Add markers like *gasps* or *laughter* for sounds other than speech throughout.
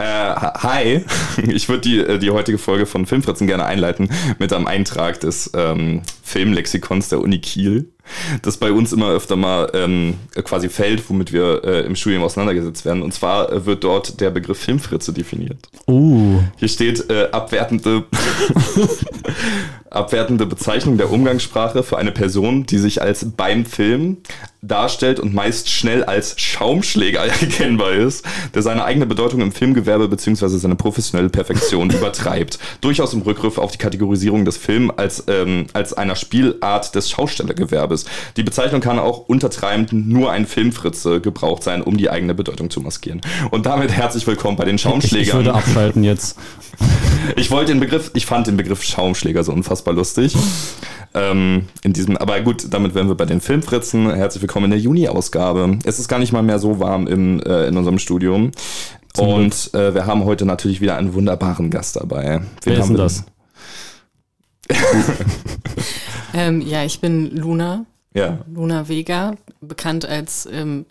Äh, hi, *laughs* ich würde die, äh, die heutige Folge von Filmfritzen gerne einleiten mit einem Eintrag des ähm, Filmlexikons der Uni Kiel das bei uns immer öfter mal ähm, quasi fällt, womit wir äh, im Studium auseinandergesetzt werden. Und zwar äh, wird dort der Begriff Filmfritze definiert. Uh. Hier steht äh, abwertende, *laughs* abwertende Bezeichnung der Umgangssprache für eine Person, die sich als beim Film darstellt und meist schnell als Schaumschläger *laughs* erkennbar ist, der seine eigene Bedeutung im Filmgewerbe bzw. seine professionelle Perfektion *laughs* übertreibt. Durchaus im Rückgriff auf die Kategorisierung des Films als, ähm, als einer Spielart des Schaustellergewerbes. Die Bezeichnung kann auch untertreibend nur ein Filmfritze gebraucht sein, um die eigene Bedeutung zu maskieren. Und damit herzlich willkommen bei den Schaumschlägern. Ich, ich würde abschalten jetzt. *laughs* ich wollte den Begriff, ich fand den Begriff Schaumschläger so unfassbar lustig. Ähm, in diesem, aber gut, damit wären wir bei den Filmfritzen. Herzlich willkommen in der Juni-Ausgabe. Es ist gar nicht mal mehr so warm im, äh, in unserem Studium. Zum Und äh, wir haben heute natürlich wieder einen wunderbaren Gast dabei. Wen Wer ist denn das? *laughs* ähm, ja, ich bin Luna. Ja. Luna Vega, bekannt als ähm,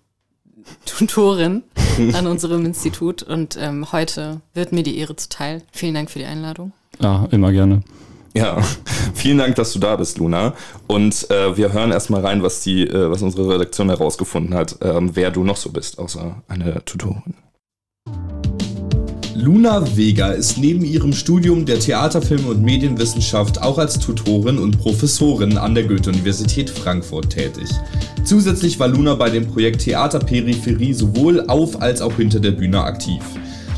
Tutorin *laughs* an unserem Institut. Und ähm, heute wird mir die Ehre zuteil. Vielen Dank für die Einladung. Ja, immer gerne. Ja, *laughs* vielen Dank, dass du da bist, Luna. Und äh, wir hören erstmal rein, was, die, äh, was unsere Redaktion herausgefunden hat, ähm, wer du noch so bist, außer eine Tutorin. Luna Vega ist neben ihrem Studium der Theaterfilm- und Medienwissenschaft auch als Tutorin und Professorin an der Goethe-Universität Frankfurt tätig. Zusätzlich war Luna bei dem Projekt Theaterperipherie sowohl auf als auch hinter der Bühne aktiv.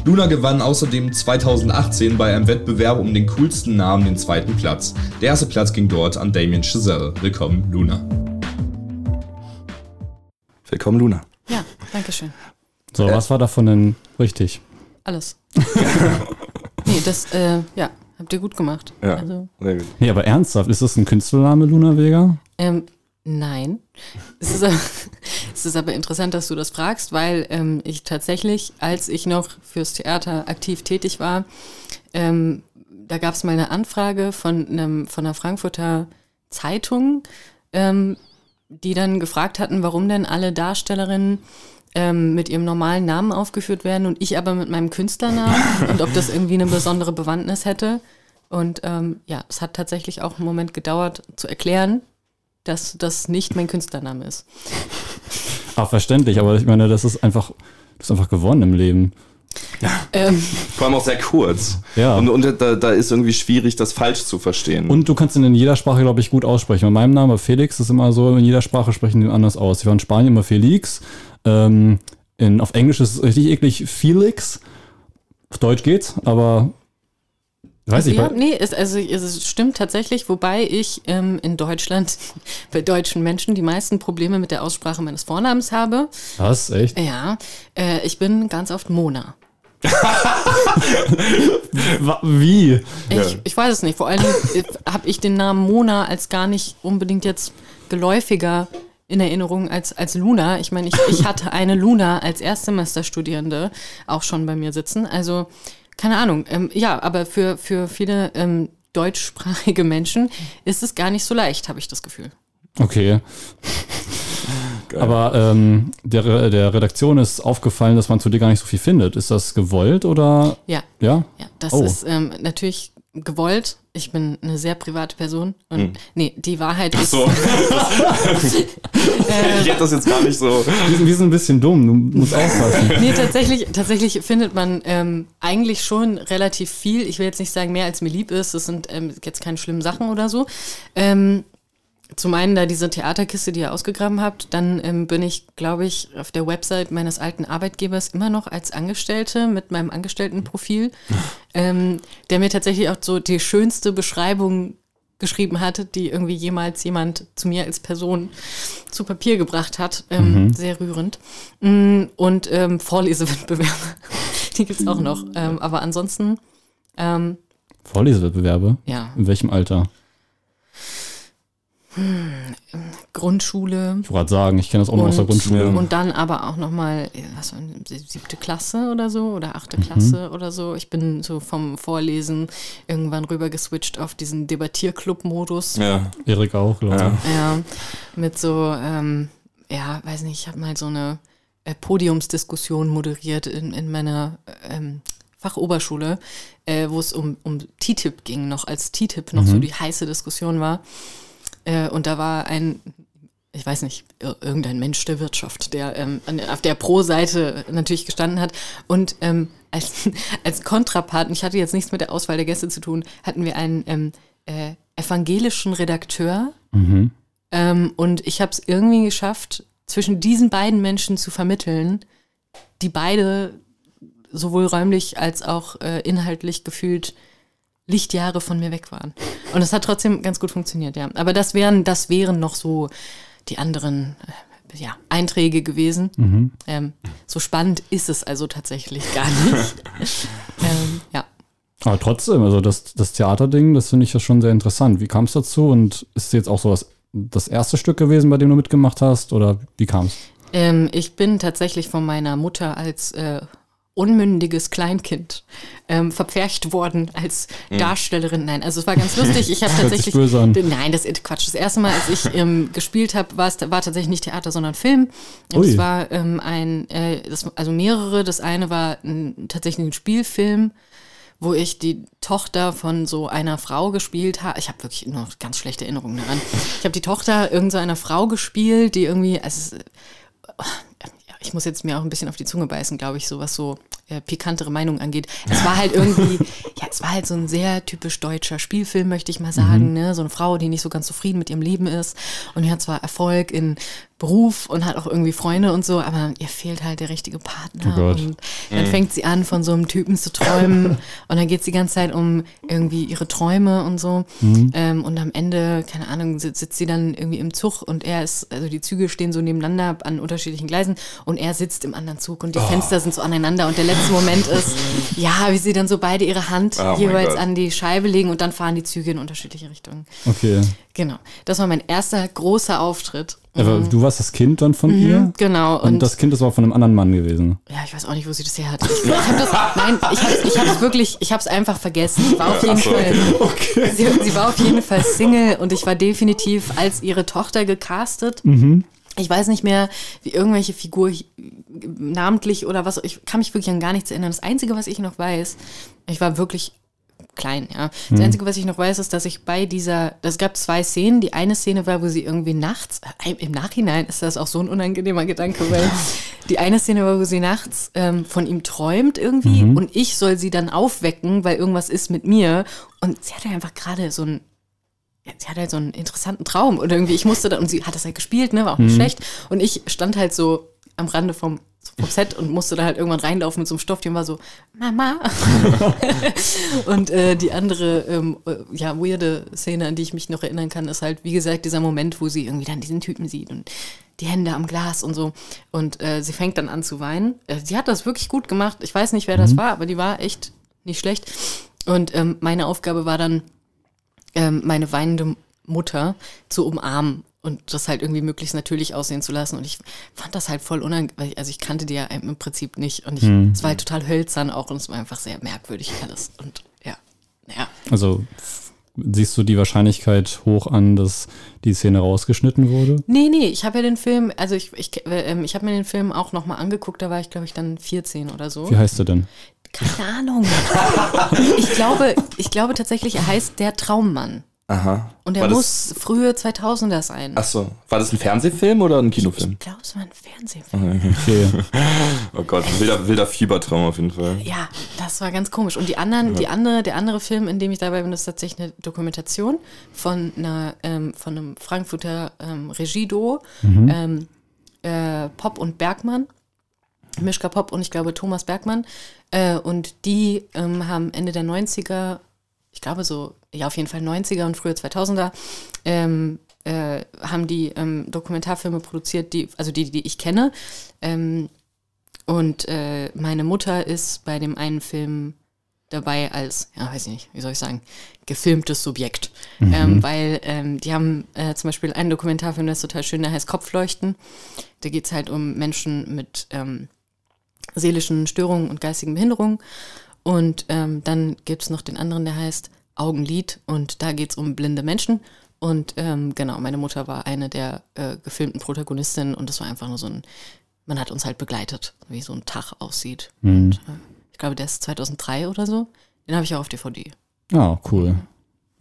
Luna gewann außerdem 2018 bei einem Wettbewerb um den coolsten Namen den zweiten Platz. Der erste Platz ging dort an Damien Chazelle. Willkommen, Luna. Willkommen, Luna. Ja, danke schön. So, äh, was war davon denn richtig? Alles. *laughs* nee, das, äh, ja, habt ihr gut gemacht. Ja, also. sehr gut. Nee, aber ernsthaft, ist das ein Künstlername, Luna Vega? Ähm, Nein. Es ist, aber, *laughs* es ist aber interessant, dass du das fragst, weil ähm, ich tatsächlich, als ich noch fürs Theater aktiv tätig war, ähm, da gab es mal eine Anfrage von, einem, von einer Frankfurter Zeitung, ähm, die dann gefragt hatten, warum denn alle Darstellerinnen ähm, mit ihrem normalen Namen aufgeführt werden und ich aber mit meinem Künstlernamen *laughs* und ob das irgendwie eine besondere Bewandtnis hätte. Und ähm, ja, es hat tatsächlich auch einen Moment gedauert zu erklären, dass das nicht mein Künstlername ist. Ach, verständlich, aber ich meine, das ist einfach, du bist einfach gewonnen im Leben. Ja. Ähm. Vor allem auch sehr kurz. Ja. Und, und da, da, ist irgendwie schwierig, das falsch zu verstehen. Und du kannst ihn in jeder Sprache, glaube ich, gut aussprechen. Bei meinem Namen Felix ist immer so, in jeder Sprache sprechen die anders aus. Ich war in Spanien immer Felix. Ähm, in, auf Englisch ist es richtig eklig Felix. Auf Deutsch geht's, aber Weiß ich, ja, nee, es, also es stimmt tatsächlich, wobei ich ähm, in Deutschland *laughs* bei deutschen Menschen die meisten Probleme mit der Aussprache meines Vornamens habe. Was, echt? Ja, äh, ich bin ganz oft Mona. *laughs* Wie? Ich, ich, weiß es nicht. Vor allem äh, habe ich den Namen Mona als gar nicht unbedingt jetzt geläufiger in Erinnerung als, als Luna. Ich meine, ich, ich hatte eine Luna als Erstsemesterstudierende auch schon bei mir sitzen. Also keine Ahnung. Ähm, ja, aber für, für viele ähm, deutschsprachige Menschen ist es gar nicht so leicht, habe ich das Gefühl. Okay. *laughs* Geil. Aber ähm, der, der Redaktion ist aufgefallen, dass man zu dir gar nicht so viel findet. Ist das gewollt oder? Ja. Ja? Ja, das oh. ist ähm, natürlich gewollt. Ich bin eine sehr private Person. Und hm. nee, die Wahrheit ist. Ach so. *laughs* *laughs* ich hätte das jetzt gar nicht so. Wir sind, wir sind ein bisschen dumm, du musst aufpassen. *laughs* nee, tatsächlich, tatsächlich findet man ähm, eigentlich schon relativ viel. Ich will jetzt nicht sagen, mehr als mir lieb ist. Das sind ähm, jetzt keine schlimmen Sachen oder so. Ähm, zum einen da diese Theaterkiste, die ihr ausgegraben habt, dann ähm, bin ich, glaube ich, auf der Website meines alten Arbeitgebers immer noch als Angestellte mit meinem Angestelltenprofil, *laughs* ähm, der mir tatsächlich auch so die schönste Beschreibung geschrieben hatte, die irgendwie jemals jemand zu mir als Person zu Papier gebracht hat. Ähm, mhm. Sehr rührend. Mm, und ähm, Vorlesewettbewerbe, *laughs* die gibt es auch noch. Ähm, aber ansonsten. Ähm, Vorlesewettbewerbe? Ja. In welchem Alter? Hm, Grundschule. Ich wollte gerade sagen, ich kenne das auch noch aus der Grundschule. Und dann aber auch nochmal, was war siebte Klasse oder so oder achte mhm. Klasse oder so. Ich bin so vom Vorlesen irgendwann rüber geswitcht auf diesen Debattierclub-Modus. Ja, Erik auch, glaube ich. Ja. ja, mit so, ähm, ja, weiß nicht, ich habe mal so eine äh, Podiumsdiskussion moderiert in, in meiner ähm, Fachoberschule, äh, wo es um, um TTIP ging, noch als TTIP noch so die heiße Diskussion war. Äh, und da war ein, ich weiß nicht, ir- irgendein Mensch der Wirtschaft, der ähm, auf der Pro-Seite natürlich gestanden hat. Und ähm, als, *laughs* als Kontrapart, und ich hatte jetzt nichts mit der Auswahl der Gäste zu tun, hatten wir einen ähm, äh, evangelischen Redakteur. Ähm, und ich habe es irgendwie geschafft, zwischen diesen beiden Menschen zu vermitteln, die beide sowohl räumlich als auch äh, inhaltlich gefühlt Lichtjahre von mir weg waren. Und es hat trotzdem ganz gut funktioniert, ja. Aber das wären, das wären noch so die anderen äh, ja, Einträge gewesen. Ähm, so spannend ist es also tatsächlich gar nicht. *laughs* ähm, ja. Aber trotzdem, also das, das Theaterding, das finde ich ja schon sehr interessant. Wie kam es dazu und ist es jetzt auch so das, das erste Stück gewesen, bei dem du mitgemacht hast oder wie kam es? Ähm, ich bin tatsächlich von meiner Mutter als äh, unmündiges Kleinkind ähm, verpfercht worden als Darstellerin. Nein, also es war ganz lustig. Ich habe *laughs* tatsächlich. böse an. Nein, das ist Quatsch. Das erste Mal, als ich ähm, gespielt habe, war es war tatsächlich nicht Theater, sondern Film. Und es war ähm, ein, äh, das, also mehrere. Das eine war ein, tatsächlich ein Spielfilm wo ich die Tochter von so einer Frau gespielt habe. Ich habe wirklich nur ganz schlechte Erinnerungen daran. Ich habe die Tochter irgend so Frau gespielt, die irgendwie, also, ich muss jetzt mir auch ein bisschen auf die Zunge beißen, glaube ich, so was so äh, pikantere Meinungen angeht. Es war halt irgendwie, *laughs* ja, es war halt so ein sehr typisch deutscher Spielfilm, möchte ich mal sagen. Ne? So eine Frau, die nicht so ganz zufrieden mit ihrem Leben ist und die hat zwar Erfolg in Beruf und hat auch irgendwie Freunde und so, aber ihr fehlt halt der richtige Partner. Oh und dann fängt sie an, von so einem Typen zu träumen *laughs* und dann geht es die ganze Zeit um irgendwie ihre Träume und so. Ähm, und am Ende, keine Ahnung, sitzt, sitzt sie dann irgendwie im Zug und er ist, also die Züge stehen so nebeneinander an unterschiedlichen Gleisen und er sitzt im anderen Zug und die Fenster sind so aneinander und der letzte Moment ist, ja, wie sie dann so beide ihre Hand Oh jeweils an die Scheibe legen und dann fahren die Züge in unterschiedliche Richtungen. Okay. Genau. Das war mein erster großer Auftritt. Aber du warst das Kind dann von ihr? Genau. Und, das Kind ist auch von einem anderen Mann gewesen. Ja, ich weiß auch nicht, wo sie das her hat. Ich, ich hab das, nein, ich hab's, ich wirklich, ich hab's einfach vergessen. Sie war auf jeden Fall, sie, sie war auf jeden Fall Single und ich war definitiv als ihre Tochter gecastet. Ich weiß nicht mehr, wie irgendwelche Figur namentlich oder was, ich kann mich wirklich an gar nichts erinnern. Das Einzige, was ich noch weiß, ich war wirklich klein, ja. Das Einzige, was ich noch weiß, ist, dass ich bei dieser, es gab zwei Szenen. Die eine Szene war, wo sie irgendwie nachts, äh, im Nachhinein ist das auch so ein unangenehmer Gedanke, weil die eine Szene war, wo sie nachts ähm, von ihm träumt irgendwie und ich soll sie dann aufwecken, weil irgendwas ist mit mir. Und sie hatte einfach gerade so ein ja, sie hatte halt so einen interessanten Traum und irgendwie, ich musste da, und sie hat das halt gespielt, ne, war auch nicht schlecht. Und ich stand halt so am Rande vom, vom Set und musste da halt irgendwann reinlaufen mit so einem Stofftier und war so, Mama. *laughs* und äh, die andere, ähm, äh, ja, weirde Szene, an die ich mich noch erinnern kann, ist halt, wie gesagt, dieser Moment, wo sie irgendwie dann diesen Typen sieht und die Hände am Glas und so. Und äh, sie fängt dann an zu weinen. Äh, sie hat das wirklich gut gemacht. Ich weiß nicht, wer das war, aber die war echt nicht schlecht. Und ähm, meine Aufgabe war dann, ähm, meine weinende Mutter zu umarmen und das halt irgendwie möglichst natürlich aussehen zu lassen. Und ich fand das halt voll unangenehm. Also ich kannte die ja im Prinzip nicht. Und ich, es war halt total hölzern auch und es war einfach sehr merkwürdig alles. Und ja, naja. Also siehst du die Wahrscheinlichkeit hoch an, dass die Szene rausgeschnitten wurde? Nee, nee, ich habe ja den Film, also ich, ich, äh, ich habe mir den Film auch nochmal angeguckt, da war ich, glaube ich, dann 14 oder so. Wie heißt er denn? Keine Ahnung. ich glaube, ich glaube tatsächlich, er heißt Der Traummann. Aha. Und er War muss frühe 2000er sein. Das, achso, war das ein Fernsehfilm oder ein Kinofilm? Ich glaube, es war ein Fernsehfilm. Okay. *laughs* Oh Gott, wilder, wilder Fiebertraum auf jeden Fall. Ja, das war ganz komisch. Und die anderen, die andere, der andere Film, in dem ich dabei bin, ist tatsächlich eine Dokumentation von einer, ähm, von einem Frankfurter ähm, Regieduo, ähm, äh, Pop und Bergmann. Mischka Pop und ich glaube Thomas Bergmann. Äh, und die ähm, haben Ende der 90er, ich glaube so, ja auf jeden Fall 90er und frühe 2000er, ähm, äh, haben die ähm, Dokumentarfilme produziert, die, also die, die ich kenne. Ähm, und äh, meine Mutter ist bei dem einen Film dabei als, ja, weiß ich nicht, wie soll ich sagen, gefilmtes Subjekt. Ähm, weil ähm, die haben äh, zum Beispiel einen Dokumentarfilm, der ist total schön, der heißt Kopfleuchten. Da geht es halt um Menschen mit ähm, seelischen Störungen und geistigen Behinderungen. Und ähm, dann gibt es noch den anderen, der heißt Augenlid und da geht es um blinde Menschen. Und ähm, genau, meine Mutter war eine der äh, gefilmten Protagonistinnen und das war einfach nur so ein, man hat uns halt begleitet, wie so ein Tag aussieht. Und äh, ich glaube, der ist 2003 oder so. Den habe ich auch auf DVD. Ja, cool.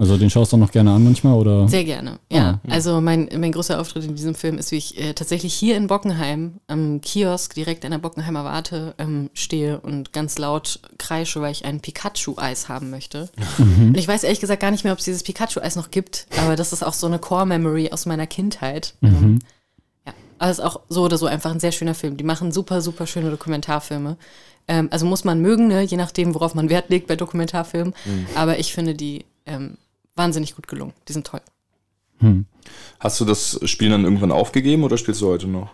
Also den schaust du noch gerne an manchmal, oder? Sehr gerne, ja. Also mein, mein großer Auftritt in diesem Film ist, wie ich äh, tatsächlich hier in Bockenheim am Kiosk direkt an der Bockenheimer Warte ähm, stehe und ganz laut kreische, weil ich ein Pikachu-Eis haben möchte. Und ich weiß ehrlich gesagt gar nicht mehr, ob es dieses Pikachu-Eis noch gibt, aber das ist auch so eine Core-Memory aus meiner Kindheit. Ähm, ja, aber es ist auch so oder so einfach ein sehr schöner Film. Die machen super, super schöne Dokumentarfilme. Ähm, also muss man mögen, ne? je nachdem, worauf man Wert legt bei Dokumentarfilmen. Aber ich finde die ähm, wahnsinnig gut gelungen. Die sind toll. Hast du das Spiel dann irgendwann aufgegeben oder spielst du heute noch?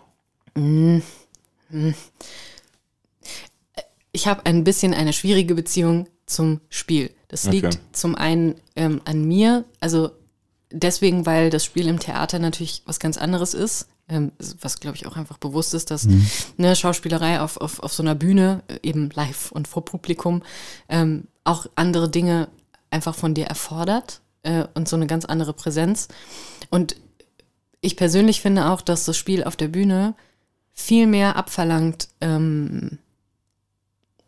Ich habe ein bisschen eine schwierige Beziehung zum Spiel. Das liegt Okay. zum einen ähm, an mir, also deswegen, weil das Spiel im Theater natürlich was ganz anderes ist. Ähm, was, glaube ich, auch einfach bewusst ist, dass ne, Schauspielerei auf, auf, auf so einer Bühne, äh, eben live und vor Publikum, ähm, auch andere Dinge einfach von dir erfordert äh, und so eine ganz andere Präsenz. Und ich persönlich finde auch, dass das Spiel auf der Bühne viel mehr abverlangt, ähm,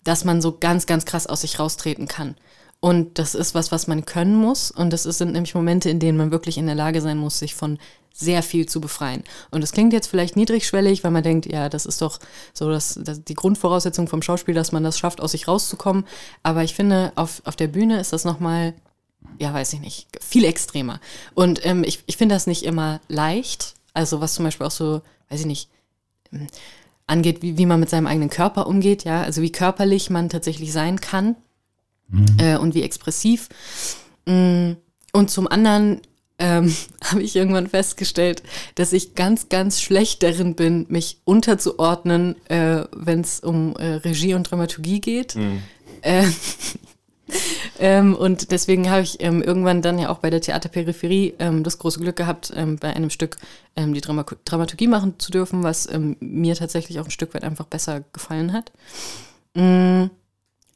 dass man so ganz, ganz krass aus sich raustreten kann. Und das ist was, was man können muss. Und das sind nämlich Momente, in denen man wirklich in der Lage sein muss, sich von sehr viel zu befreien. Und das klingt jetzt vielleicht niedrigschwellig, weil man denkt, ja, das ist doch so das, das, die Grundvoraussetzung vom Schauspiel, dass man das schafft, aus sich rauszukommen. Aber ich finde, auf, auf der Bühne ist das nochmal, ja, weiß ich nicht, viel extremer. Und ähm, ich, ich finde das nicht immer leicht. Also was zum Beispiel auch so, weiß ich nicht, angeht, wie, wie man mit seinem eigenen Körper umgeht, ja, also wie körperlich man tatsächlich sein kann äh, und wie expressiv. Mm, Und zum anderen ähm, *laughs* habe ich irgendwann festgestellt, dass ich ganz, ganz schlecht darin bin, mich unterzuordnen, äh, wenn es um äh, Regie und Dramaturgie geht. Äh, *laughs* ähm, und deswegen habe ich ähm, irgendwann dann ja auch bei der Theaterperipherie ähm, das große Glück gehabt, ähm, bei einem Stück ähm, die Drama Dramaturgie machen zu dürfen, was ähm, mir tatsächlich auch ein Stück weit einfach besser gefallen hat. Mm,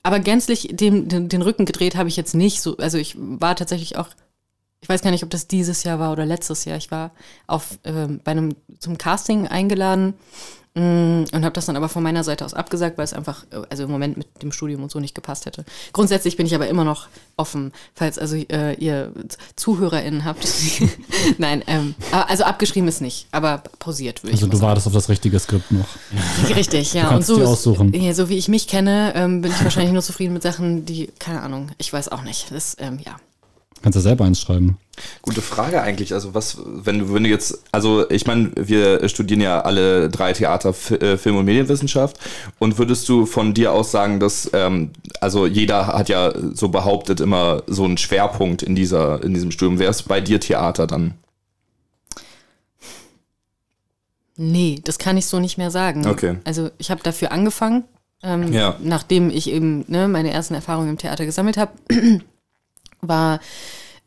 aber gänzlich dem, den, den Rücken gedreht habe ich jetzt nicht so. Also ich war tatsächlich auch, ich weiß gar nicht, ob das dieses Jahr war oder letztes Jahr. Ich war auf ähm, bei einem zum Casting eingeladen und habe das dann aber von meiner Seite aus abgesagt, weil es einfach, also im Moment mit dem Studium und so nicht gepasst hätte. Grundsätzlich bin ich aber immer noch offen, falls also äh, ihr ZuhörerInnen habt. *laughs* Nein, ähm, also abgeschrieben ist nicht, aber pausiert würde Also ich du mal sagen. wartest auf das richtige Skript noch. *laughs* Richtig, ja. kannst und so, aussuchen. Ja, so wie ich mich kenne, ähm, bin ich *laughs* wahrscheinlich nur zufrieden mit Sachen, die, keine Ahnung, ich weiß auch nicht. Das, ähm, ja. Kannst du selber eins schreiben. Gute Frage eigentlich. Also was, wenn du, wenn du jetzt, also ich meine, wir studieren ja alle drei Theater, F äh, Film und Medienwissenschaft. Und würdest du von dir aus sagen, dass, ähm, also jeder hat ja so behauptet immer so einen Schwerpunkt in dieser, in diesem Studium. Wäre es bei dir Theater dann? Nee, das kann ich so nicht mehr sagen. Okay. Also ich habe dafür angefangen, ähm, Ja. nachdem ich eben ne, meine ersten Erfahrungen im Theater gesammelt habe, war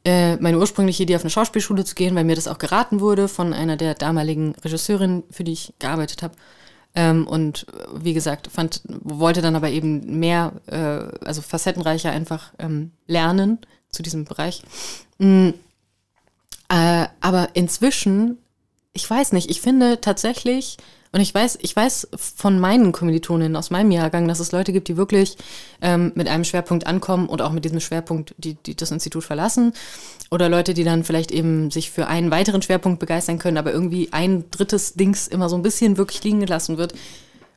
äh, meine ursprüngliche Idee, auf eine Schauspielschule zu gehen, weil mir das auch geraten wurde von einer der damaligen Regisseurinnen, für die ich gearbeitet habe. Ähm, und äh, wie gesagt, fand, wollte dann aber eben mehr, äh, also facettenreicher einfach ähm, lernen zu diesem Bereich. Mm, aber inzwischen, ich weiß nicht, ich finde tatsächlich, und ich weiß, ich weiß von meinen Kommilitoninnen aus meinem Jahrgang, dass es Leute gibt, die wirklich ähm, mit einem Schwerpunkt ankommen und auch mit diesem Schwerpunkt die, die das Institut verlassen. Oder Leute, die dann vielleicht eben sich für einen weiteren Schwerpunkt begeistern können, aber irgendwie ein drittes Dings immer so ein bisschen wirklich liegen gelassen wird.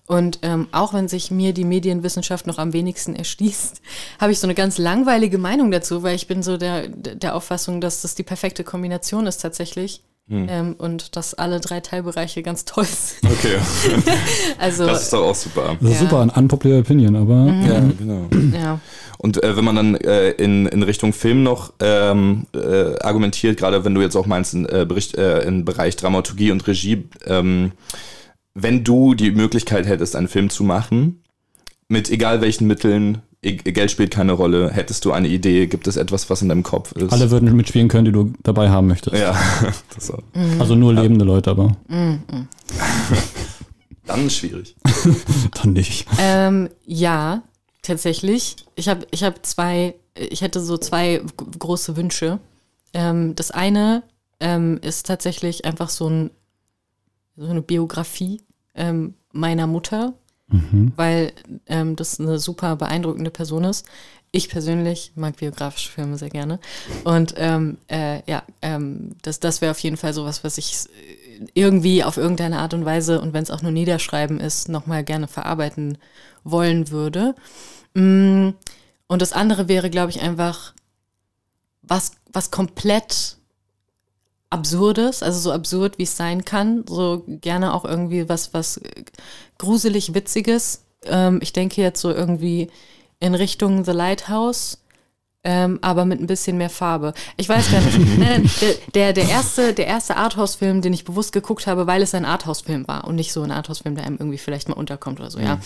Und ähm, auch wenn sich mir die Medienwissenschaft noch am wenigsten erschließt, *laughs* habe ich so eine ganz langweilige Meinung dazu, weil ich bin so der, der Auffassung, dass das die perfekte Kombination ist tatsächlich. Ähm, und dass alle drei Teilbereiche ganz toll sind. Okay. *laughs* Also, Das ist doch auch super. Das ist Ja. super, ein unpopular Opinion, aber Ja, genau. ja. Und äh, wenn man dann äh, in, in Richtung Film noch ähm, äh, argumentiert, gerade wenn du jetzt auch meinst, in, äh, Bericht, äh, im Bereich Dramaturgie und Regie, ähm, wenn du die Möglichkeit hättest, einen Film zu machen, mit egal welchen Mitteln, Geld spielt keine Rolle, hättest du eine Idee, gibt es etwas, was in deinem Kopf ist? alle würden mitspielen können, die du dabei haben möchtest. Ja, *laughs* das war Also nur lebende Leute, aber dann schwierig. *laughs* dann nicht. Ähm, ja, tatsächlich. Ich habe ich hab zwei, ich hätte so zwei große Wünsche. Ähm, das eine ähm, ist tatsächlich einfach so, ein, so eine Biografie ähm, meiner Mutter, weil ähm, das eine super beeindruckende Person ist. Ich persönlich mag biografische Filme sehr gerne. Und ähm, äh, ja, ähm, das, das wäre auf jeden Fall sowas, was ich irgendwie auf irgendeine Art und Weise und wenn es auch nur Niederschreiben ist, nochmal gerne verarbeiten wollen würde. Mm, Und das andere wäre, glaube ich, einfach was, was komplett Absurdes, also so absurd wie es sein kann, so gerne auch irgendwie was, was gruselig Witziges. Ähm, ich denke jetzt so irgendwie in Richtung The Lighthouse, ähm, aber mit ein bisschen mehr Farbe. Ich weiß gar nicht. *laughs* nein, der, der, der erste, der erste Arthouse-Film, den ich bewusst geguckt habe, weil es ein Arthouse-Film war und nicht so ein Arthouse-Film, der einem irgendwie vielleicht mal unterkommt oder so, ja.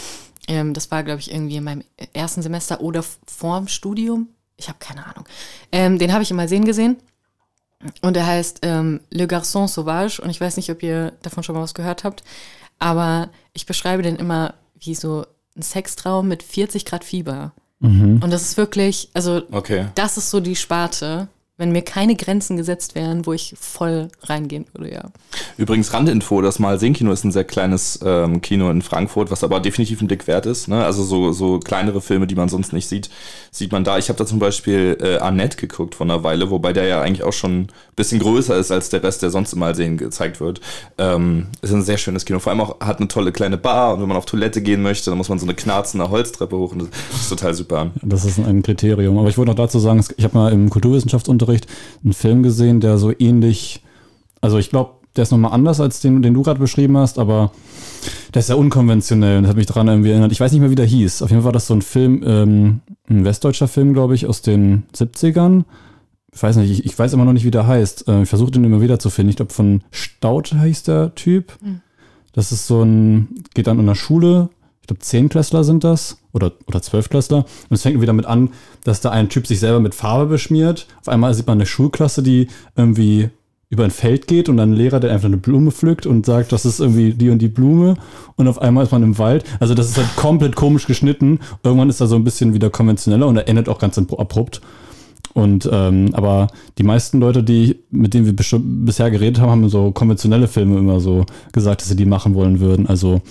Ähm, das war, glaube ich, irgendwie in meinem ersten Semester oder vorm Studium. Ich habe keine Ahnung. Ähm, den habe ich immer sehen gesehen. Und er heißt ähm, Le Garçon Sauvage. Und ich weiß nicht, ob ihr davon schon mal was gehört habt. Aber ich beschreibe den immer wie so ein Sextraum mit 40 Grad Fieber. Und das ist wirklich, also Okay. das ist so die Sparte, wenn mir keine Grenzen gesetzt wären, wo ich voll reingehen würde, ja. Übrigens Randinfo, das Mal-Sehen-Kino ist ein sehr kleines ähm, Kino in Frankfurt, was aber definitiv ein Blick wert ist. Ne? Also so, so kleinere Filme, die man sonst nicht sieht, sieht man da. Ich habe da zum Beispiel äh, Annette geguckt von einer Weile, wobei der ja eigentlich auch schon ein bisschen größer ist als der Rest, der sonst im Mal-Sehen gezeigt wird. Ähm, ist ein sehr schönes Kino. Vor allem auch hat eine tolle kleine Bar und wenn man auf Toilette gehen möchte, dann muss man so eine knarzende Holztreppe hoch und das ist total super. Das ist ein Kriterium. Aber ich wollte noch dazu sagen, ich habe mal im Kulturwissenschaftsunterricht einen Film gesehen, der so ähnlich, also ich glaube, der ist nochmal anders als den, den du gerade beschrieben hast, aber der ist ja unkonventionell und hat mich daran irgendwie erinnert. Ich weiß nicht mehr, wie der hieß. Auf jeden Fall war das so ein Film, ähm, ein westdeutscher Film, glaube ich, aus den 70ern. Ich weiß nicht, ich, ich weiß immer noch nicht, wie der heißt. Äh, ich versuche den immer wieder zu finden. Ich glaube, von Staud heißt der Typ. Das ist so ein, geht dann in der Schule, ich glaube, Zehnklässler sind das oder, oder Zwölfklässler. Und es fängt wieder damit an, dass da ein Typ sich selber mit Farbe beschmiert. Auf einmal sieht man eine Schulklasse, die irgendwie über ein Feld geht und dann ein Lehrer, der einfach eine Blume pflückt und sagt, das ist irgendwie die und die Blume. Und auf einmal ist man im Wald. Also das ist halt komplett komisch geschnitten. Irgendwann ist er so ein bisschen wieder konventioneller und er endet auch ganz abrupt. Und ähm, aber die meisten Leute, die mit denen wir bisher geredet haben, haben so konventionelle Filme immer so gesagt, dass sie die machen wollen würden. Also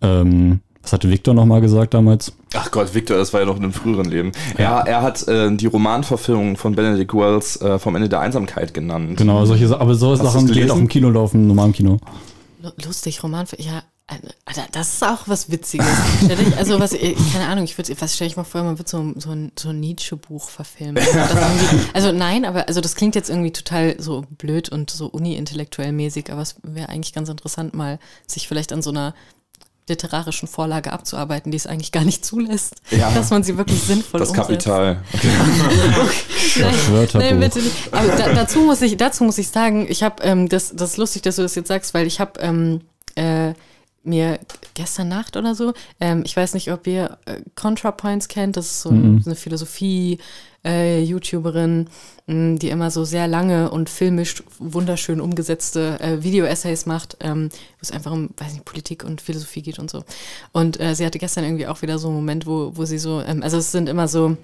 ähm, was hatte Victor nochmal gesagt damals? Ach Gott, Victor, das war ja noch in einem früheren Leben. Ja, er hat äh, die Romanverfilmung von Benedict Wells äh, vom Ende der Einsamkeit genannt. Genau, solche aber so Hast Sachen, halt auch im Kino laufen, im normalen Kino. Lu- Lustig, Roman, ja, Alter, das ist auch was Witziges. Also was, keine Ahnung, ich würde, was stelle ich mal vor, man wird so, so ein, so ein Nietzsche-Buch verfilmen. Also nein, aber also das klingt jetzt irgendwie total so blöd und so uni-intellektuell mäßig, aber es wäre eigentlich ganz interessant, mal sich vielleicht an so einer literarischen Vorlage abzuarbeiten, die es eigentlich gar nicht zulässt, Ja. dass man sie wirklich sinnvoll Das umsetzt. Kapital. Okay. *laughs* Nein, nein, bitte nicht. Aber da, dazu muss ich, dazu muss ich sagen, ich habe, ähm, das, das ist lustig, dass du das jetzt sagst, weil ich habe ähm, äh, mir gestern Nacht oder so, ähm, ich weiß nicht, ob ihr äh, ContraPoints kennt, das ist so eine Philosophie. Äh, YouTuberin, mh, die immer so sehr lange und filmisch wunderschön umgesetzte äh, Video-Essays macht, ähm, wo es einfach um, weiß nicht, Politik und Philosophie geht und so. Und äh, sie hatte gestern irgendwie auch wieder so einen Moment, wo, wo sie so, ähm, also es sind immer so,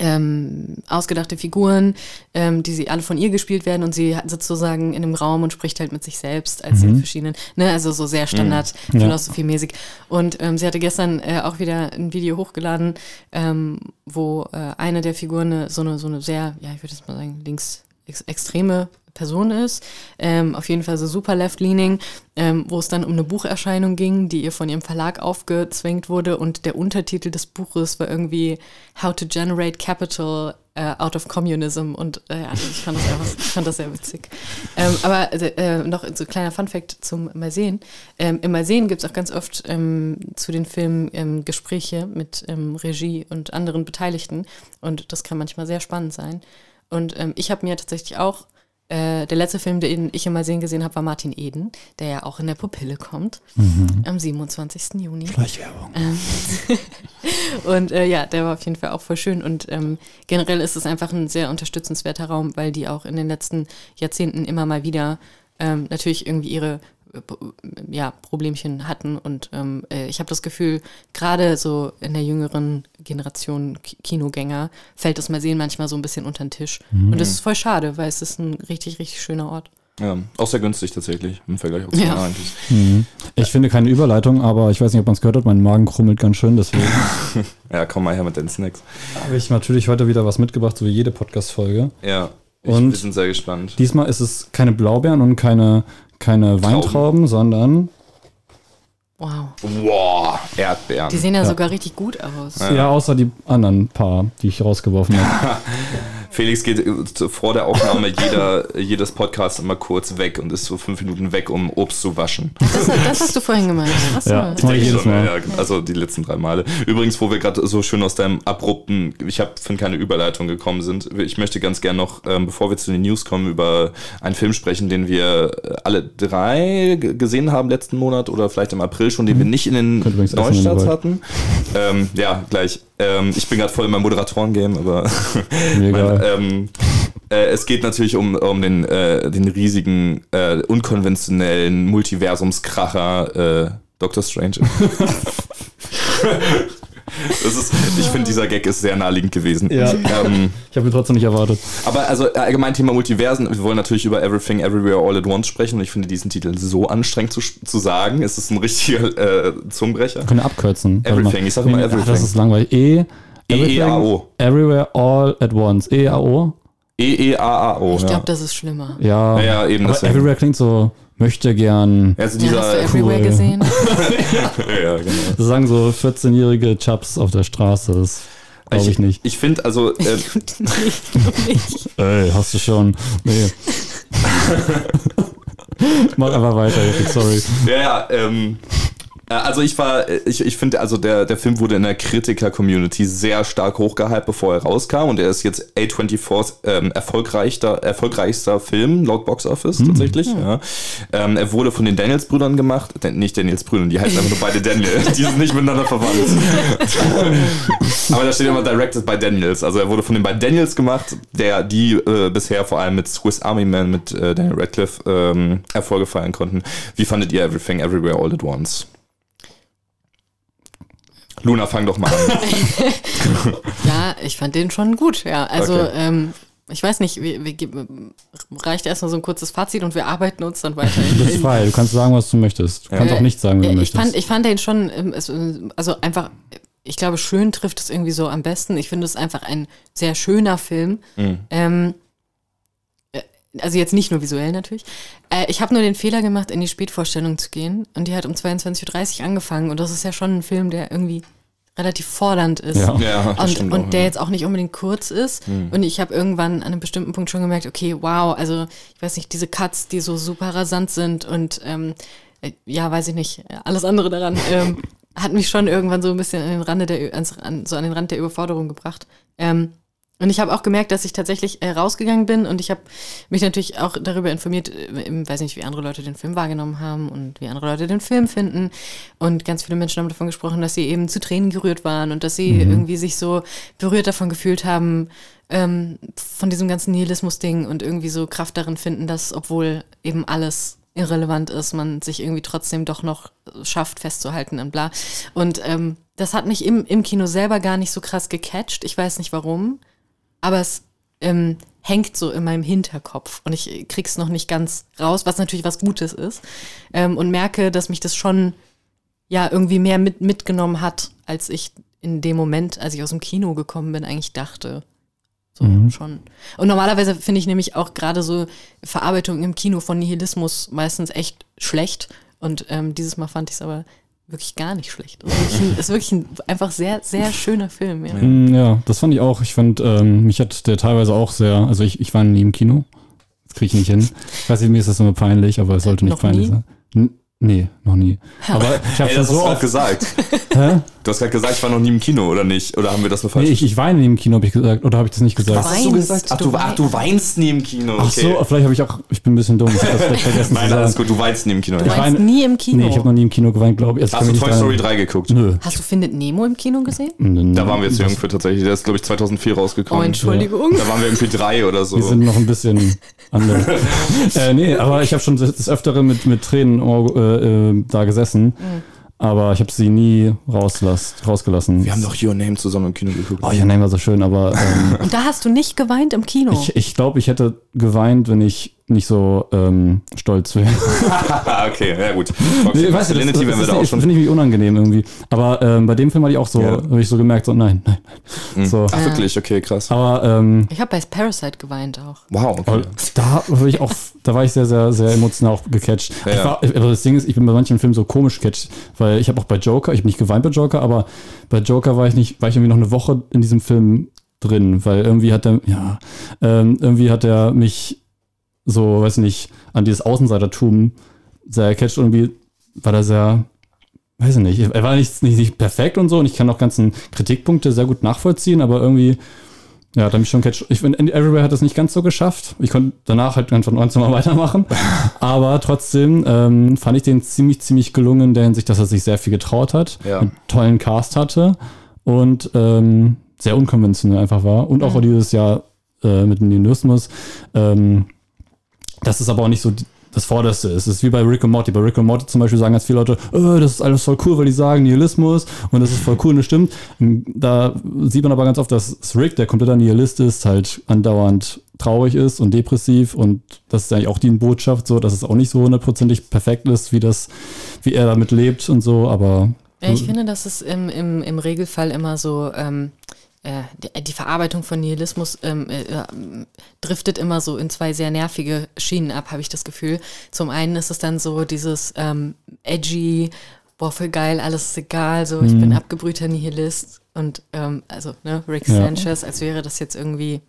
ähm, ausgedachte Figuren, ähm, die sie alle von ihr gespielt werden und sie hat- sitzt sozusagen in einem Raum und spricht halt mit sich selbst als in verschiedenen, ne, also so sehr Standard philosophiemäßig. Und ähm, sie hatte gestern äh, auch wieder ein Video hochgeladen, ähm, wo äh, eine der Figuren so eine so eine sehr, ja, ich würde jetzt mal sagen, links ex extreme Person ist, ähm, auf jeden Fall so super left-leaning, ähm, wo es dann um eine Bucherscheinung ging, die ihr von ihrem Verlag aufgezwängt wurde und der Untertitel des Buches war irgendwie How to Generate Capital äh, Out of Communism und äh, ja, ich fand das einfach, ich fand das sehr witzig. Ähm, aber äh, noch so ein kleiner Funfact zum Malsehen. Ähm, Im Malsehen gibt es auch ganz oft ähm, zu den Filmen ähm, Gespräche mit ähm, Regie und anderen Beteiligten und das kann manchmal sehr spannend sein. Und ähm, ich habe mir tatsächlich auch, äh, der letzte Film, den ich im Malsehen gesehen habe, war Martin Eden, der ja auch in der Pupille kommt, am 27. Juni. Schleichwerbung. *laughs* Und äh, ja, der war auf jeden Fall auch voll schön. Und ähm, generell ist es einfach ein sehr unterstützenswerter Raum, weil die auch in den letzten Jahrzehnten immer mal wieder ähm, natürlich irgendwie ihre ja, Problemchen hatten. Und ähm, äh, ich habe das Gefühl, gerade so in der jüngeren Generation Ki- Kinogänger fällt das mal sehen manchmal so ein bisschen unter den Tisch. Und das ist voll schade, weil es ist ein richtig, richtig schöner Ort. Ja, auch sehr günstig tatsächlich im Vergleich auf Ja. eigentlich. Ich finde keine Überleitung, aber ich weiß nicht, ob man es gehört hat, mein Magen krummelt ganz schön, deswegen *laughs* Ja, komm mal her mit den Snacks. habe ich natürlich heute wieder was mitgebracht, so wie jede Podcast-Folge. Ja, ich, Und- wir sind sehr gespannt. Diesmal ist es keine Blaubeeren und keine, keine Weintrauben, sondern Wow. Wow, Erdbeeren. Die sehen ja, sogar richtig gut aus. ja. außer die anderen paar, die ich rausgeworfen habe. *laughs* Felix geht äh, vor der Aufnahme jeder, *laughs* jedes Podcast immer kurz weg und ist so fünf Minuten weg, um Obst zu waschen. Das, das hast du vorhin gemeint. Achso. Ja. Das mache ich jedes schon, Mal. ja, also die letzten drei Male. Übrigens, wo wir gerade so schön aus deinem abrupten, ich habe von keine Überleitung gekommen sind, ich möchte ganz gern noch, ähm, bevor wir zu den News kommen, über einen Film sprechen, den wir alle drei gesehen haben letzten Monat oder vielleicht im April schon, den wir nicht in den Neustarts hatten. Ähm, ja, gleich. Ähm, ich bin gerade voll in meinem Moderatoren-Game, aber *laughs* mein, ähm, äh, es geht natürlich um, um den, äh, den riesigen, äh, unkonventionellen Multiversumskracher äh, Doctor Strange. *laughs* *laughs* das ist, ich finde, dieser Gag ist sehr naheliegend gewesen. Ja. Ähm, Ich habe ihn trotzdem nicht erwartet. aber also allgemein Thema Multiversen, wir wollen natürlich über Everything Everywhere All at Once sprechen und ich finde diesen Titel so anstrengend zu, zu sagen. Es ist ein richtiger äh, Zungenbrecher. Können wir abkürzen. Warte Everything, mal. ich sag immer everything. Das ist langweilig. E. everything, EEAO. Everywhere all at once. E EAO? E-E-A-A-O. Ich ja. glaube, das ist schlimmer. Ja. Ja, ja, eben Aber deswegen. Everywhere klingt so, möchte gern. Also Ja, hast du dieser, Everywhere cool. gesehen? *laughs* ja, genau. Das sagen so 14-jährige Chubs auf der Straße. Das glaube ich nicht. Ich finde also, äh, nee, nicht. Ey, hast du schon. Nee. *laughs* Mach einfach weiter, sorry. ja, ja, ähm, äh, also ich war, äh, ich, ich finde, also der, der Film wurde in der Kritiker-Community sehr stark hochgehypt, bevor er rauskam und er ist jetzt A24s ähm, erfolgreichster, erfolgreichster Film laut Box Office tatsächlich. Ja. Ähm, er wurde von den Daniels-Brüdern gemacht, denn nicht Daniels-Brüdern, die heißen einfach nur beide Daniel, *laughs* die sind nicht miteinander verwandt. *laughs* Aber da steht immer Directed by Daniels, also er wurde von den beiden Daniels gemacht, der die äh, bisher vor allem mit Swiss Army Man, mit äh, Daniel Radcliffe ähm, Erfolge feiern konnten. Wie fandet ihr Everything Everywhere All at Once? Luna, fang doch mal an. *laughs* Ja, ich fand den schon gut, ja. Also, Okay. ähm, ich weiß nicht, wir, wir, geben- reicht erstmal so ein kurzes Fazit und wir arbeiten uns dann weiter. Du bist frei, du kannst sagen, was du möchtest. Du kannst Äh, auch nicht sagen, wie du ich möchtest. fand, ich fand den schon, ähm, äh, also einfach, ich glaube, schön trifft es irgendwie so am besten. Ich finde es einfach ein sehr schöner Film. Ähm, äh, also jetzt nicht nur visuell natürlich. Äh, ich habe nur den Fehler gemacht, in die Spätvorstellung zu gehen. Und die hat um 22.30 Uhr angefangen. Und das ist ja schon ein Film, der irgendwie relativ fordernd ist. Ja. Ja, und, stimmt und auch, der ja. jetzt auch nicht unbedingt kurz ist. Und ich habe irgendwann an einem bestimmten Punkt schon gemerkt, okay, wow, also ich weiß nicht, diese Cuts, die so super rasant sind und ähm, äh, ja, weiß ich nicht, alles andere daran *laughs* ähm, hat mich schon irgendwann so ein bisschen an den Rande der, ans, an, so an den Rand der Überforderung gebracht. Ähm, und ich habe auch gemerkt, dass ich tatsächlich äh, rausgegangen bin und ich habe mich natürlich auch darüber informiert, äh, weiß nicht, wie andere Leute den Film wahrgenommen haben und wie andere Leute den Film finden. Und ganz viele Menschen haben davon gesprochen, dass sie eben zu Tränen gerührt waren und dass sie irgendwie sich so berührt davon gefühlt haben, ähm, von diesem ganzen Nihilismus-Ding und irgendwie so Kraft darin finden, dass, obwohl eben alles irrelevant ist, man sich irgendwie trotzdem doch noch schafft, festzuhalten und bla. Und ähm, das hat mich im, im Kino selber gar nicht so krass gecatcht. Ich weiß nicht warum aber es ähm, hängt so in meinem Hinterkopf und ich krieg's noch nicht ganz raus, was natürlich was Gutes ist ähm, und merke, dass mich das schon ja irgendwie mehr mit, mitgenommen hat, als ich in dem Moment, als ich aus dem Kino gekommen bin, eigentlich dachte. So schon. Und normalerweise finde ich nämlich auch gerade so Verarbeitung im Kino von Nihilismus meistens echt schlecht. Und ähm, dieses Mal fand ich es aber wirklich gar nicht schlecht. Es ist wirklich ein, ist wirklich ein einfach sehr, sehr schöner Film. Ja. Mm, Ja, das fand ich auch. Ich fand, ähm, mich hat der teilweise auch sehr, also ich, ich war nie im Kino. Das kriege ich nicht hin. Ich weiß nicht, mir ist das immer peinlich, aber es sollte nicht Noch peinlich nie? sein. N nee, noch nie. Aber ich habe das hast so oft. gesagt. Hä? Du hast gerade gesagt, ich war noch nie im Kino, oder nicht? Oder haben wir das nur falsch Nee, ich, ich weine nie im Kino, habe ich gesagt. Oder habe ich das nicht gesagt? Was hast du Weinst, gesagt? Ach, du ach, du weinst nie im Kino. Ach so, vielleicht habe ich auch, ich bin ein bisschen dumm. Ich habe das vielleicht *laughs* vergessen Nein, alles gut, du weinst nie im Kino. Du Ich weine- nie im Kino. Nee, ich habe noch nie im Kino geweint, glaube ich. Ich Hast kann du Toy nicht Story dran- 3 geguckt? Nö. Hast du Findet Nemo im Kino gesehen? Da waren wir jetzt zu jung für tatsächlich. Der ist, glaube ich, 2004 Oh, rausgekommen. Entschuldigung. Da waren wir irgendwie drei oder so. Die sind noch ein bisschen *laughs* anders. äh, nee, aber ich habe schon des des Öfteren mit, mit Tränen äh, äh, da gesessen. Mhm. Aber ich habe sie nie rauslass, rausgelassen. wir haben doch Your Name zusammen im Kino geguckt. Oh ja, nein, war so schön, aber ähm, *laughs* Und da hast du nicht geweint im Kino. ich, ich glaube, ich hätte geweint, wenn ich nicht so ähm, stolz wäre. *laughs* *laughs* okay, ja gut. Nee, Toxic weißt du, das, das, das da schon. finde ich mich unangenehm irgendwie. Aber ähm, bei dem Film hatte ich auch so, Ja. habe ich so gemerkt, so nein, nein, nein. So. Ach, wirklich, okay, krass. Aber ähm, Ich habe bei Parasite geweint auch. Wow, okay. da war ich auch, da war ich sehr, sehr, sehr emotional auch gecatcht. Ja. Ich war, aber das Ding ist, ich bin bei manchen Filmen so komisch gecatcht, weil ich habe auch bei Joker, ich habe nicht geweint bei Joker, aber bei Joker war ich nicht, war ich irgendwie noch eine Woche in diesem Film drin, weil irgendwie hat er, ja, ähm, irgendwie hat er mich so, weiß nicht, an dieses Außenseitertum sehr catcht irgendwie, war da sehr, weiß ich nicht, er war nicht, nicht, nicht perfekt und so und ich kann auch ganzen Kritikpunkte sehr gut nachvollziehen, aber irgendwie, ja, er mich schon catcht. Ich finde, Everywhere hat das nicht ganz so geschafft. Ich konnte danach halt einfach ganz normal *laughs* weitermachen. aber trotzdem ähm, fand ich den ziemlich, ziemlich gelungen in der Hinsicht, dass er sich sehr viel getraut hat, Ja. einen tollen Cast hatte und ähm, sehr unkonventionell einfach war. Und auch dieses Jahr äh, mit dem Nihilismus. Ähm, das ist aber auch nicht so das Vorderste ist. Es ist wie bei Rick und Morty. Bei Rick und Morty zum Beispiel sagen ganz viele Leute, äh, das ist alles voll cool, weil die sagen Nihilismus und das ist voll cool und das stimmt. Da sieht man aber ganz oft, dass Rick, der kompletter Nihilist ist, halt andauernd traurig ist und depressiv und das ist eigentlich auch die Botschaft so, dass es auch nicht so hundertprozentig perfekt ist, wie das, wie er damit lebt und so, aber Ja, ich finde, dass es im, im, im Regelfall immer so, ähm, äh, die, die Verarbeitung von Nihilismus ähm, äh, äh, driftet immer so in zwei sehr nervige Schienen ab, habe ich das Gefühl. Zum einen ist es dann so dieses ähm, edgy, boah, voll geil, alles ist egal, so ich bin abgebrühter Nihilist und ähm, also ne, Rick Ja. Sanchez, als wäre das jetzt irgendwie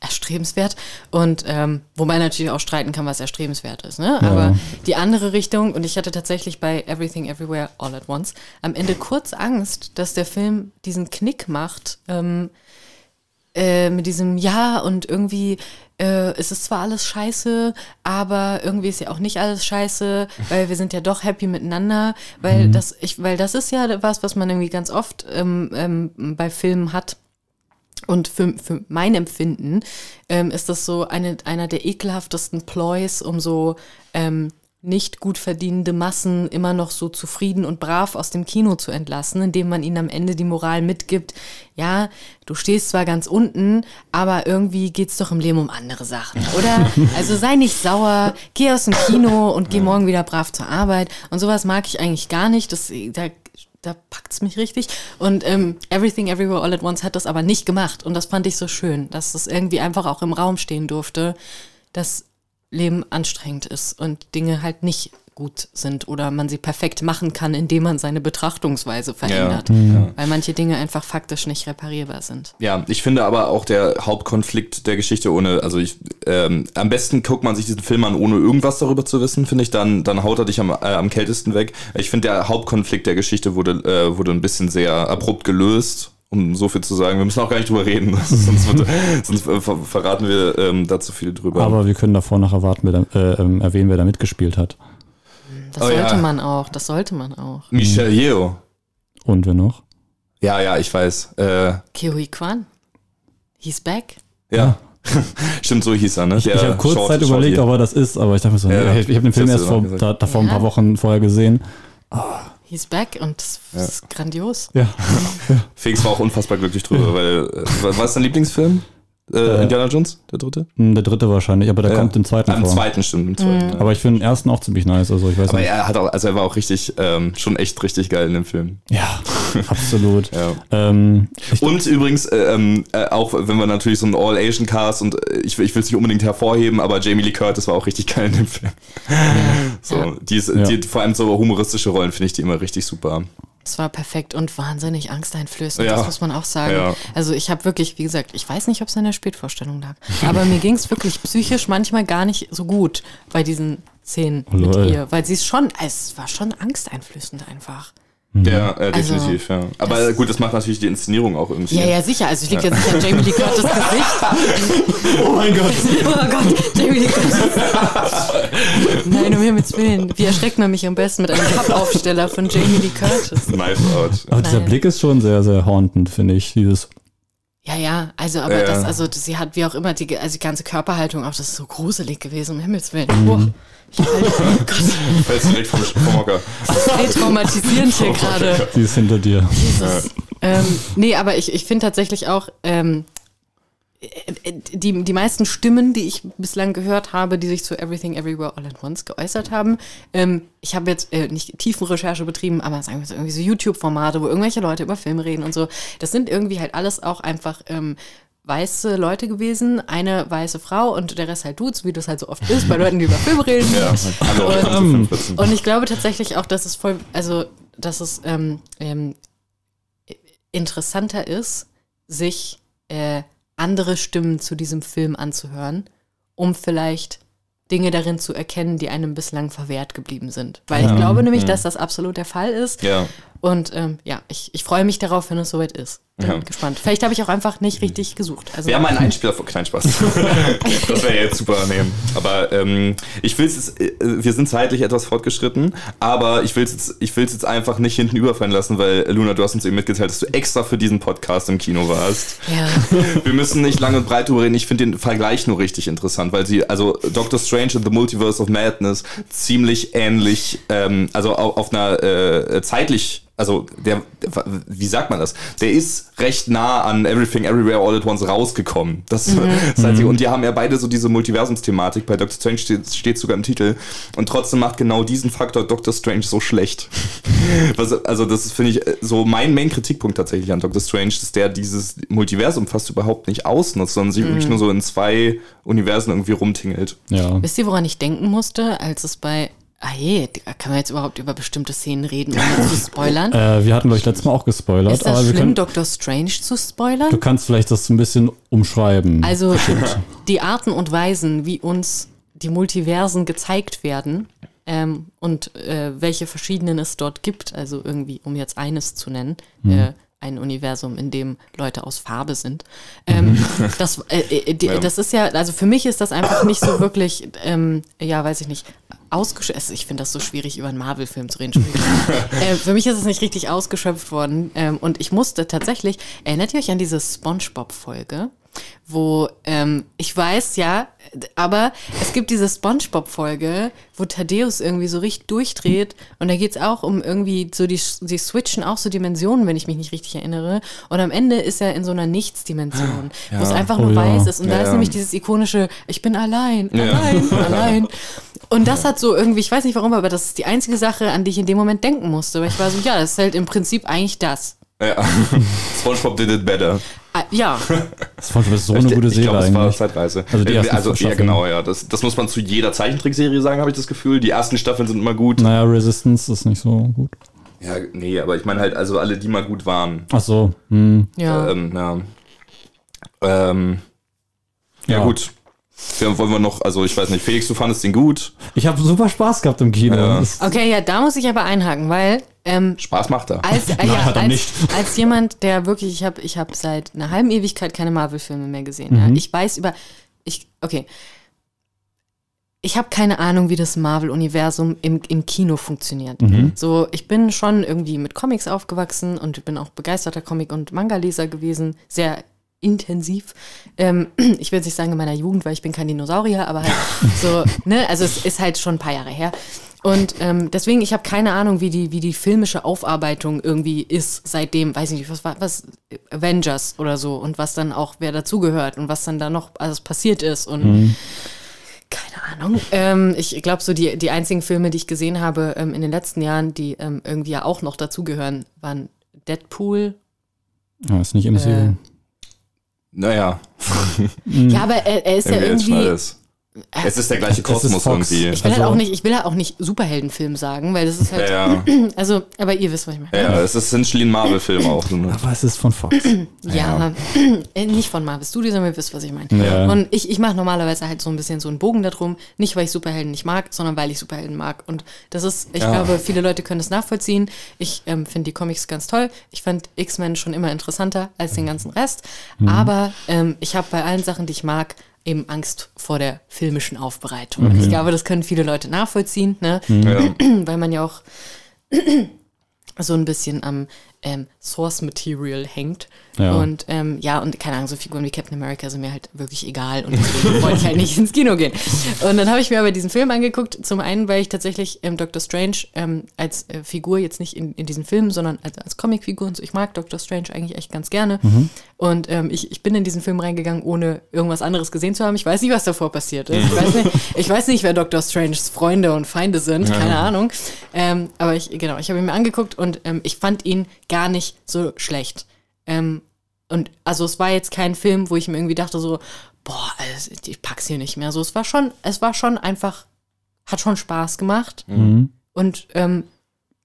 erstrebenswert und ähm, wo man natürlich auch streiten kann, was erstrebenswert ist. Ne? Ja. Aber die andere Richtung, und ich hatte tatsächlich bei Everything Everywhere All at Once am Ende kurz Angst, dass der Film diesen Knick macht ähm, äh, mit diesem Ja und irgendwie äh, es ist zwar alles scheiße, aber irgendwie ist ja auch nicht alles scheiße, weil wir sind ja doch happy miteinander, weil das ich, weil das ist ja was, was man irgendwie ganz oft ähm, ähm, bei Filmen hat. Und für, für mein Empfinden ähm, ist das so eine, einer der ekelhaftesten Ploys, um so ähm, nicht gut verdienende Massen immer noch so zufrieden und brav aus dem Kino zu entlassen, indem man ihnen am Ende die Moral mitgibt, ja, du stehst zwar ganz unten, aber irgendwie geht's doch im Leben um andere Sachen, oder? *laughs* Also sei nicht sauer, geh aus dem Kino und geh morgen wieder brav zur Arbeit. Und sowas mag ich eigentlich gar nicht. Das, da da packt's mich richtig. Und ähm, Everything Everywhere All at Once hat das aber nicht gemacht. Und das fand ich so schön, dass das irgendwie einfach auch im Raum stehen durfte, dass Leben anstrengend ist und Dinge halt nicht gut sind oder man sie perfekt machen kann, indem man seine Betrachtungsweise verändert. Weil manche Dinge einfach faktisch nicht reparierbar sind. Ja, ich finde aber auch der Hauptkonflikt der Geschichte ohne, also ich, ähm, am besten guckt man sich diesen Film an, ohne irgendwas darüber zu wissen, finde ich, dann, dann haut er dich am, äh, am kältesten weg. Ich finde, der Hauptkonflikt der Geschichte wurde, äh, wurde ein bisschen sehr abrupt gelöst. Um so viel zu sagen, wir müssen auch gar nicht drüber reden, *laughs* sonst, wird, sonst ver verraten wir ähm, da zu viel drüber. aber wir können davor noch erwarten, wer da, äh, ähm, erwähnen, wer da mitgespielt hat. Das Oh sollte ja. man auch, das sollte man auch. Michelle Yeoh. Und wer noch? Ja, ja, ich weiß. Äh, Kiwi Kwan, he's back. ja. *laughs* Stimmt, so hieß er, ne? Ich, ich habe kurz Zeit überlegt, ob er das ist, aber ich dachte mir so, Ja, nee, ich, ich habe den Film erst vor, da, davor ein Ja. paar Wochen vorher gesehen. He's back und das, das ist grandios. Ja. *laughs* Felix war auch unfassbar glücklich drüber, weil, äh, war es dein Lieblingsfilm? Äh, Indiana Jones, der dritte? Hm, Der dritte wahrscheinlich, aber der Ja. kommt im zweiten Im vor. zweiten, stimmt, im zweiten. ja. Aber ich finde den ersten auch ziemlich nice, also ich weiß Aber nicht. er hat auch, also er war auch richtig, ähm, schon echt richtig geil in dem Film. Ja, *laughs* absolut. Ja. Ähm, Und übrigens, äh, ähm, äh, auch wenn wir natürlich so einen All-Asian-Cast und äh, ich, will- ich will es nicht unbedingt hervorheben, aber Jamie Lee Curtis war auch richtig *laughs* geil in dem Film. So, die ist, Ja. die, vor allem so humoristische Rollen finde ich die immer richtig super. Es war perfekt und wahnsinnig angsteinflößend, Ja. das muss man auch sagen. Ja. Also ich habe wirklich, wie gesagt, ich weiß nicht, ob es an der Spätvorstellung lag, aber mir ging es wirklich psychisch manchmal gar nicht so gut bei diesen Szenen mit Lol. ihr, weil sie es schon, es war schon angsteinflößend einfach. Ja, äh, Also, definitiv, ja. Aber das- gut, das macht natürlich die Inszenierung auch irgendwie. Ja, ja, sicher. Also ich liegt ja sicher an Jamie Lee Curtis *laughs* Gesicht. oh mein Gott. Oh Gott, Jamie Lee Curtis. *laughs* Nein, um Himmels Willen. Wie erschreckt man mich am besten mit einem Pappaufsteller von Jamie Lee Curtis? Knife Out. Aber dieser Nein. Blick ist schon sehr, sehr hauntend, finde ich. Dieses, Ja, ja, also, aber Ja. das, also, sie hat wie auch immer die, also die ganze Körperhaltung auch, das ist so gruselig gewesen, um Himmels Willen. Mhm. Ich halt, oh Fällst direkt vom, vom Hocker. ey, traumatisierend hier gerade. sie ist hinter dir. Jesus. Ähm, nee, aber ich, ich finde tatsächlich auch, ähm, äh, die, die meisten Stimmen, die ich bislang gehört habe, die sich zu Everything Everywhere All at Once geäußert haben, ähm, ich habe jetzt äh, nicht tiefen Recherche betrieben, aber sagen wir so irgendwie so YouTube-Formate, wo irgendwelche Leute über Filme reden und so. Das sind irgendwie halt alles auch einfach ähm, weiße Leute gewesen, eine weiße Frau und der Rest halt Dudes, wie das halt so oft ist bei Leuten, die über Filme reden. Ja, hallo, Und- *laughs* 514. Und ich glaube tatsächlich auch, dass es voll, also dass es ähm, ähm, interessanter ist, sich äh, andere Stimmen zu diesem Film anzuhören, um vielleicht Dinge darin zu erkennen, die einem bislang verwehrt geblieben sind. Weil ich glaube nämlich, dass das absolut der Fall ist. Ja. Und ähm, ja, ich, ich freue mich darauf, wenn es soweit ist. Bin Ja. gespannt. Vielleicht habe ich auch einfach nicht richtig gesucht. Also, Wir haben einen Einspieler von Kein Spaß. *laughs* das wäre jetzt super nehmen. Aber ähm, ich will es, äh, wir sind zeitlich etwas fortgeschritten, aber ich will es jetzt, ich will's jetzt einfach nicht hinten überfallen lassen, weil Luna, du hast uns eben mitgeteilt, dass du extra für diesen Podcast im Kino warst. ja. *laughs* Wir müssen nicht lang und breit drüber reden. Ich finde den Vergleich nur richtig interessant, weil sie, also Doctor Strange and the Multiverse of Madness, ziemlich ähnlich, ähm, also au- auf einer äh, zeitlich, also der, der, wie sagt man das? Der ist recht nah an Everything Everywhere All at Once rausgekommen. Das, *laughs* das heißt, und die haben ja beide so diese Multiversumsthematik. Bei Doctor Strange steht, steht sogar im Titel. Und trotzdem macht genau diesen Faktor Doctor Strange so schlecht. *laughs* Was, also das finde ich so mein Main-Kritikpunkt tatsächlich an Doctor Strange, dass der dieses Multiversum fast überhaupt nicht ausnutzt, sondern sich wirklich nur so in zwei Universen irgendwie rumtingelt. Ja. Wisst ihr, woran ich denken musste, als es bei. Ah je, kann man jetzt überhaupt über bestimmte Szenen reden, ohne zu *laughs* spoilern? Äh, wir hatten, glaube ich, letztes Mal auch gespoilert, Ist das aber wir schlimm, können, Doctor Strange zu spoilern? du kannst vielleicht das ein bisschen umschreiben. Also *laughs* die Arten und Weisen, wie uns die Multiversen gezeigt werden ähm, und äh, welche verschiedenen es dort gibt, also irgendwie, um jetzt eines zu nennen, äh, ein Universum, in dem Leute aus Farbe sind. Ähm, das, äh, äh, die, Ja. das ist ja, also für mich ist das einfach nicht so wirklich, ähm, ja, weiß ich nicht, ausgeschöpft. Ich finde das so schwierig, über einen Marvel-Film zu reden. *laughs* Äh, für mich ist es nicht richtig ausgeschöpft worden. Ähm, und ich musste tatsächlich, erinnert ihr euch an diese SpongeBob-Folge? Wo ähm, ich weiß ja, aber es gibt diese SpongeBob-Folge, wo Thaddeus irgendwie so richtig durchdreht und da geht es auch um irgendwie so die, die switchen auch so Dimensionen, wenn ich mich nicht richtig erinnere. Und am Ende ist er in so einer Nichtsdimension, *gasps* wo es einfach nur Oh ja. weiß ist. Und da Ja, ist ja. nämlich dieses ikonische, ich bin allein, Ja. allein, *laughs* allein. Und das hat so irgendwie, ich weiß nicht warum, aber das ist die einzige Sache, an die ich in dem Moment denken musste. Weil ich war so, ja, das ist halt im Prinzip eigentlich das. Ja. *laughs* SpongeBob did it better. Ah, ja, *laughs* das war so eine gute ich Serie glaube, es war. Zeitreise. Also die Äh, ersten also ja, genau, ja. Das, das muss man zu jeder Zeichentrickserie sagen, habe ich das Gefühl. Die ersten Staffeln sind immer gut. Naja, Resistance ist nicht so gut. Ja, nee, aber ich meine halt, also alle, die mal gut waren. Ach so. Hm. ja. Ähm, ja. Ähm, ja. Ja. gut. Ja, wollen wir noch, also ich weiß nicht, Felix, du fandest den gut. Ich habe super Spaß gehabt im Kino. Ja. Das- Okay, ja, da muss ich aber einhaken, weil ähm, Spaß macht er. als, *laughs* äh, Nein, ja, hat er als, nicht. *laughs* als jemand, der wirklich, ich habe ich hab seit einer halben Ewigkeit keine Marvel-Filme mehr gesehen. Mhm. Ja. Ich weiß über, ich, okay. Ich habe keine Ahnung, wie das Marvel-Universum im, im Kino funktioniert. Mhm. So, ich bin schon irgendwie mit Comics aufgewachsen und bin auch begeisterter Comic- und Manga-Leser gewesen. Sehr intensiv. Ähm, *clears throat* ich will jetzt nicht sagen in meiner Jugend, weil ich bin kein Dinosaurier, aber halt *laughs* so, ne, also es ist halt schon ein paar Jahre her. Und ähm, deswegen, ich habe keine Ahnung, wie die, wie die filmische Aufarbeitung irgendwie ist seitdem, weiß ich nicht, was war, was, Avengers oder so und was dann auch, wer dazugehört und was dann da noch alles passiert ist und keine Ahnung. Ähm, ich glaube, so die, die einzigen Filme, die ich gesehen habe ähm, in den letzten Jahren, die ähm, irgendwie ja auch noch dazugehören, waren Deadpool. Ja, ist nicht im Äh, Naja, *laughs* Ja, aber er, er ist ja irgendwie alles. Es ist der gleiche Es Kosmos irgendwie. Ich will Also- halt auch nicht, ich will halt auch nicht Superheldenfilm sagen, weil das ist halt. Ja, *clears throat* Also, aber ihr wisst, was ich meine. ja, ja, es ist essentially ein Marvel-Film auch. Ne? Aber es ist von Fox. *clears throat* Ja, *clears throat* äh, nicht von Marvel Studios, aber ihr wisst, was ich meine. Ja. Und ich, ich mache normalerweise halt so ein bisschen so einen Bogen darum, nicht weil ich Superhelden nicht mag, sondern weil ich Superhelden mag. Und das ist, ich Ja. glaube, viele Leute können das nachvollziehen. Ich ähm, finde die Comics ganz toll. Ich fand X-Men schon immer interessanter als den ganzen Rest. Aber ähm, ich habe bei allen Sachen, die ich mag, eben Angst vor der filmischen Aufbereitung. Und ich glaube, das können viele Leute nachvollziehen, ne? Ja. *clears throat* weil man ja auch *clears throat* so ein bisschen am ähm, Source Material hängt. Ja. Und ähm, ja, und keine Ahnung, so Figuren wie Captain America sind mir halt wirklich egal und deswegen wollte ich halt nicht ins Kino gehen. Und dann habe ich mir aber diesen Film angeguckt, zum einen, weil ich tatsächlich ähm, Doctor Strange ähm, als äh, Figur jetzt nicht in, in diesen Film, sondern als, als Comicfigur und so. Ich mag Doctor Strange eigentlich echt ganz gerne. Und ähm, ich, ich bin in diesen Film reingegangen, ohne irgendwas anderes gesehen zu haben. Ich weiß nicht, was davor passiert ist. Ich weiß nicht, *laughs* ich weiß nicht wer Doctor Stranges Freunde und Feinde sind, keine Ahnung. Ähm, aber ich, genau, ich habe ihn mir angeguckt und ähm, ich fand ihn gar nicht so schlecht. Ähm, und also es war jetzt kein Film, wo ich mir irgendwie dachte so, boah, also ich pack's hier nicht mehr. So, es war schon, es war schon einfach, hat schon Spaß gemacht. Mhm. Und ähm,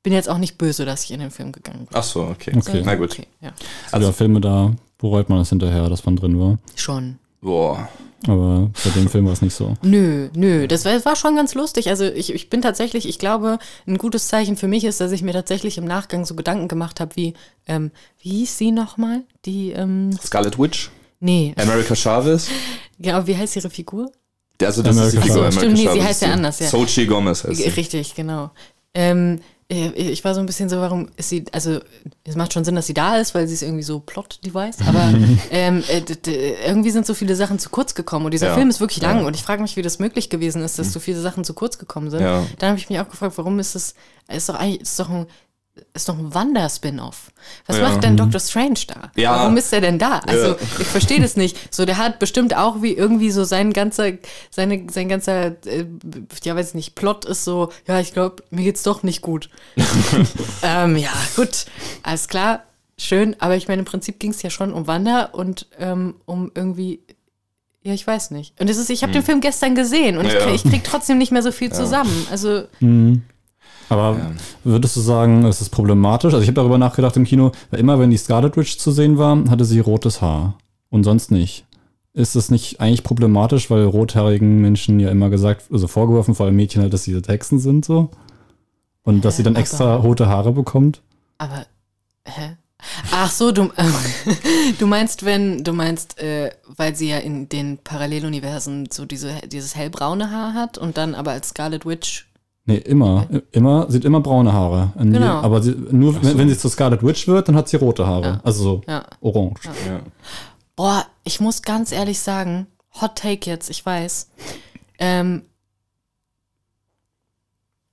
bin jetzt auch nicht böse, dass ich in den Film gegangen bin. Ach so, okay. Okay. Na gut. Okay, ja. Also ja, Filme da bereut man das hinterher, dass man drin war. Schon. Boah. Aber bei dem Film war es nicht so. Nö, nö, das war, war schon ganz lustig. Also ich, ich bin tatsächlich, ich glaube, ein gutes Zeichen für mich ist, dass ich mir tatsächlich im Nachgang so Gedanken gemacht habe, wie, ähm, wie hieß sie nochmal? Die, ähm, Scarlet Witch? nee, America Chavez? *laughs* genau, wie heißt ihre Figur? Also das America ist die Figur. Chavez. Stimmt, nee, sie heißt ja anders, ja. Sochi Gomez heißt sie. Richtig, genau. Ähm, äh, ich war so ein bisschen so, warum ist sie, also es macht schon Sinn, dass sie da ist, weil sie ist irgendwie so Plot-Device, aber *laughs* ähm, äh, irgendwie sind so viele Sachen zu kurz gekommen und dieser Ja. Film ist wirklich lang Ja. und ich frage mich, wie das möglich gewesen ist, dass so viele Sachen zu kurz gekommen sind. Ja. Dann habe ich mich auch gefragt, warum ist das, ist doch eigentlich, ist doch ein ist doch ein Wanda-Spin-Off. Was Ja. macht denn Doctor Strange da? Ja. Warum ist er denn da? Also, Ja. ich verstehe das nicht. So, der hat bestimmt auch wie irgendwie so sein ganzer, seine, sein ganzer, äh, ja, weiß nicht, Plot ist so, ja, ich glaube, mir geht's doch nicht gut. *laughs* ähm, ja, gut, alles klar, schön, aber ich meine, im Prinzip ging es ja schon um Wanda und ähm, um irgendwie, ja, ich weiß nicht. Und es ist, ich habe den Film gestern gesehen und Hm. Ja. ich, krieg, ich krieg trotzdem nicht mehr so viel zusammen. Also, Aber würdest du sagen, es ist problematisch? Also ich habe darüber nachgedacht im Kino, weil immer wenn die Scarlet Witch zu sehen war, hatte sie rotes Haar und sonst nicht. Ist es nicht eigentlich problematisch, weil rothaarigen Menschen ja immer gesagt, also vorgeworfen, vor allem Mädchen halt, dass sie Hexen sind so? Und dass sie dann aber- extra rote Haare bekommt? Aber, hä? Ach so, du, *laughs* du meinst, wenn, du meinst, äh, weil sie ja in den Paralleluniversen so diese, dieses hellbraune Haar hat und dann aber als Scarlet Witch. Nee, immer. Immer, sie hat immer braune Haare. In Genau. je- aber sie, nur wenn, wenn sie zur Scarlet Witch wird, dann hat sie rote Haare. Ja. Also so Ja. orange. Ja. Boah, ich muss ganz ehrlich sagen, Hot Take jetzt, ich weiß. Ähm,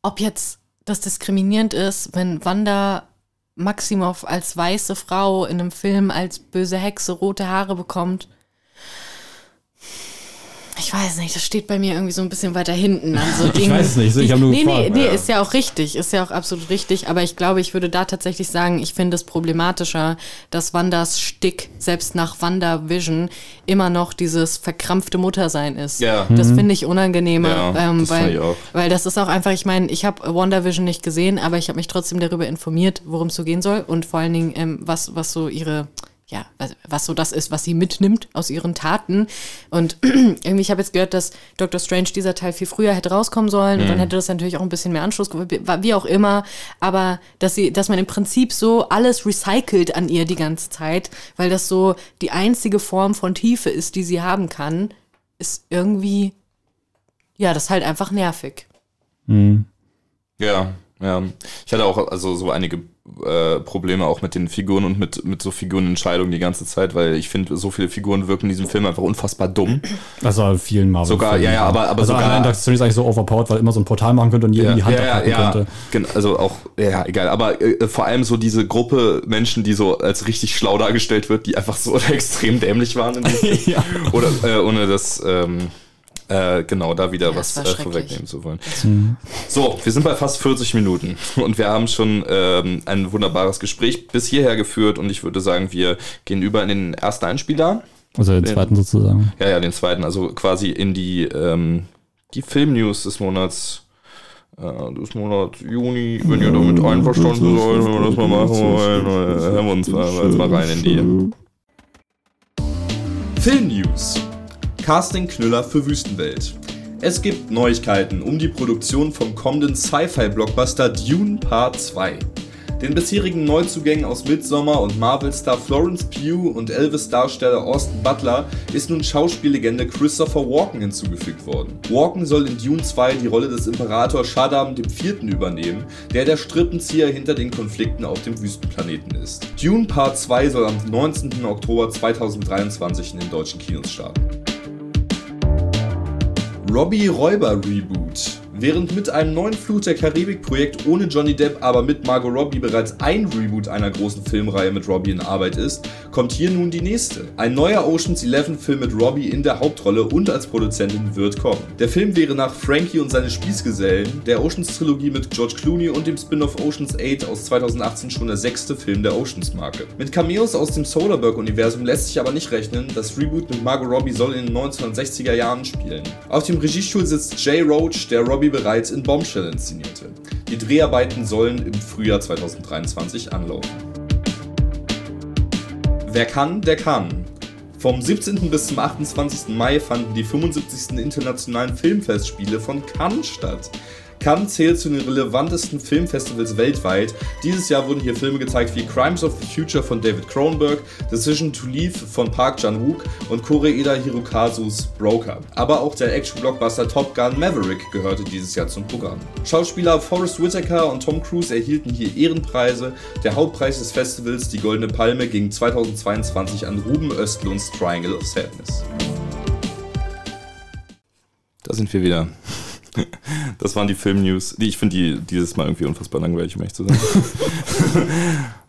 ob jetzt das diskriminierend ist, wenn Wanda Maximoff als weiße Frau in einem Film als böse Hexe rote Haare bekommt. Ich weiß nicht, das steht bei mir irgendwie so ein bisschen weiter hinten. an so *laughs* Ich Dingen. weiß es nicht, ich hab nur nee, nee, gefragt. nee, Ja. ist ja auch richtig, ist ja auch absolut richtig, aber ich glaube, ich würde da tatsächlich sagen, ich finde es problematischer, dass Wandas Stick, selbst nach Wanda Vision, immer noch dieses verkrampfte Muttersein ist. Ja. Das finde ich unangenehmer, Ja, ähm, weil, ich auch. weil das ist auch einfach, ich meine, ich habe WandaVision nicht gesehen, aber ich habe mich trotzdem darüber informiert, worum es so gehen soll und vor allen Dingen, ähm, was, was so ihre, ja, was, was so das ist, was sie mitnimmt aus ihren Taten. Und *clears throat* irgendwie, ich habe jetzt gehört, dass Doctor Strange dieser Teil viel früher hätte rauskommen sollen und dann hätte das natürlich auch ein bisschen mehr Anschluss, wie wie auch immer, aber dass sie, dass man im Prinzip so alles recycelt an ihr die ganze Zeit, weil das so die einzige Form von Tiefe ist, die sie haben kann, ist irgendwie, ja, das ist halt einfach nervig. Ja, ja. Ich hatte auch also so einige äh, Probleme auch mit den Figuren und mit, mit so Figurenentscheidungen die ganze Zeit, weil ich finde, so viele Figuren wirken in diesem Film einfach unfassbar dumm. In vielen Marvel. Sogar, ja, ja, aber- aber also sogar- allein Strange ist eigentlich so overpowered, weil er immer so ein Portal machen könnte und jedem die Hand abhacken könnte. Gen- Also auch, ja, egal. Aber äh, vor allem so diese Gruppe Menschen, die so als richtig schlau dargestellt wird, die einfach so *laughs* extrem dämlich waren. *laughs* Ja. Oder äh, ohne das, ähm, äh, genau, da wieder was das war äh, vorwegnehmen zu wollen. So, wir sind bei fast 40 Minuten und wir haben schon ähm, ein wunderbares Gespräch bis hierher geführt und ich würde sagen, wir gehen über in den ersten Einspieler. Also den zweiten sozusagen. Ja, ja, den zweiten, also quasi in die, ähm, die Filmnews des Monats, äh, des Monats Juni, wenn ihr damit einverstanden seid, wenn wir das mal machen wollen, hören wir uns mal, mal rein in die. Filmnews. Casting-Knüller für Wüstenwelt. Es gibt Neuigkeiten um die Produktion vom kommenden Sci-Fi-Blockbuster Dune Part 2. Den bisherigen Neuzugängen aus Midsommar und Marvel-Star Florence Pugh und Elvis-Darsteller Austin Butler ist nun Schauspiellegende Christopher Walken hinzugefügt worden. Walken soll in Dune 2 die Rolle des Imperator Shaddam IV. übernehmen, der der Strippenzieher hinter den Konflikten auf dem Wüstenplaneten ist. Dune Part 2 soll am 19. Oktober 2023 in den deutschen Kinos starten. Robbie Räuber Reboot. Während mit einem neuen Flut der Karibik-Projekt ohne Johnny Depp, aber mit Margot Robbie bereits ein Reboot einer großen Filmreihe mit Robbie in Arbeit ist, kommt hier nun die nächste. Ein neuer Oceans 11 Film mit Robbie in der Hauptrolle und als Produzentin wird kommen. Der Film wäre nach Frankie und seine Spießgesellen, der Oceans Trilogie mit George Clooney und dem Spin-off Oceans 8 aus 2018 schon der sechste Film der Oceans Marke. Mit Cameos aus dem Soderbergh-Universum lässt sich aber nicht rechnen, das Reboot mit Margot Robbie soll in den 1960er Jahren spielen. Auf dem Regiestuhl sitzt Jay Roach, der Robbie bereits in Bombshell inszenierte. Die Dreharbeiten sollen im Frühjahr 2023 anlaufen. Wer kann, der kann. Vom 17. bis zum 28. Mai fanden die 75. Internationalen Filmfestspiele von Cannes statt. Cannes zählt zu den relevantesten Filmfestivals weltweit. Dieses Jahr wurden hier Filme gezeigt wie Crimes of the Future von David Cronenberg, Decision to Leave von Park Chan-wook und Koreeda Hirokazus Broker. Aber auch der Action-Blockbuster Top Gun Maverick gehörte dieses Jahr zum Programm. Schauspieler Forrest Whitaker und Tom Cruise erhielten hier Ehrenpreise. Der Hauptpreis des Festivals, die Goldene Palme, ging 2022 an Ruben Östlunds Triangle of Sadness. Da sind wir wieder. *laughs* Das waren die Film-News. Die- Ich finde die dieses Mal irgendwie unfassbar langweilig, um ehrlich zu sein. *laughs*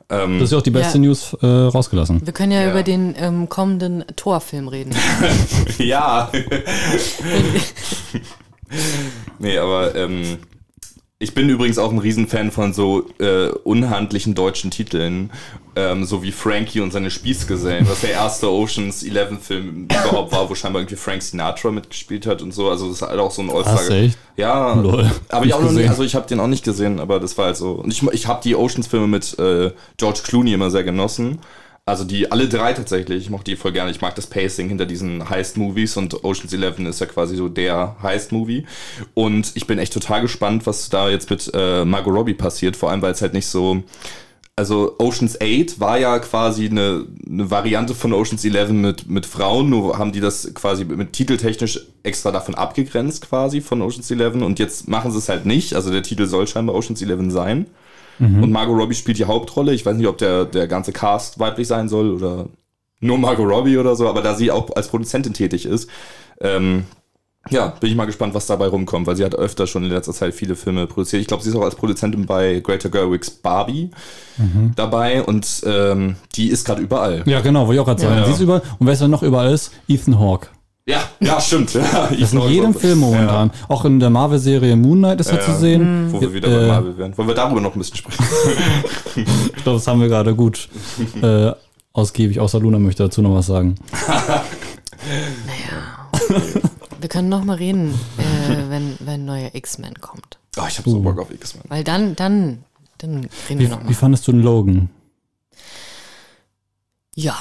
ähm, Das ist ja auch die beste Ja. News äh, rausgelassen. Wir können ja, Ja. über den ähm, kommenden Torfilm reden. *laughs* ja. nee, aber ähm, ich bin übrigens auch ein Riesenfan von so äh, unhandlichen deutschen Titeln, ähm, so wie Frankie und seine Spießgesellen, was der erste Oceans 11 Film überhaupt war, wo scheinbar irgendwie Frank Sinatra mitgespielt hat und so. Also das ist halt auch so ein All-Star. Ja, Lol. aber ich auch noch nicht, also ich habe den auch nicht gesehen, aber das war halt so. Und ich, ich habe die Oceans-Filme mit äh, George Clooney immer sehr genossen. Also die alle drei tatsächlich, ich mochte die voll gerne. Ich mag das Pacing hinter diesen Heist-Movies und Oceans 11 ist ja quasi so der Heist-Movie. Und ich bin echt total gespannt, was da jetzt mit äh, Margot Robbie passiert, vor allem weil es halt nicht so. Also Oceans 8 war ja quasi eine, eine Variante von Oceans 11 mit, mit Frauen, nur haben die das quasi mit titeltechnisch extra davon abgegrenzt quasi von Oceans 11 und jetzt machen sie es halt nicht. Also der Titel soll scheinbar Oceans 11 sein. Und Margot Robbie spielt die Hauptrolle. Ich weiß nicht, ob der, der ganze Cast weiblich sein soll oder nur Margot Robbie oder so, aber da sie auch als Produzentin tätig ist, ähm, ja, bin ich mal gespannt, was dabei rumkommt, weil sie hat öfter schon in letzter Zeit viele Filme produziert. Ich glaube, sie ist auch als Produzentin bei Greater Gerwig's Barbie dabei und ähm, die ist gerade überall. Ja, genau, wollte ich auch gerade sagen. Ja, ja. Sie ist überall. Und wer noch überall ist? Ethan Hawke. Ja, ja, stimmt. Ja, Das ist in jedem Film momentan. Auch in der Marvel-Serie Moon Knight ist er Ja. zu sehen. Wo wir wieder Äh, bei Marvel wären. Wollen wir darüber noch ein bisschen sprechen? *laughs* Ich glaube, das haben wir gerade gut äh, ausgiebig. Außer Luna möchte dazu noch was sagen. Wir können noch mal reden, äh, wenn, wenn neuer X-Men kommt. Oh, ich habe so Bock auf X-Men. Weil dann, dann, dann reden Wie, wir noch wie mal. fandest du den Logan? Ja.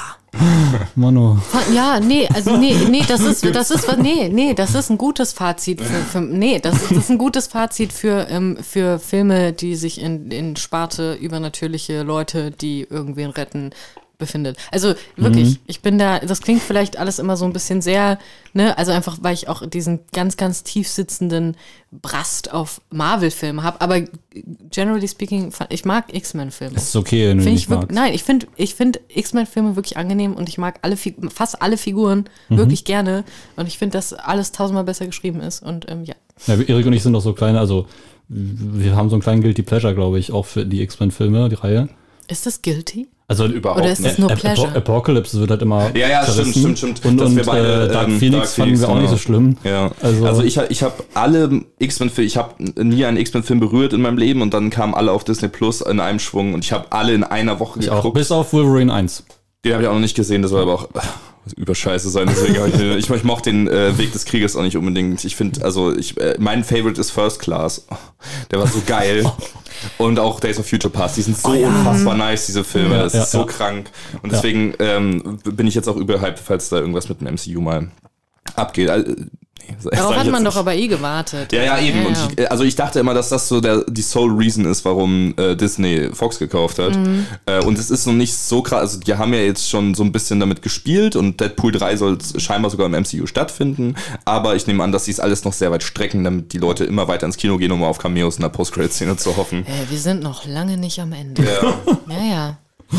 Mano. Fa- Ja, nee, also nee, nee, das ist, das ist, nee, nee, das ist ein gutes Fazit für, für nee, das ist, das ist ein gutes Fazit für, ähm, für Filme, die sich in, in Sparte übernatürliche Leute, die irgendwen retten, befindet. Also wirklich, ich bin da, das klingt vielleicht alles immer so ein bisschen sehr, ne, also einfach, weil ich auch diesen ganz, ganz tief sitzenden Brast auf Marvel-Filme habe, aber generally speaking, ich mag X-Men-Filme. Ist okay, wenn du ich wirklich, nein, ich finde ich find X-Men-Filme wirklich angenehm und ich mag alle fast alle Figuren Mhm. wirklich gerne und ich finde, dass alles tausendmal besser geschrieben ist und ähm, ja. Ja, Erik und ich sind doch so kleine, also wir haben so einen kleinen Guilty Pleasure, glaube ich, auch für die X-Men-Filme, die Reihe. Ist das guilty? Also Überhaupt Oder ist das nicht. nur Ap- Pleasure? Apo- Apocalypse wird halt immer. Ja, ja, stimmt, zerrissen. stimmt, stimmt. Und, Dass und wir beide, äh, Dark ähm, Phoenix Dark fanden Phoenix, wir auch nicht so schlimm. Ja, Also- also, ich, ich habe alle X-Men-Filme, ich habe nie einen X-Men-Film berührt in meinem Leben und dann kamen alle auf Disney Plus in einem Schwung und ich habe alle in einer Woche Ich auch. geguckt. Bis auf Wolverine 1. Den habe ich auch noch nicht gesehen, das soll aber auch äh, überscheiße sein. Deswegen ich, den- ich, ich mochte den äh, Weg des Krieges auch nicht unbedingt. Ich finde, also ich, äh, mein Favorite ist First Class. Der war so geil. Und auch Days of Future Past. Die sind so unfassbar nice, diese Filme. Ja, das ja, ist so ja. krank. Und deswegen ähm, bin ich jetzt auch überhyped, falls da irgendwas mit dem MCU mal abgeht. Äh, Darauf hat man doch aber eh gewartet. Ja, ja, eben. Ja, ja. Ich, also ich dachte immer, dass das so der, die Sole Reason ist, warum äh, Disney Fox gekauft hat. Mhm. Äh, und es ist noch nicht so krass. Also die haben ja jetzt schon so ein bisschen damit gespielt und Deadpool 3 soll scheinbar sogar im MCU stattfinden. Aber ich nehme an, dass sie es alles noch sehr weit strecken, damit die Leute immer weiter ins Kino gehen, um auf Cameos in der Post-Credit-Szene zu hoffen. Äh, wir sind noch lange nicht am Ende. Ja. Ja, ja.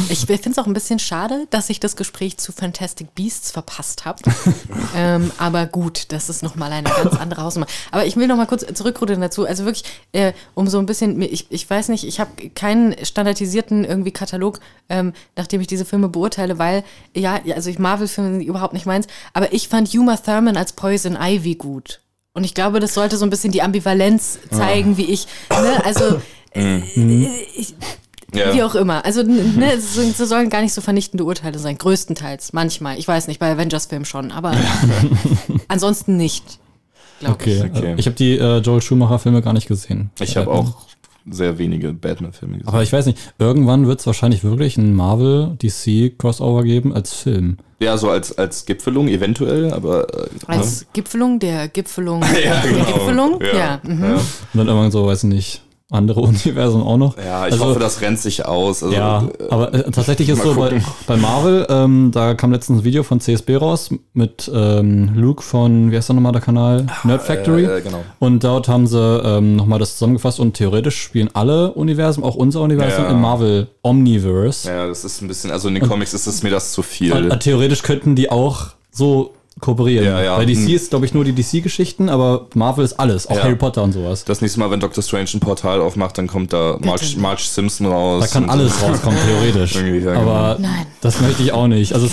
Ich finde es auch ein bisschen schade, dass ich das Gespräch zu Fantastic Beasts verpasst habe. *laughs* ähm, aber gut, das ist nochmal eine ganz andere Hausnummer. Aber ich will nochmal kurz zurückrudern dazu. Also wirklich, äh, um so ein bisschen, ich, ich weiß nicht, ich habe keinen standardisierten irgendwie Katalog, ähm, nachdem ich diese Filme beurteile, weil, ja, also ich Marvel-Filme sind überhaupt nicht meins, aber ich fand Uma Thurman als Poison Ivy gut. Und ich glaube, das sollte so ein bisschen die Ambivalenz zeigen, wie ich, ne, also, *laughs* äh, ich, Ja. wie auch immer. Also, ne, es so- so sollen gar nicht so vernichtende Urteile sein. Größtenteils. Manchmal. Ich weiß nicht, bei Avengers-Filmen schon. Aber *laughs* ansonsten nicht. Glaub Okay, Okay. äh, ich habe die äh, Joel Schumacher-Filme gar nicht gesehen. Ich habe auch sehr wenige Batman-Filme gesehen. Aber ich weiß nicht, irgendwann wird es wahrscheinlich wirklich ein Marvel-DC-Crossover geben als Film. Ja, so als, als Gipfelung eventuell, aber äh, Als Gipfelung der Gipfelung *laughs* Ja, der genau. Gipfelung. Ja. Ja. mhm. ja. Und dann irgendwann so, weiß nicht, andere *laughs* Universen auch noch. ja ich Also- hoffe, das rennt sich aus. Also, Ja, äh, aber äh, tatsächlich ist so bei, gucken. bei Marvel, ähm, da kam letztens ein Video von CSB raus mit ähm, Luke von, wie heißt der nochmal der Kanal? Nerd Factory. äh, genau. Und dort haben sie ähm, nochmal das zusammengefasst und theoretisch spielen alle Universen, auch unser Universum, Ja. im Marvel Omniverse. Ja, das ist ein bisschen, also in den Comics ist es mir das zu viel. Und, äh, theoretisch könnten die auch so kooperieren. Ja, ja. Bei DC Hm. ist, glaube ich, nur die DC-Geschichten, aber Marvel ist alles, auch Ja. Harry Potter und sowas. Das nächste Mal, wenn Doctor Strange ein Portal aufmacht, dann kommt da Marge, Marge Simpson raus. Da kann alles rauskommen, theoretisch. *laughs* Ja, aber Nein. das möchte ich auch nicht. Also es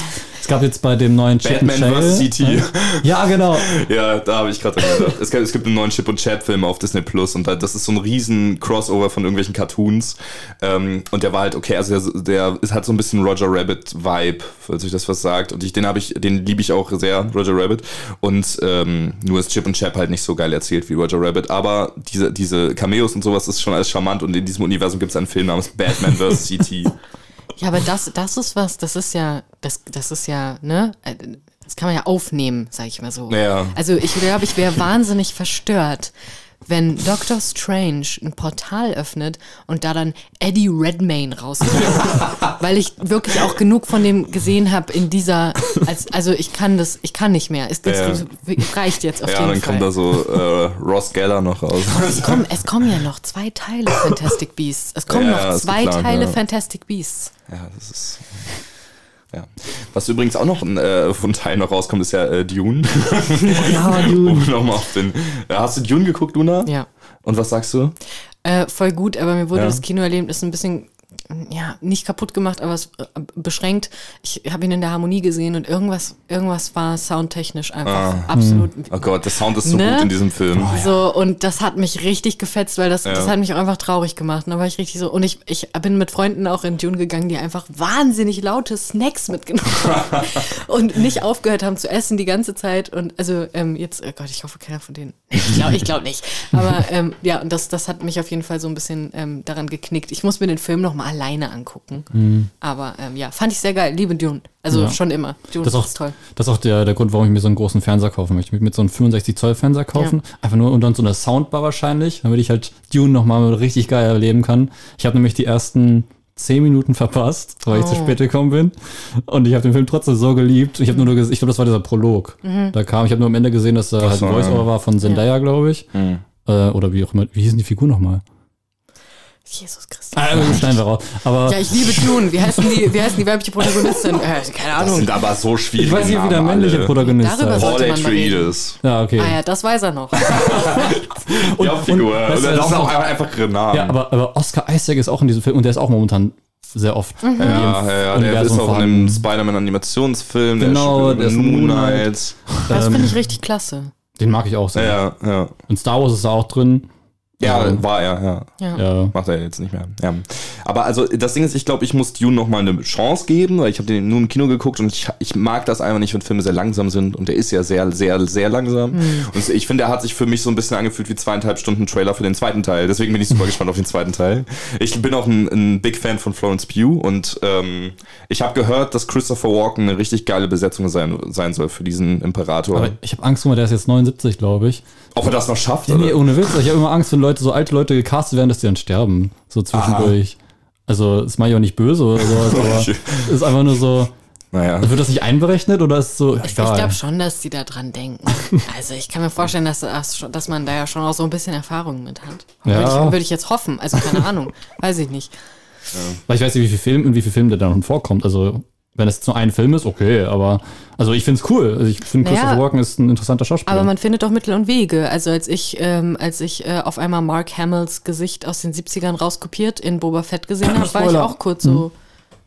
gab jetzt bei dem neuen Chip Batman and vs. Chale- CT. Ja, genau. *laughs* Ja, da habe ich gerade gedacht. Es gibt, es gibt einen neuen Chip und Chap Film auf Disney Plus und da, das ist so ein riesen Crossover von irgendwelchen Cartoons. Ähm, und der war halt okay, also der, der hat so ein bisschen Roger Rabbit Vibe, falls euch das was sagt. Und ich, den habe ich, den liebe ich auch sehr, Roger Rabbit. Und ähm, nur ist Chip und Chap halt nicht so geil erzählt wie Roger Rabbit. Aber diese, diese Cameos und sowas ist schon alles charmant und in diesem Universum gibt es einen Film namens Batman vs. CT. *laughs* Ja, aber das, das ist was, das ist ja, das, das ist ja, ne? äh, Das kann man ja aufnehmen, sag ich mal so. Ja. Also ich glaube, ich wäre wahnsinnig verstört, wenn Doctor Strange ein Portal öffnet und da dann Eddie Redmayne rauskommt. *laughs* Weil ich wirklich auch genug von dem gesehen habe in dieser, als, also ich kann das, ich kann nicht mehr. Es, es reicht jetzt auf Ja, jeden dann Fall. kommt da so äh, Ross Geller noch raus. es, kommen, es kommen ja noch zwei Teile Fantastic Beasts. Es kommen Ja, noch zwei Teile ja. Fantastic Beasts. Ja, das ist. Ja. Was übrigens auch noch äh, von Teil noch rauskommt, ist ja äh, Dune. *laughs* Ja, Dune. *laughs* um nochmal auf den. Ja, hast du Dune geguckt, Luna? Ja. Und was sagst du? Äh, voll gut, aber mir wurde Ja. das Kinoerlebnis ein bisschen, ja, nicht kaputt gemacht, aber es, äh, beschränkt. Ich habe ihn in der Harmonie gesehen und irgendwas, irgendwas war soundtechnisch einfach absolut. Oh Gott, der Sound ist so Ne? gut in diesem Film. So, und das hat mich richtig gefetzt, weil das, das Ja. hat mich auch einfach traurig gemacht. Und da war ich richtig so. Und ich, ich bin mit Freunden auch in Dune gegangen, die einfach wahnsinnig laute Snacks mitgenommen haben *laughs* und nicht aufgehört haben zu essen die ganze Zeit. Und also ähm, jetzt, oh Gott, ich hoffe, keiner von denen. Ich glaube ich glaub nicht. Aber ähm, ja, und das, das hat mich auf jeden Fall so ein bisschen ähm, daran geknickt. Ich muss mir den Film nochmal alleine angucken. Aber ähm, ja, fand ich sehr geil. Liebe Dune. Also Ja. schon immer. Dune Das ist auch, ist toll. das ist auch der, der Grund, warum ich mir so einen großen Fernseher kaufen möchte. Ich möchte mir so einen 65 Zoll Fernseher kaufen. Einfach nur und dann so eine Soundbar wahrscheinlich, damit ich halt Dune nochmal richtig geil erleben kann. Ich habe nämlich die ersten 10 Minuten verpasst, weil ich zu Oh. spät gekommen bin. Und ich habe den Film trotzdem so geliebt. Ich habe nur, ges- ich glaube, das war dieser Prolog. Da kam, ich habe nur am Ende gesehen, dass da halt so, ein Voice-Over ja. war von Zendaya, glaube ich. Äh, oder wie auch immer. Wie hießen die Figur nochmal? Jesus Christus. Ah, das schneiden wir raus. Aber Ja, ich liebe Dune. Wie heißen die, wie heißen die weibliche Protagonistin? Äh, keine Das Ahnung. sind aber so schwierige ich weiß nicht, wie der männliche alle. Protagonist Darüber heißt. soll- Paul. Atreides. Ja, okay. Ah ja, das weiß er noch. *laughs* Die Hauptfigur. weißt Und du, das das ist ist auch einfach ihre Namen. Ja, aber, aber Oscar Isaac ist auch in diesem Film und der ist auch momentan sehr oft. in jedem Ja, ja, ja, der Universum ist auch in einem Spider-Man-Animationsfilm, Genau, der der ist ist in in Moon Knight. Das Ähm, finde ich richtig klasse. Den mag ich auch sehr. Ja, ja. Und Star Wars ist da auch drin. Ja, war er, ja. Ja. Ja. Macht er jetzt nicht mehr. Ja. Aber also das Ding ist, ich glaube, ich muss Dune noch mal eine Chance geben, weil ich habe den nur im Kino geguckt und ich, ich mag das einfach nicht, wenn Filme sehr langsam sind und der ist ja sehr, sehr, sehr langsam. Und ich finde, er hat sich für mich so ein bisschen angefühlt wie zweieinhalb Stunden Trailer für den zweiten Teil. Deswegen bin ich super *laughs* gespannt auf den zweiten Teil. Ich bin auch ein, ein Big Fan von Florence Pugh und ähm, ich habe gehört, dass Christopher Walken eine richtig geile Besetzung sein, sein soll für diesen Imperator. Aber ich habe Angst, guck mal, der ist jetzt 79, glaube ich. Ob er das noch schafft? Ja, nee, oder? ohne Witz. Ich habe immer Angst, wenn Leute, so alte Leute gecastet werden, dass die dann sterben. So zwischendurch. Also, das mache ich auch nicht böse oder sowas, *laughs* aber ist einfach nur so. Naja. Wird das nicht einberechnet oder ist es so. Ich, ich glaube schon, dass die da dran denken. *laughs* Also ich kann mir vorstellen, dass, dass man da ja schon auch so ein bisschen Erfahrung mit hat. Ja. Würde, ich, würde ich jetzt hoffen. Also keine Ahnung. Weiß ich nicht. Weil ich weiß nicht, wie viel Film, in wie viel Film der da noch vorkommt. Also, wenn es jetzt nur ein Film ist, okay, aber also ich finde es cool. Also ich finde Naja, Christopher Walken ist ein interessanter Schauspieler. Aber man findet doch Mittel und Wege. Also als ich, ähm, als ich äh, auf einmal Mark Hamills Gesicht aus den 70ern rauskopiert in Boba Fett gesehen habe, war ich auch kurz so.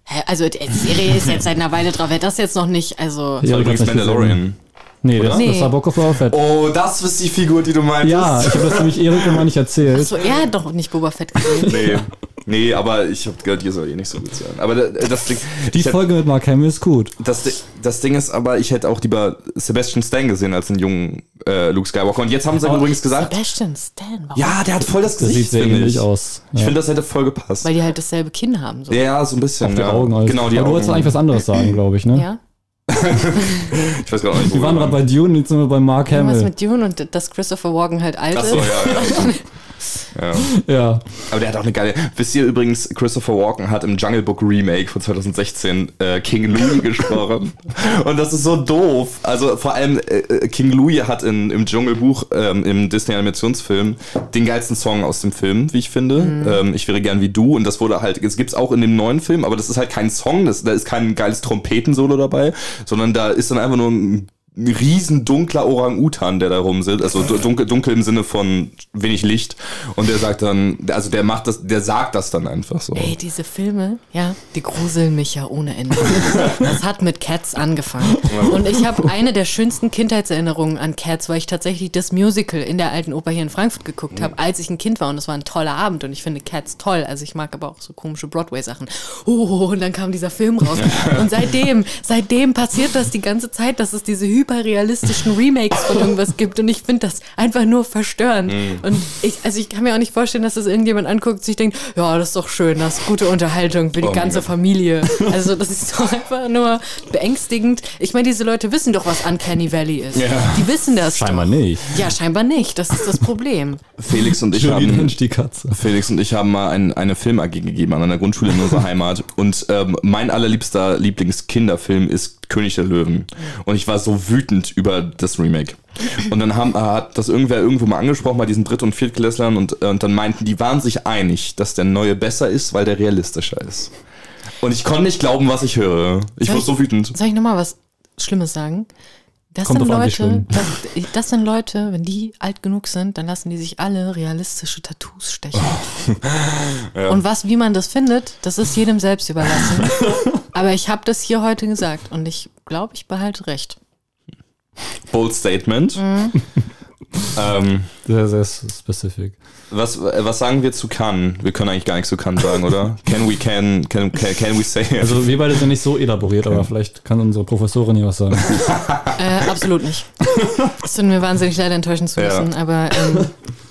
Hä, also die Serie ist jetzt seit einer Weile drauf. Wer das jetzt noch nicht, also. Ja, Übrigens Mandalorian. nee, das, Nee. das war Book of Boba Fett. Oh, das ist die Figur, die du meintest. Ja, ich habe das nämlich Erik immer nicht erzählt. Achso, er hat doch nicht Boba Fett gesehen. Nee, *laughs* nee, aber ich habe gehört, dir soll eh nicht so gut sein. Aber da- das Ding, Die ich Folge mit Mark Hamill ist gut. das, das Ding ist aber, ich hätte auch lieber Sebastian Stan gesehen als einen jungen äh, Luke Skywalker. Und jetzt haben sie Aber- übrigens gesagt, Sebastian Stan, warum? ja, der hat voll das Das Gesicht, sieht sehr finde ähnlich ich. aus. Ich Ja. finde, das hätte voll gepasst. Weil die halt dasselbe Kinn haben. So. ja, so ein bisschen. Auf die ja. Augen. Also. Genau, die Aber du Augen. wolltest eigentlich was anderes sagen, glaube ich, ne? Ja? *laughs* Ich weiß gar nicht, wo Wir waren gerade bei Dune, jetzt sind wir bei Mark Hamill. mit Dune und dass Christopher Walken halt alt Achso, ja, ist. ja. ja. *laughs* *laughs* Ja. Aber der hat auch eine geile. Wisst ihr übrigens, Christopher Walken hat im Jungle Book Remake von 2016 äh, King Louis *laughs* gesprochen. Und das ist so doof. Also vor allem äh, äh, King Louis hat in, im Dschungelbuch, ähm, im Disney-Animationsfilm, den geilsten Song aus dem Film, wie ich finde. Ähm, ich wäre gern wie du. Und das wurde halt, es gibt's auch in dem neuen Film, aber das ist halt kein Song, das, da ist kein geiles Trompetensolo dabei, sondern da ist dann einfach nur ein ein riesen dunkler Orang-Utan, der da rumsitzt, also du- dunkel, dunkel im Sinne von wenig Licht. Und der sagt dann, also der macht das, der sagt das dann einfach so. Ey, diese Filme, ja, die gruseln mich ja ohne Ende. *laughs* Das hat mit Cats angefangen. Und ich habe eine der schönsten Kindheitserinnerungen an Cats, weil ich tatsächlich das Musical in der alten Oper hier in Frankfurt geguckt habe, als ich ein Kind war. Und es war ein toller Abend. Und ich finde Cats toll. Also ich mag aber auch so komische Broadway-Sachen. Oh, und dann kam dieser Film raus. Und seitdem, seitdem passiert das die ganze Zeit, dass es diese hyperrealistischen Remakes von irgendwas gibt. Und ich finde das einfach nur verstörend. Und ich, also ich kann mir auch nicht vorstellen, dass das irgendjemand anguckt und sich denkt, ja, das ist doch schön, das ist gute Unterhaltung für die Oh ganze. Familie. Also das ist doch einfach nur beängstigend. Ich meine, diese Leute wissen doch, was Uncanny Valley ist. Ja. Die wissen das Scheinbar doch. nicht. Ja, scheinbar nicht. Das ist das Problem. Felix und ich haben, die Katze. Felix und ich haben mal ein, eine Film-AG gegeben an einer Grundschule in unserer Heimat. Und ähm, mein allerliebster Lieblingskinderfilm ist König der Löwen. Und ich war so wütend über das Remake. Und dann haben, hat das irgendwer irgendwo mal angesprochen bei diesen Dritt- und Viertklässlern und, äh, und dann meinten, die waren sich einig, dass der neue besser ist, weil der realistischer ist. Und ich konnte nicht glauben, was ich höre. Ich Soll wurde so wütend. Soll ich nochmal was Schlimmes sagen? Das Kommt sind Leute, das, das sind Leute, wenn die alt genug sind, dann lassen die sich alle realistische Tattoos stechen. *laughs* Und was, wie man das findet, das ist jedem selbst überlassen. *laughs* Aber ich habe das hier heute gesagt und ich glaube, ich behalte recht. Bold Statement. Mhm. Ähm, Sehr, sehr specific. Was, äh, was sagen wir zu Cannes? Wir können eigentlich gar nichts zu Cannes sagen, oder? *laughs* Can we can, can, can, can we say? Also wir beide sind nicht so elaboriert, aber vielleicht kann unsere Professorin hier was sagen. *laughs* Äh, absolut nicht. Es tut mir wahnsinnig leid, enttäuschen zu Ja. müssen, aber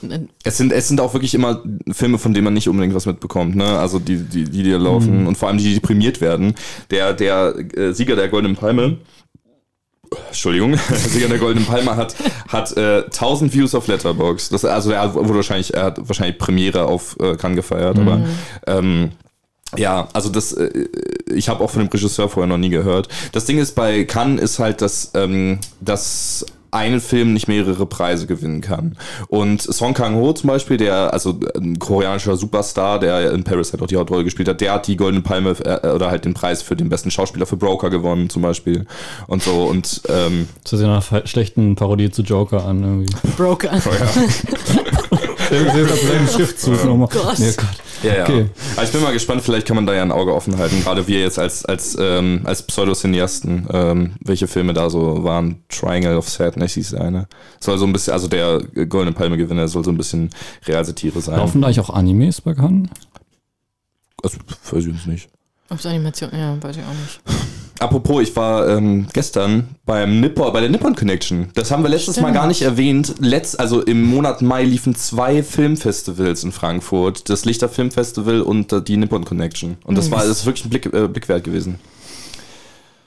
ähm, es, sind, es sind auch wirklich immer Filme, von denen man nicht unbedingt was mitbekommt, ne? Also die, die, die, die da laufen und vor allem die, die prämiert werden. Der, der äh, Sieger der Goldenen Palme, Entschuldigung, *laughs* Sieger der Goldenen Palme hat, hat äh, 1000 Views auf Letterbox. Das, also er wurde wahrscheinlich, er hat wahrscheinlich Premiere auf äh, Cannes gefeiert, aber ähm, ja, also das, äh, ich habe auch von dem Regisseur vorher noch nie gehört. Das Ding ist bei Cannes ist halt, dass, ähm, dass ein Film nicht mehrere Preise gewinnen kann. Und Song Kang-ho zum Beispiel, der, also ein koreanischer Superstar, der in Paris halt auch die Hauptrolle gespielt hat, der hat die Goldene Palme äh, oder halt den Preis für den besten Schauspieler für Broker gewonnen zum Beispiel. Und so und ähm, Das sich nach einer schlechten Parodie zu Joker an irgendwie. Broker. Der sehe *laughs* gerade seinen Schriftzug nochmal. Gott. Nee, Gott. Ja, ja. Okay. Aber ich bin mal gespannt, vielleicht kann man da ja ein Auge offen halten, gerade wir jetzt als, als, ähm, als Pseudocineasten, ähm, welche Filme da so waren. Triangle of Sadness hieß der eine. Soll so ein bisschen, also der Goldene Palme-Gewinner soll so ein bisschen Realsatire sein. Laufen da eigentlich auch Animes bekannt? Also, weiß ich jetzt nicht. Ob's Animation, ja, weiß ich auch nicht. Apropos, ich war ähm, gestern beim Nippon, bei der Nippon Connection. Das haben wir letztes Mal Stimmt. gar nicht erwähnt. Letzt, also im Monat Mai liefen zwei Filmfestivals in Frankfurt. Das Lichter Filmfestival und äh, die Nippon Connection. Und das war das ist wirklich ein Blick, äh, Blick wert gewesen.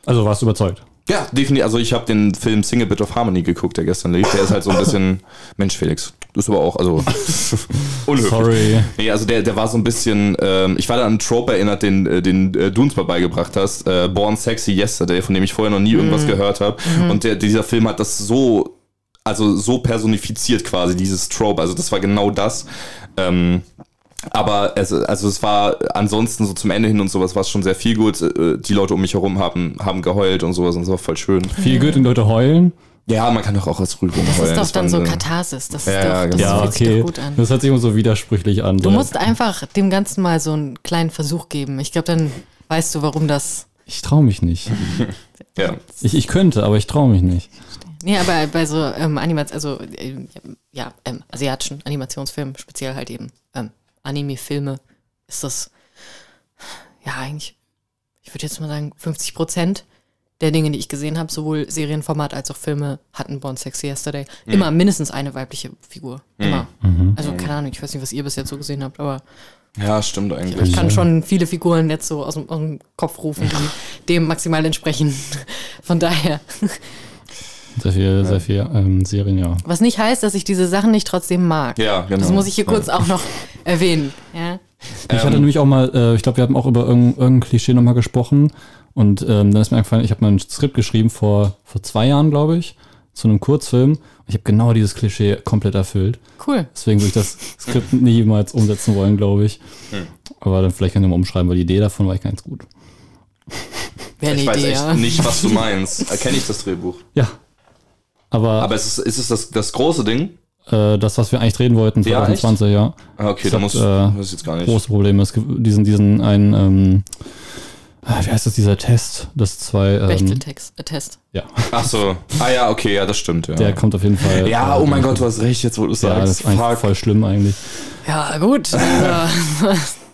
Also warst du überzeugt? Ja, definitiv. Also ich habe den Film Single Bit of Harmony geguckt, der gestern lief. Der ist halt so ein bisschen, *laughs* Mensch Felix, du bist aber auch, also *laughs* unhöflich. Sorry. Nee, also der, der war so ein bisschen, ähm, ich war da an einen Trope erinnert, den, äh, den äh, du uns mal beigebracht hast, äh, Born Sexy Yesterday, von dem ich vorher noch nie irgendwas gehört habe. Und der, dieser Film hat das so, also so personifiziert quasi, dieses Trope. Also das war genau das. Ähm, aber es, also es war ansonsten so zum Ende hin und sowas war es schon sehr viel gut. Äh, Die Leute um mich herum haben, haben geheult und sowas und es war voll schön. Viel gut und Leute heulen. Ja, man kann doch auch als Rührung Das heulen. ist doch dann war so ein- Katharsis. Das, ist Ja, doch, das genau. Ja, fühlt sich okay. doch gut an. Das hört sich immer so widersprüchlich an. Du musst einfach dem Ganzen mal so einen kleinen Versuch geben. Ich glaube, dann weißt du, warum das. ich traue mich nicht. *laughs* Ja. Ich, ich könnte, aber ich traue mich nicht. Nee, aber bei so ähm, Animats, also ähm, ja, ähm, asiatischen Animationsfilmen, speziell halt eben Anime-Filme, ist das ja eigentlich, ich würde jetzt mal sagen, 50 Prozent der Dinge, die ich gesehen habe, sowohl Serienformat als auch Filme, hatten Born Sexy Yesterday. Immer mindestens eine weibliche Figur. Immer. Also keine Ahnung, ich weiß nicht, was ihr bis jetzt so gesehen habt, aber ja, stimmt eigentlich. ich kann schon viele Figuren jetzt so aus dem, aus dem Kopf rufen, die *laughs* dem maximal entsprechen. Von daher. Sehr viel, sehr viel ähm, Serien, ja. Was nicht heißt, dass ich diese Sachen nicht trotzdem mag. Ja, genau. Das muss ich hier kurz auch noch *laughs* erwähnen. Ja? Ich hatte nämlich auch mal, äh, ich glaube, wir haben auch über irgendein, irgendein Klischee nochmal gesprochen. Und ähm, dann ist mir eingefallen, ich habe mal ein Skript geschrieben vor, vor zwei Jahren, glaube ich, zu einem Kurzfilm. Und ich habe genau dieses Klischee komplett erfüllt. Cool. Deswegen würde ich das Skript *laughs* niemals umsetzen wollen, glaube ich. Aber dann vielleicht kann ich mal umschreiben, weil die Idee davon war ich ganz gut. Wäre Ich weiß Idee, echt ja. nicht, was du *laughs* meinst. Erkenne ich das Drehbuch. Ja. Aber, Aber ist es, ist es das, das große Ding? äh, das, was wir eigentlich drehen wollten, Ja, 2020, ja. Ah, okay, da muss äh, das ist jetzt gar nicht. große Probleme. Es gibt diesen, diesen einen, ähm, ah, wie heißt das, dieser Test, das zwei, ähm, Bechteltext, äh, Test. ja, Ach so. Ah ja, okay, ja, das stimmt, ja. der kommt auf jeden Fall. ja, äh, oh mein Gott, du hast recht, jetzt wo du Ja, das sagst. ist eigentlich Fuck. voll schlimm eigentlich. Ja, gut. *laughs*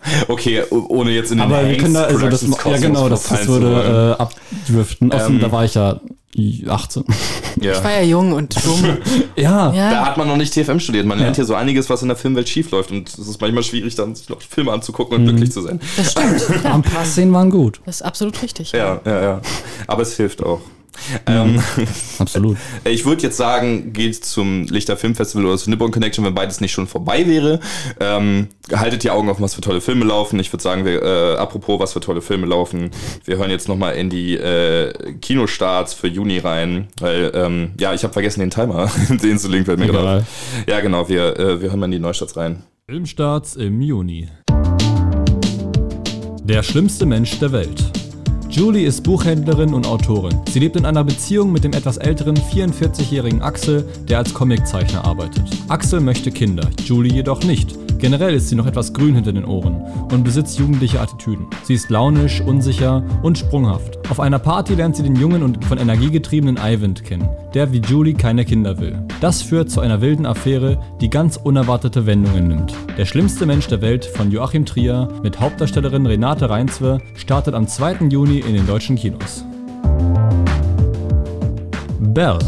*laughs* Okay, ohne jetzt in den Aber wir können da, also das, ja genau, das, das würde äh, abdriften. Außerdem, Ähm, da war ich ja 18. *laughs* ja. ich war ja jung und dumm. *laughs* Ja, Da Ja. hat man noch nicht TFM studiert. Man lernt hier so einiges, was in der Filmwelt schief läuft. Und es ist manchmal schwierig, dann sich noch Filme anzugucken Mhm. und glücklich zu sein. Das stimmt. ein paar Szenen waren gut. Das ist absolut richtig. Ja, ja, ja. Aber es hilft auch. Ähm, *laughs* Absolut. *laughs* ich würde jetzt sagen, geht zum Lichter Filmfestival oder zu Nippon Connection, wenn beides nicht schon vorbei wäre. Ähm, haltet die Augen offen, was für tolle Filme laufen. Ich würde sagen, wir, äh, apropos, was für tolle Filme laufen, wir hören jetzt nochmal in die äh, Kinostarts für Juni rein. Weil, ähm, ja, ich habe vergessen den Timer, *laughs* den zu link fällt mir Egal. gerade. auf. Ja, genau, wir, äh, wir hören mal in die Neustarts rein. Filmstarts im Juni. Der schlimmste Mensch der Welt. Julie ist Buchhändlerin und Autorin. Sie lebt in einer Beziehung mit dem etwas älteren 44-jährigen Axel, der als Comiczeichner arbeitet. Axel möchte Kinder, Julie jedoch nicht. Generell ist sie noch etwas grün hinter den Ohren und besitzt jugendliche Attitüden. Sie ist launisch, unsicher und sprunghaft. Auf einer Party lernt sie den jungen und von Energie getriebenen Ivan kennen, der wie Julie keine Kinder will. Das führt zu einer wilden Affäre, die ganz unerwartete Wendungen nimmt. Der schlimmste Mensch der Welt von Joachim Trier mit Hauptdarstellerin Renate Reinswer startet am 2. Juni in den deutschen Kinos. Belle.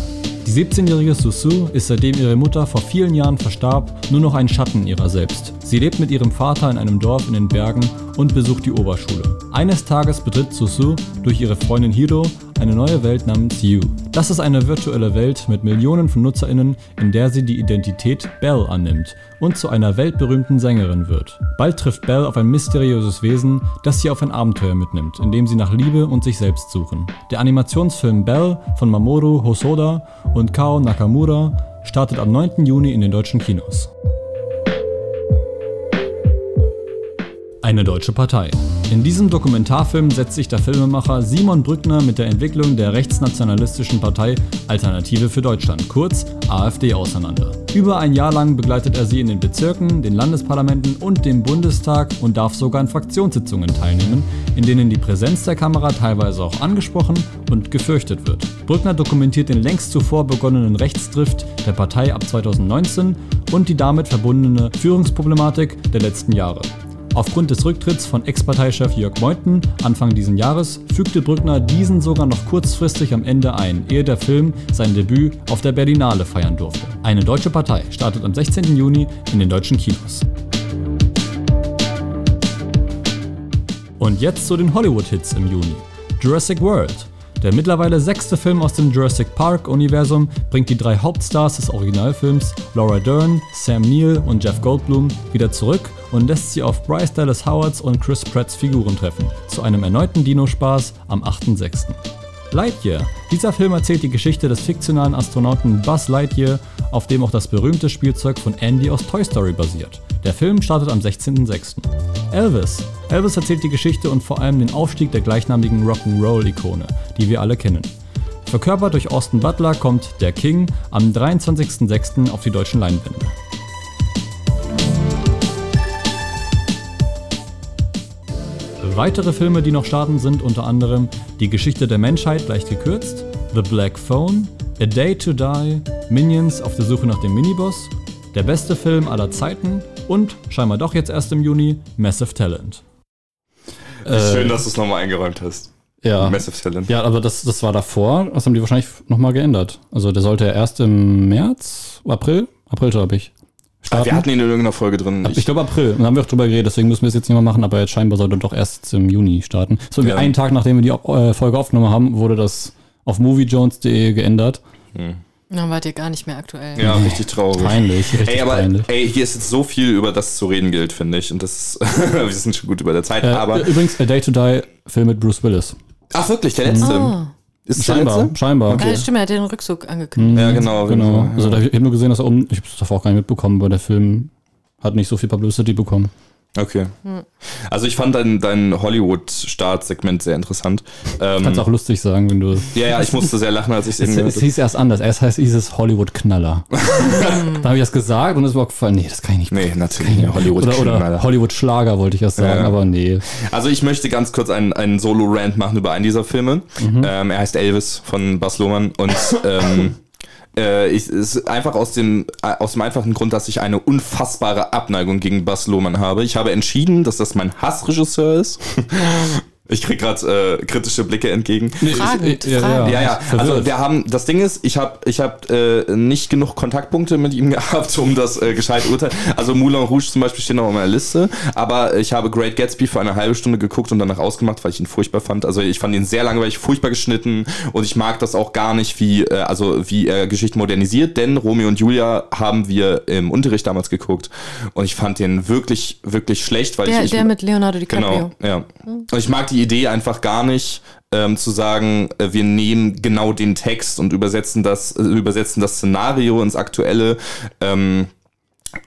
Die 17-jährige Susu ist seitdem ihre Mutter vor vielen Jahren verstarb, nur noch ein Schatten ihrer selbst. Sie lebt mit ihrem Vater in einem Dorf in den Bergen und besucht die Oberschule. Eines Tages betritt Susu durch ihre Freundin Hiro eine neue Welt namens You. Das ist eine virtuelle Welt mit Millionen von NutzerInnen, in der sie die Identität Belle annimmt und zu einer weltberühmten Sängerin wird. Bald trifft Belle auf ein mysteriöses Wesen, das sie auf ein Abenteuer mitnimmt, in dem sie nach Liebe und sich selbst suchen. Der Animationsfilm Belle von Mamoru Hosoda und Kao Nakamura startet am 9. Juni in den deutschen Kinos. Eine deutsche Partei. In diesem Dokumentarfilm setzt sich der Filmemacher Simon Brückner mit der Entwicklung der rechtsnationalistischen Partei Alternative für Deutschland, kurz AfD, auseinander. Über ein Jahr lang begleitet er sie in den Bezirken, den Landesparlamenten und dem Bundestag und darf sogar an Fraktionssitzungen teilnehmen, in denen die Präsenz der Kamera teilweise auch angesprochen und gefürchtet wird. Brückner dokumentiert den längst zuvor begonnenen Rechtsdrift der Partei ab 2019 und die damit verbundene Führungsproblematik der letzten Jahre. Aufgrund des Rücktritts von Ex-Parteichef Jörg Meuthen Anfang diesen Jahres fügte Brückner diesen sogar noch kurzfristig am Ende ein, ehe der Film sein Debüt auf der Berlinale feiern durfte. Eine deutsche Partei startet am 16. Juni in den deutschen Kinos. Und jetzt zu den Hollywood-Hits im Juni. Jurassic World. Der mittlerweile sechste Film aus dem Jurassic Park-Universum bringt die drei Hauptstars des Originalfilms, Laura Dern, Sam Neill und Jeff Goldblum, wieder zurück und lässt sie auf Bryce Dallas Howards und Chris Pratts Figuren treffen, zu einem erneuten Dino-Spaß am 8.6. Lightyear. Dieser Film erzählt die Geschichte des fiktionalen Astronauten Buzz Lightyear, auf dem auch das berühmte Spielzeug von Andy aus Toy Story basiert. Der Film startet am 16.06. Elvis. Elvis erzählt die Geschichte und vor allem den Aufstieg der gleichnamigen Rock'n'Roll-Ikone, die wir alle kennen. Verkörpert durch Austin Butler kommt Der King am 23.06. auf die deutschen Leinwände. Weitere Filme, die noch starten, sind unter anderem Die Geschichte der Menschheit leicht gekürzt, The Black Phone, A Day to Die, Minions auf der Suche nach dem Miniboss, der beste Film aller Zeiten und scheinbar doch jetzt erst im Juni Massive Talent. Schön, dass du es nochmal eingeräumt hast. Ja. Massive Talent. Ja, aber das, das war davor. Das haben die wahrscheinlich nochmal geändert. Also der sollte ja erst im März, April, April glaube ich. Ah, wir hatten ihn in irgendeiner Folge drin. Ich glaube April. Und da haben wir auch drüber geredet, deswegen müssen wir es jetzt nicht mehr machen, aber jetzt scheinbar sollte doch erst im Juni starten. So wie Ja. einen Tag, nachdem wir die äh, Folge aufgenommen haben, wurde das auf moviejones.de geändert. Dann wart ihr gar nicht mehr aktuell. ja, richtig traurig. Peinlich, richtig Ey, aber peinlich. ey, hier ist jetzt so viel, über das zu reden gilt, finde ich. Und das ist, *laughs* wir sind schon gut über der Zeit. Äh, aber, übrigens, A Day to Die, Film mit Bruce Willis. ach wirklich, der letzte. Ah. Ist Scheinbar, scheinbar. Ja, stimmt, er hat den Rückzug angekündigt. Ja, genau. Genau. genau. Also da, ich habe nur gesehen, dass er um, ich habe es davor auch gar nicht mitbekommen, aber der Film hat nicht so viel Publicity bekommen. Okay. Also ich fand dein, dein Hollywood-Startsegment sehr interessant. Ähm, Kannst auch lustig sagen, wenn du. ja, ja, ich musste sehr lachen, als ich es Es, irgendwie es hieß erst anders. Erst heißt hieß es Hollywood-Knaller. *laughs* da habe ich das gesagt und es war gefallen, nee, das kann ich nicht. Nee, natürlich nicht. Hollywood Oder, oder Hollywood-Schlager wollte ich erst sagen, Ja. aber nee. Also ich möchte ganz kurz einen, einen Solo-Rant machen über einen dieser Filme. Mhm. Ähm, er heißt Elvis von Bas Lohmann und ähm, *laughs* äh, ich, ist einfach aus dem, äh, aus dem einfachen Grund, dass ich eine unfassbare Abneigung gegen Bas Lohmann habe. Ich habe entschieden, dass das mein Hassregisseur ist. *laughs* Ich krieg gerade äh, kritische Blicke entgegen. Fragend, ja, fragend. Ja, ja. Also Verwirrt. wir haben, das Ding ist, ich habe ich hab, äh, nicht genug Kontaktpunkte mit ihm *laughs* gehabt, um das äh, gescheit urteilen. Also Moulin Rouge zum Beispiel steht noch auf meiner Liste, aber ich habe Great Gatsby für eine halbe Stunde geguckt und danach ausgemacht, weil ich ihn furchtbar fand. Also ich fand ihn sehr langweilig, furchtbar geschnitten und ich mag das auch gar nicht, wie, äh, also wie er Geschichten modernisiert, denn Romeo und Julia haben wir im Unterricht damals geguckt und ich fand den wirklich, wirklich schlecht, weil Der, ich, ich der mit Leonardo DiCaprio. Genau, ja. Und ich mag die Idee einfach gar nicht, ähm, zu sagen, äh, wir nehmen genau den Text und übersetzen das, äh, übersetzen das Szenario ins Aktuelle. Ähm,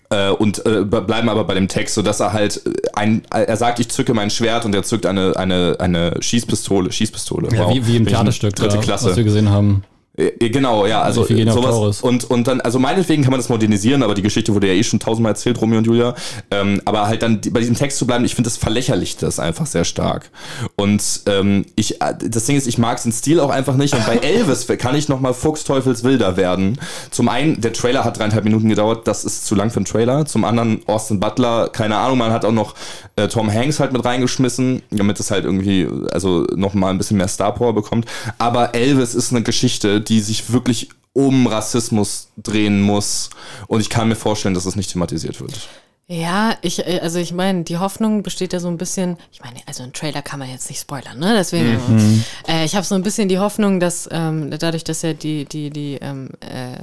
äh, und äh, be- bleiben aber bei dem Text, so dass er halt äh, ein, er sagt, ich zücke mein Schwert und er zückt eine eine eine Schießpistole, Schießpistole. Ja, Wow. wie, wie im Theaterstück, dritte da, Klasse. was wir gesehen haben. Äh, Genau, ja, also sowas. Und, und dann, also meinetwegen kann man das modernisieren, aber die Geschichte wurde ja eh schon tausendmal erzählt, Romeo und Julia. Ähm, aber halt dann bei diesem Text zu bleiben, ich finde, das verlächerlicht das einfach sehr stark. Und ähm, ich, äh, das Ding ist, ich mag den Stil auch einfach nicht. Und bei *laughs* Elvis kann ich nochmal Fuchsteufelswilder werden. Zum einen, der Trailer hat dreieinhalb Minuten gedauert, das ist zu lang für einen Trailer. Zum anderen, Austin Butler, keine Ahnung, man hat auch noch äh, Tom Hanks halt mit reingeschmissen, damit es halt irgendwie, also nochmal ein bisschen mehr Star Power bekommt. Aber Elvis ist eine Geschichte, die sich wirklich um Rassismus drehen muss. Und ich kann mir vorstellen, dass es nicht thematisiert wird. Ja, ich, äh, also ich meine, die Hoffnung besteht ja so ein bisschen, ich meine, also ein Trailer kann man jetzt nicht spoilern, ne? Deswegen, äh, ich habe so ein bisschen die Hoffnung, dass ähm, dadurch, dass ja die, die, die ähm, äh,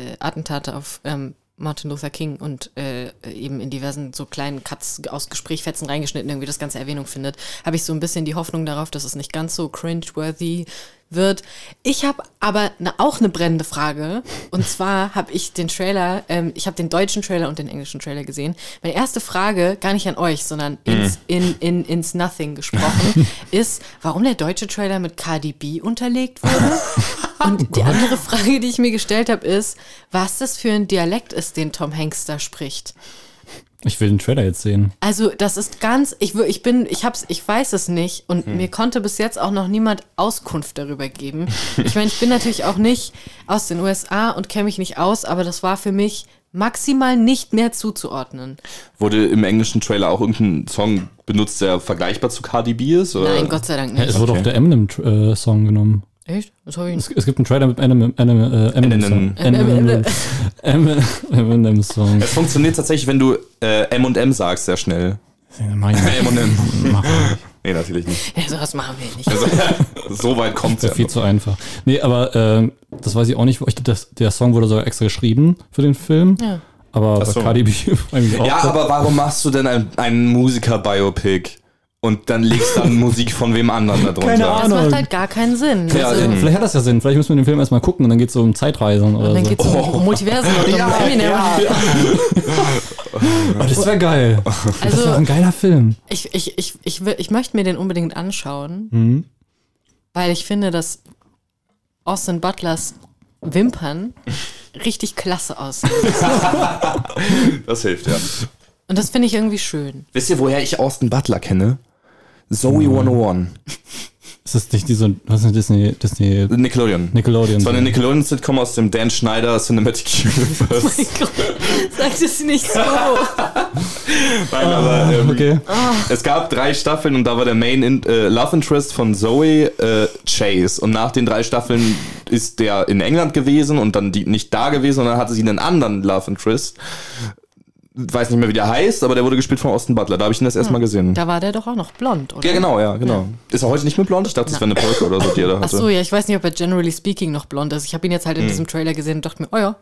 äh, Attentate auf ähm, Martin Luther King und äh, eben in diversen so kleinen Cuts aus Gesprächfetzen reingeschnitten irgendwie das ganze Erwähnung findet, habe ich so ein bisschen die Hoffnung darauf, dass es nicht ganz so cringe-worthy wird. Ich habe aber ne, auch eine brennende Frage. Und *laughs* zwar habe ich den Trailer, ähm, ich habe den deutschen Trailer und den englischen Trailer gesehen. Meine erste Frage, gar nicht an euch, sondern ins, in, in, ins Nothing gesprochen, *laughs* ist, warum der deutsche Trailer mit Cardi B unterlegt wurde. *laughs* Und die andere Frage, die ich mir gestellt habe, ist, was das für ein Dialekt ist, den Tom Hanks da spricht. Ich will den Trailer jetzt sehen. Also das ist ganz, ich, ich bin, ich hab's, ich weiß es nicht und mir konnte bis jetzt auch noch niemand Auskunft darüber geben. Ich meine, ich bin natürlich auch nicht aus den USA und kenne mich nicht aus, aber das war für mich maximal nicht mehr zuzuordnen. Wurde im englischen Trailer auch irgendein Song benutzt, der vergleichbar zu Cardi B ist? Oder? Nein, Gott sei Dank Ja, nicht. es wurde auch der Eminem-Song genommen. Echt? Das hab ich Es, es gibt einen Trailer mit äh, Eminem, Eminem. Song. Eminem, Eminem Song. Es funktioniert tatsächlich, wenn du äh, M und M sagst, sehr schnell. Mein M und M. Mach mal. Nee, natürlich nicht. Ja, sowas machen wir nicht. Also, *laughs* so weit kommt es Wäre ja. viel noch. zu einfach. Nee, aber ähm, das weiß ich auch nicht. wo Ich, das, der Song wurde sogar extra geschrieben für den Film. Ja. Aber Ach so. Cardi B *laughs* eigentlich auch. Ja, aber warum machst du denn ein, ein Musiker-Biopic und dann legst dann *laughs* Musik von wem anderen da drunter? Keine Das Ahnung. macht halt gar keinen Sinn. Ja, also. Vielleicht hat das ja Sinn. Vielleicht müssen wir den Film erstmal gucken und dann geht es so um Zeitreisen oder und dann so. geht es um, um Multiversen und um *laughs* Eminem. Oh, das wäre geil. das wäre Also ein geiler Film. ich, ich, ich, ich, will- ich möchte mir den unbedingt anschauen, Mhm. weil ich finde, dass Austin Butlers Wimpern richtig klasse aussehen. *laughs* Das hilft, ja. Und das finde ich irgendwie schön. Wisst ihr, woher ich Austin Butler kenne? Zoe 101. Ist das nicht diese, was ist denn Disney, Disney, Nickelodeon. Nickelodeon? Das war eine Nickelodeon-Sitcom aus dem Dan Schneider Cinematic *laughs* Universe. Sag es nicht so. *laughs* Nein, aber ähm, okay. es gab drei Staffeln und da war der Main in, äh, Love Interest von Zoe äh, Chase. Und nach den drei Staffeln ist der in England gewesen und dann die, nicht da gewesen, und dann hatte sie einen anderen Love Interest. Weiß nicht mehr, wie der heißt, aber der wurde gespielt von Austin Butler. Da habe ich ihn das erstmal gesehen. Da war der doch auch noch blond, oder? Ja, genau, ja, genau. Ist er heute nicht mehr blond? Ich dachte, das wäre eine Polka oder so, die er da Ach hatte. so, ja, ich weiß nicht, ob er generally speaking noch blond ist. Ich habe ihn jetzt halt Hm. in diesem Trailer gesehen und dachte mir, oh ja.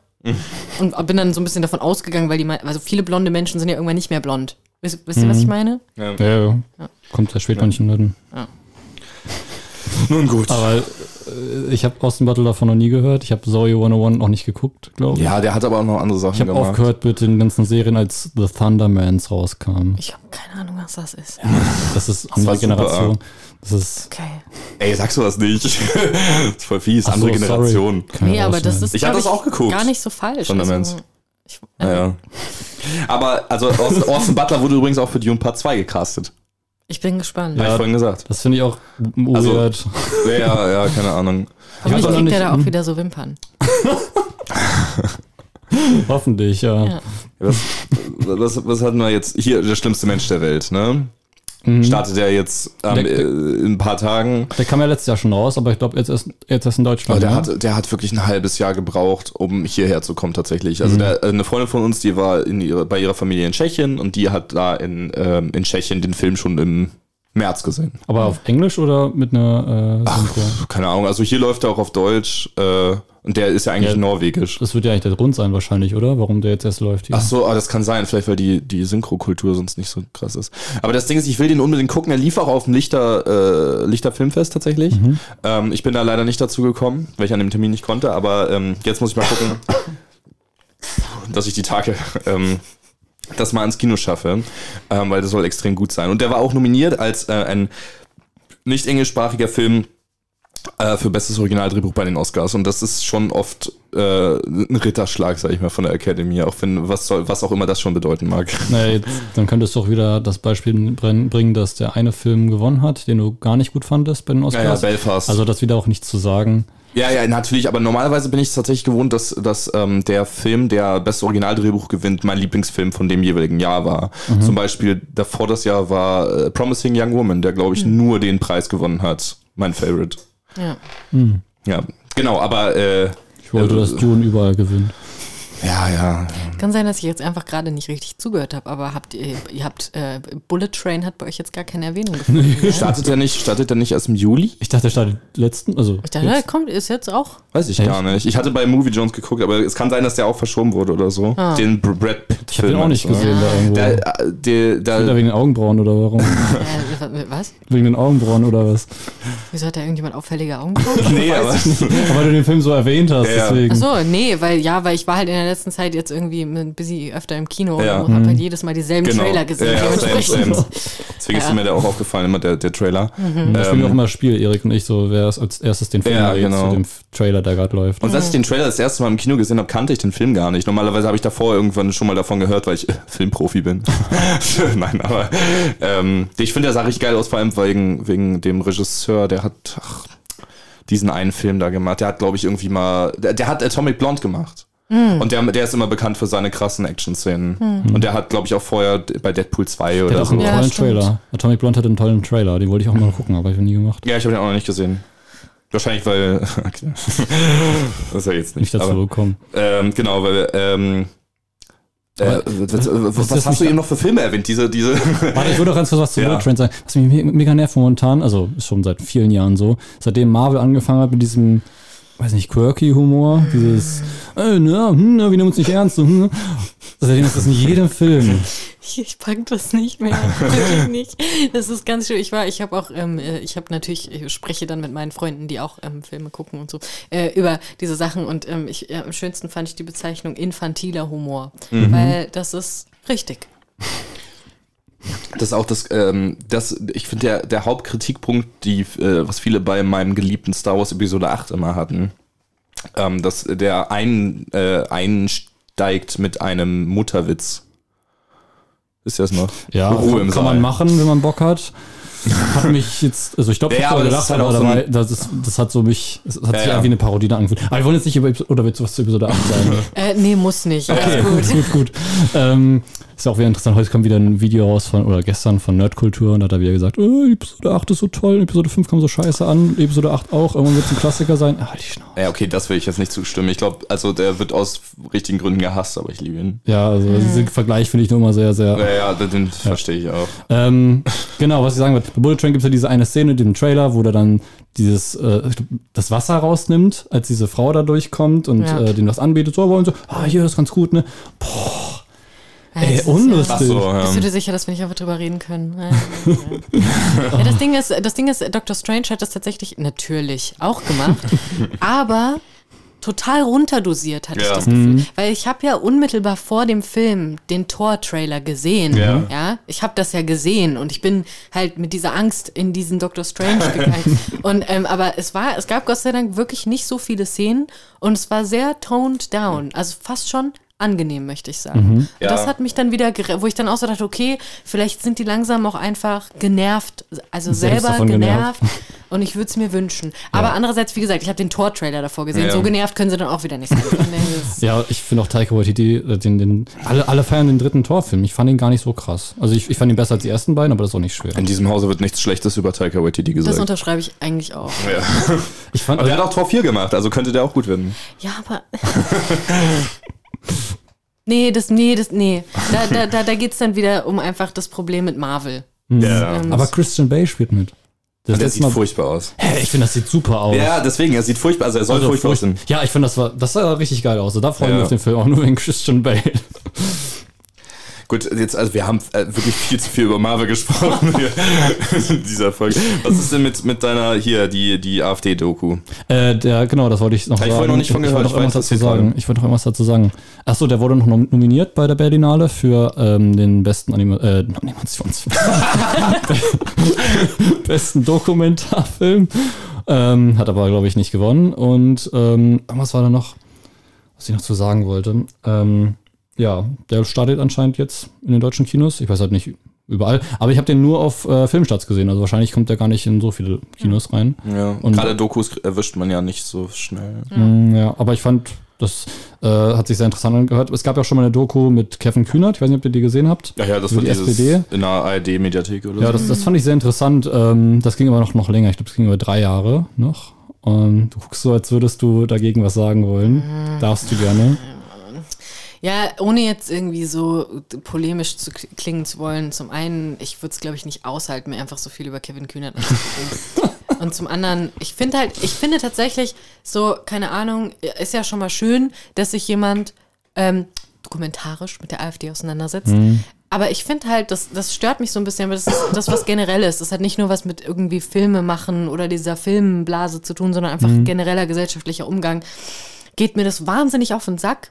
Und bin dann so ein bisschen davon ausgegangen, weil die, also viele blonde Menschen sind ja irgendwann nicht mehr blond. Wisst, wisst ihr, was ich meine? Ja. Ja, ja. Kommt ja später nicht in den Nun gut. Aber ich habe Austin Butler davon noch nie gehört. Ich habe Zoe 101 noch nicht geguckt, glaube ich. Ja, der hat aber auch noch andere Sachen Ich habe gemacht. aufgehört mit den ganzen Serien, als The Thundermans rauskam. Ich habe keine Ahnung, was das ist. Das ist andere super. Generation. Das ist. Okay. Ey, sagst du das nicht? *laughs* das ist voll fies, Ach so, andere. Generation. Kann Nee, ja aber das ist Ich hab glaub das auch geguckt. gar nicht so falsch. Thundermans. Also, ich, Naja. *laughs* Aber, also, Austin, Austin Butler wurde übrigens auch für Dune Part 2 gecastet. Ich bin gespannt. Hab Ja. ich vorhin gesagt. Das finde ich auch Also- weird. Ja, ja, keine Ahnung. Hoffentlich hab kriegt er nicht- da auch wieder so Wimpern. *laughs* Hoffentlich, ja. Ja. Was, was, was hatten wir jetzt? Hier, der schlimmste Mensch der Welt, ne? Mhm. Startet er jetzt ähm, Der- äh, in ein paar Tagen. Der kam ja letztes Jahr schon raus, aber ich glaube, jetzt erst, jetzt erst in Aber Deutschland. der ne? hat, der hat wirklich ein halbes Jahr gebraucht, um hierher zu kommen tatsächlich. Also der, eine Freundin von uns, die war in ihre, bei ihrer Familie in Tschechien und die hat da in, ähm, in Tschechien den Film schon im März gesehen. aber auf Englisch oder mit einer äh, Synchro? Keine Ahnung, also hier läuft er auch auf Deutsch äh, und der ist ja eigentlich Ja. norwegisch. Das wird ja eigentlich der Grund sein wahrscheinlich, oder? Warum der jetzt erst läuft hier. Ach so, ah, das kann sein, vielleicht weil die, die Synchrokultur sonst nicht so krass ist. Aber das Ding ist, ich will den unbedingt gucken. Er lief auch auf dem Lichter, äh, Lichter Filmfest tatsächlich. Ähm, ich bin da leider nicht dazu gekommen, weil ich an dem Termin nicht konnte, aber ähm, jetzt muss ich mal gucken, *coughs* dass ich die Tage ähm, das mal ins Kino schaffe, ähm, weil das soll extrem gut sein. Und der war auch nominiert als äh, ein nicht englischsprachiger Film äh, für bestes Originaldrehbuch bei den Oscars. Und das ist schon oft äh, ein Ritterschlag, sag ich mal, von der Academy, auch wenn, was soll, was auch immer das schon bedeuten mag. Naja, jetzt, dann könntest du doch wieder das Beispiel bringen, dass der eine Film gewonnen hat, den du gar nicht gut fandest bei den Ja, ja, Oscars. Belfast. also das wieder auch nichts zu sagen. Ja, ja, natürlich, aber normalerweise bin ich es tatsächlich gewohnt, dass, dass ähm, der Film, der beste Originaldrehbuch gewinnt, mein Lieblingsfilm von dem jeweiligen Jahr war. Zum Beispiel davor das Jahr war äh, Promising Young Woman, der, glaube ich, nur den Preis gewonnen hat. Mein Favorite. Ja. Ja, genau, aber äh, Ich wollte, äh, dass Dune überall gewinnt. Ja, ja. Kann sein, dass ich jetzt einfach gerade nicht richtig zugehört habe, aber habt ihr, ihr habt, äh, Bullet Train hat bei euch jetzt gar keine Erwähnung *laughs* gefunden. ne? Startet der nicht, startet der nicht erst im Juli? Ich dachte, der startet letzten, also. Ich dachte, der kommt, ist jetzt auch. Weiß ich Echt? gar nicht. Ich hatte bei Movie Jones geguckt, aber es kann sein, dass der auch verschoben wurde oder so. Ah. Den Br- Brad Pitt. Ich habe den auch nicht gesehen da irgendwo. Der, äh, der, Wieder der, wegen den Augenbrauen oder warum? *laughs* Äh, was? wegen den Augenbrauen oder was? Wieso hat da irgendjemand auffällige Augenbrauen? *laughs* nee, aber, Aber weil du den Film so erwähnt hast, ja. deswegen. Ach so, nee, weil ja, weil ich war halt in der letzten Zeit jetzt irgendwie ein bisschen öfter im Kino Ja. und habe halt jedes Mal dieselben genau. Trailer gesehen. Ja, ja, same, same. *laughs* Deswegen ist mir der auch aufgefallen, immer der, der Trailer. Da spielen wir auch Ähm, immer Spiel, Erik und ich, so wer ist als erstes den Film Ja, genau. zu dem Trailer, der gerade läuft. Und als ich den Trailer das erste Mal im Kino gesehen habe, kannte ich den Film gar nicht. Normalerweise habe ich davor irgendwann schon mal davon gehört, weil ich äh, Filmprofi bin. *laughs* *laughs* Nein, aber ähm, ich finde, der sah richtig geil aus, vor allem wegen, wegen dem Regisseur, der hat ach, diesen einen Film da gemacht. Der hat, glaube ich, irgendwie mal, der, der hat Atomic Blonde gemacht. Und der, der ist immer bekannt für seine krassen Action-Szenen. Und der hat, glaube ich, auch vorher bei Deadpool 2 Der oder hat so. einen Ja, tollen stimmt. Trailer. Atomic Blonde hat einen tollen Trailer, den wollte ich auch mal gucken, aber ich habe nie gemacht. Ja, ich habe den auch noch nicht gesehen. Wahrscheinlich, weil. *laughs* Okay. das ist ja jetzt nicht. Nicht dazu aber, gekommen. ähm, genau, weil. Ähm, äh, was, was, hast du eben noch für Filme erwähnt? Diese, diese. *laughs* Warte, ich würde auch ganz kurz was zu Ja. Bullet Train sagen. Was mich me- mega nervt momentan, also ist schon seit vielen Jahren so, seitdem Marvel angefangen hat mit diesem, weiß nicht, quirky Humor, dieses, äh, ne, hm, ne, wir nehmen uns nicht ernst, so, hm. Seitdem ist das in jedem Film. Ich, *laughs* ich pack das nicht mehr. Wirklich nicht. Das ist ganz schön. Ich war, ich habe auch, ähm, äh, ich habe natürlich, ich spreche dann mit meinen Freunden, die auch ähm, Filme gucken und so, äh, über diese Sachen. Und ähm, ich, äh, am schönsten fand ich die Bezeichnung infantiler Humor. Weil das ist richtig. Das ist auch das, ähm, das, ich finde, der, der Hauptkritikpunkt, die, äh, was viele bei meinem geliebten Star Wars Episode 8 immer hatten, ähm, dass der ein, äh, einsteigt mit einem Mutterwitz. Ist das noch? Ja, Ruhe im kann man Saal. machen, wenn man Bock hat. Hat mich jetzt, also ich glaube, ich Ja, habe das gedacht, halt aber so dabei, ein- das, ist, das hat so mich, es hat Ja, sich ja. irgendwie eine Parodie da angefühlt. Aber wir wollen jetzt nicht über, Episode- oder willst du was zu Episode 8 sagen? Äh, nee, muss nicht. Okay, Alles gut. *laughs* gut, gut. Ähm, ist auch wieder interessant. Heute kam wieder ein Video raus von, oder gestern von Nerdkultur und da hat er wieder gesagt, oh, Episode 8 ist so toll, Episode 5 kam so scheiße an, Episode 8 auch, irgendwann wird es ein Klassiker sein. Ah, die Schnauze. Ja, okay, das will ich jetzt nicht zustimmen. Ich glaube, also der wird aus richtigen Gründen gehasst, aber ich liebe ihn. Ja, also diesen Vergleich finde ich nur immer sehr, sehr. Ja, ja, den, den verstehe ich auch. Ähm, genau, was ich sagen wollte. Bei Bullet Train gibt es ja diese eine Szene, den Trailer, wo der dann dieses, äh, das Wasser rausnimmt, als diese Frau da durchkommt und Ja. äh, dem was anbietet. So, wollen so, ah, hier ist ganz gut, ne? Ja, Ey, unlustig. So, Bist du ähm, dir sicher, dass wir nicht einfach drüber reden können? Ja, ja. ja, das Ding ist, das Ding ist, Dr. Strange hat das tatsächlich natürlich auch gemacht, *laughs* aber total runterdosiert, hatte ich Ja. das Gefühl. Weil ich habe ja unmittelbar vor dem Film den Tor-Trailer gesehen. Ja. ja? Ich habe das ja gesehen und ich bin halt mit dieser Angst in diesen Dr. Strange *laughs* gegangen. und, ähm, aber es war, es gab Gott sei Dank wirklich nicht so viele Szenen und es war sehr toned down. Also fast schon angenehm, möchte ich sagen. Und Ja. das hat mich dann wieder, wo ich dann auch so dachte, okay, vielleicht sind die langsam auch einfach genervt, also Selbst selber davon genervt. Und ich würde es mir wünschen. Aber andererseits, wie gesagt, ich habe den Tor-Trailer davor gesehen. Ja. So genervt können sie dann auch wieder nicht sein. *laughs* Ja, ich finde auch Taika Waititi, äh, den, den, alle, alle feiern den dritten Torfilm. Ich fand ihn gar nicht so krass. Also ich, ich fand ihn besser als die ersten beiden, aber das ist auch nicht schwer. In diesem Hause wird nichts Schlechtes über Taika Waititi Das gesagt. unterschreibe ich eigentlich auch. Ja. Ich fand, Und der hat auch Tor 4 gemacht, also könnte der auch gut werden. Ja, aber. *laughs* nee, das, nee, das, nee. Da, da, da, da geht es dann wieder um einfach das Problem mit Marvel. Ja. Ähm, aber Christian Bale spielt mit. Das Und der letzte sieht Mal, furchtbar aus. Hä, ich finde, das sieht super aus. Ja, deswegen, er sieht furchtbar, also er soll Also furchtbar furcht- aussehen. Ja, ich finde, das war, das sah richtig geil aus. Also Da freue ich Ja. mich auf den Film, auch nur wegen Christian Bale. Gut, jetzt, also wir haben äh, wirklich viel zu viel über Marvel gesprochen in dieser Folge. Was ist denn mit, mit deiner, hier, die, die AfD-Doku? Äh, der, genau, das wollte ich noch ich sagen. vorher noch nicht von ich, gehört, wollte noch ich irgendwas dazu sagen. Ich wollte noch irgendwas dazu sagen. Achso, der wurde noch nom- nominiert bei der Berlinale für ähm, den besten Anima äh, Animationsfilm. *laughs* besten Dokumentarfilm. Ähm, hat aber, glaube ich, nicht gewonnen. Und ähm, was war da noch, was ich noch zu sagen wollte? Ähm, ja, der startet anscheinend jetzt in den deutschen Kinos. Ich weiß halt nicht überall. Aber ich habe den nur auf äh, Filmstarts gesehen. Also wahrscheinlich kommt der gar nicht in so viele Kinos rein. Ja, Und- gerade Dokus erwischt man ja nicht so schnell. Mm, Ja, aber ich fand, das äh, hat sich sehr interessant angehört. Es gab ja schon mal eine Doku mit Kevin Kühnert. Ich weiß nicht, ob ihr die gesehen habt. Ja, ja, das wird die SPD? in der ARD-Mediathek oder Ja, so. das, das fand ich sehr interessant. Ähm, das ging aber noch, noch länger. Ich glaube, das ging über drei Jahre noch. Und du guckst so, als würdest du dagegen was sagen wollen. Darfst du gerne. Ja, ohne jetzt irgendwie so polemisch zu klingen zu wollen. Zum einen, ich würde es, glaube ich, nicht aushalten, mir einfach so viel über Kevin Kühnert anzugucken. *laughs* Und zum anderen, ich finde halt, ich finde tatsächlich so, keine Ahnung, ist ja schon mal schön, dass sich jemand ähm, dokumentarisch mit der AfD auseinandersetzt. Aber ich finde halt, das, das stört mich so ein bisschen, aber das ist das, was generell ist. Das hat nicht nur was mit irgendwie Filme machen oder dieser Filmblase zu tun, sondern einfach genereller gesellschaftlicher Umgang. Geht mir das wahnsinnig auf den Sack